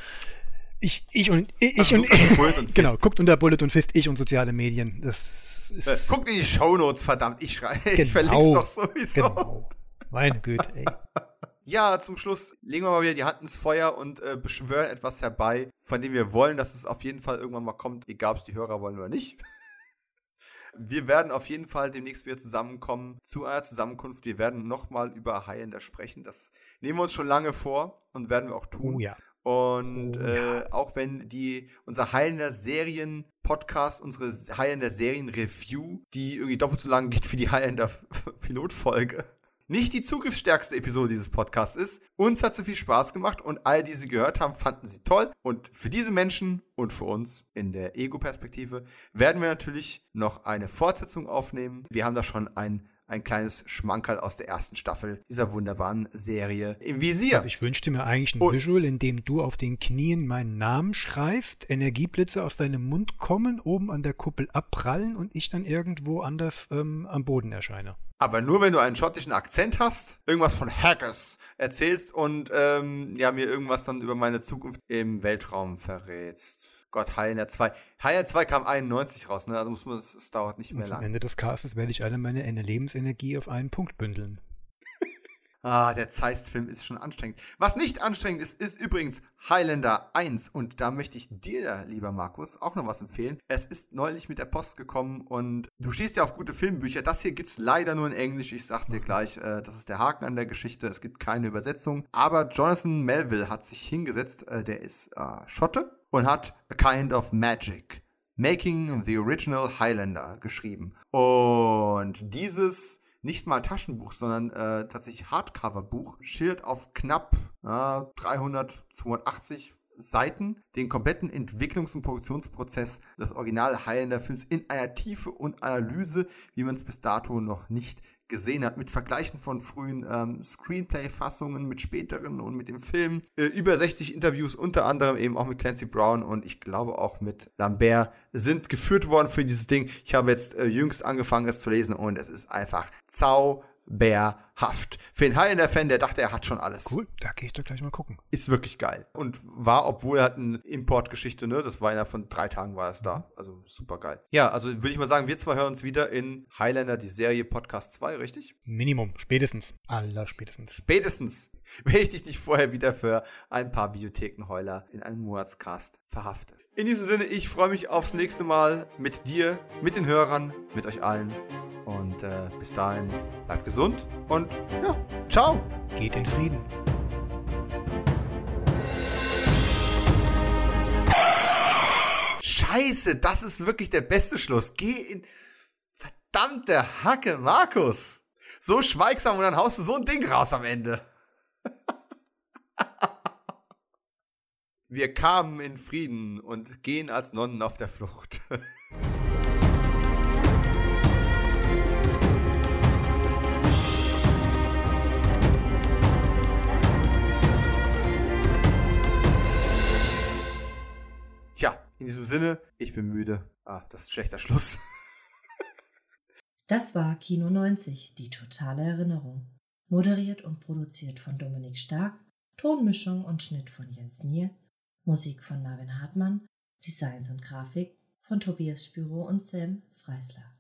Ich, ich und ich, ich und Bullet und Genau, Fist. guckt unter Bullet und Fist, ich und soziale Medien. Das ist Äh, guckt in die Shownotes, verdammt. Ich schreibe, ich Genau. verlink's doch sowieso. genau. Meine Güte, ey. Ja, zum Schluss legen wir mal wieder die Hand ins Feuer und äh, beschwören etwas herbei, von dem wir wollen, dass es auf jeden Fall irgendwann mal kommt, egal ob es die Hörer wollen oder nicht. Wir werden auf jeden Fall demnächst wieder zusammenkommen zu einer Zusammenkunft. Wir werden nochmal über Highlander sprechen. Das nehmen wir uns schon lange vor und werden wir auch tun. Oh ja. Und Oh äh, auch wenn die unser Highlander Serien Podcast, unsere Highlander Serien Review, die irgendwie doppelt so lang geht wie die Highlander Pilotfolge, nicht die zugriffsstärkste Episode dieses Podcasts ist. Uns hat sie viel Spaß gemacht und all die sie gehört haben, fanden sie toll. Und für diese Menschen und für uns in der Ego-Perspektive werden wir natürlich noch eine Fortsetzung aufnehmen. Wir haben da schon ein, ein kleines Schmankerl aus der ersten Staffel dieser wunderbaren Serie im Visier. Ich wünschte mir eigentlich ein Und- Visual, in dem du auf den Knien meinen Namen schreist, Energieblitze aus deinem Mund kommen, oben an der Kuppel abprallen und ich dann irgendwo anders ähm, am Boden erscheine. Aber nur wenn du einen schottischen Akzent hast, irgendwas von Hackers erzählst und ähm, ja, mir irgendwas dann über meine Zukunft im Weltraum verrätst. Gott, Highlander 2. Highlander 2 kam 91 raus, ne? Also muss man, es dauert nicht Und mehr zum lang. Ende des Castes werde ich alle meine Ener- Lebensenergie auf einen Punkt bündeln. Ah, der Zeist-Film ist schon anstrengend. Was nicht anstrengend ist, ist übrigens Highlander 1. Und da möchte ich dir, lieber Markus, auch noch was empfehlen. Es ist neulich mit der Post gekommen und du stehst ja auf gute Filmbücher. Das hier gibt's leider nur in Englisch. Ich sag's dir gleich, äh, das ist der Haken an der Geschichte. Es gibt keine Übersetzung. Aber Jonathan Melville hat sich hingesetzt. Äh, der ist äh, Schotte und hat A Kind of Magic. Making the Original Highlander geschrieben. Und dieses nicht mal Taschenbuch, sondern äh, tatsächlich Hardcover-Buch schildert auf knapp äh, 300, 280 Seiten den kompletten Entwicklungs- und Produktionsprozess des Original Highlander Films in einer Tiefe und Analyse, wie man es bis dato noch nicht gesehen hat, mit Vergleichen von frühen ähm, Screenplay-Fassungen, mit späteren und mit dem Film. Äh, über 60 Interviews, unter anderem eben auch mit Clancy Brown und ich glaube auch mit Lambert, sind geführt worden für dieses Ding. Ich habe jetzt äh, jüngst angefangen, es zu lesen und es ist einfach zau bärhaft. Für den Highlander-Fan, der dachte, er hat schon alles. Cool, da gehe ich doch gleich mal gucken. Ist wirklich geil. Und war, obwohl er hat eine Importgeschichte, ne? Das war ja von drei Tagen war es da. Also super geil. Ja, also würde ich mal sagen, wir zwei hören uns wieder in Highlander, die Serie Podcast 2, richtig? Minimum, spätestens. Aller spätestens. Spätestens. Wenn ich dich nicht vorher wieder für ein paar Bibliothekenheuler in einem Monatscast verhafte. In diesem Sinne, ich freue mich aufs nächste Mal mit dir, mit den Hörern, mit euch allen. Und äh, bis dahin, bleibt gesund und ja, ciao. Geht in Frieden. Scheiße, das ist wirklich der beste Schluss. Geh in. Verdammte Hacke, Markus. So schweigsam und dann haust du so ein Ding raus am Ende. Wir kamen in Frieden und gehen als Nonnen auf der Flucht. in diesem Sinne, ich bin müde. Ah, das ist ein schlechter Schluss. Das war Kino 90, die totale Erinnerung. Moderiert und produziert von Dominik Stark, Tonmischung und Schnitt von Jens Nier, Musik von Marvin Hartmann, Designs und Grafik von Tobias Spüro und Sam Freisler.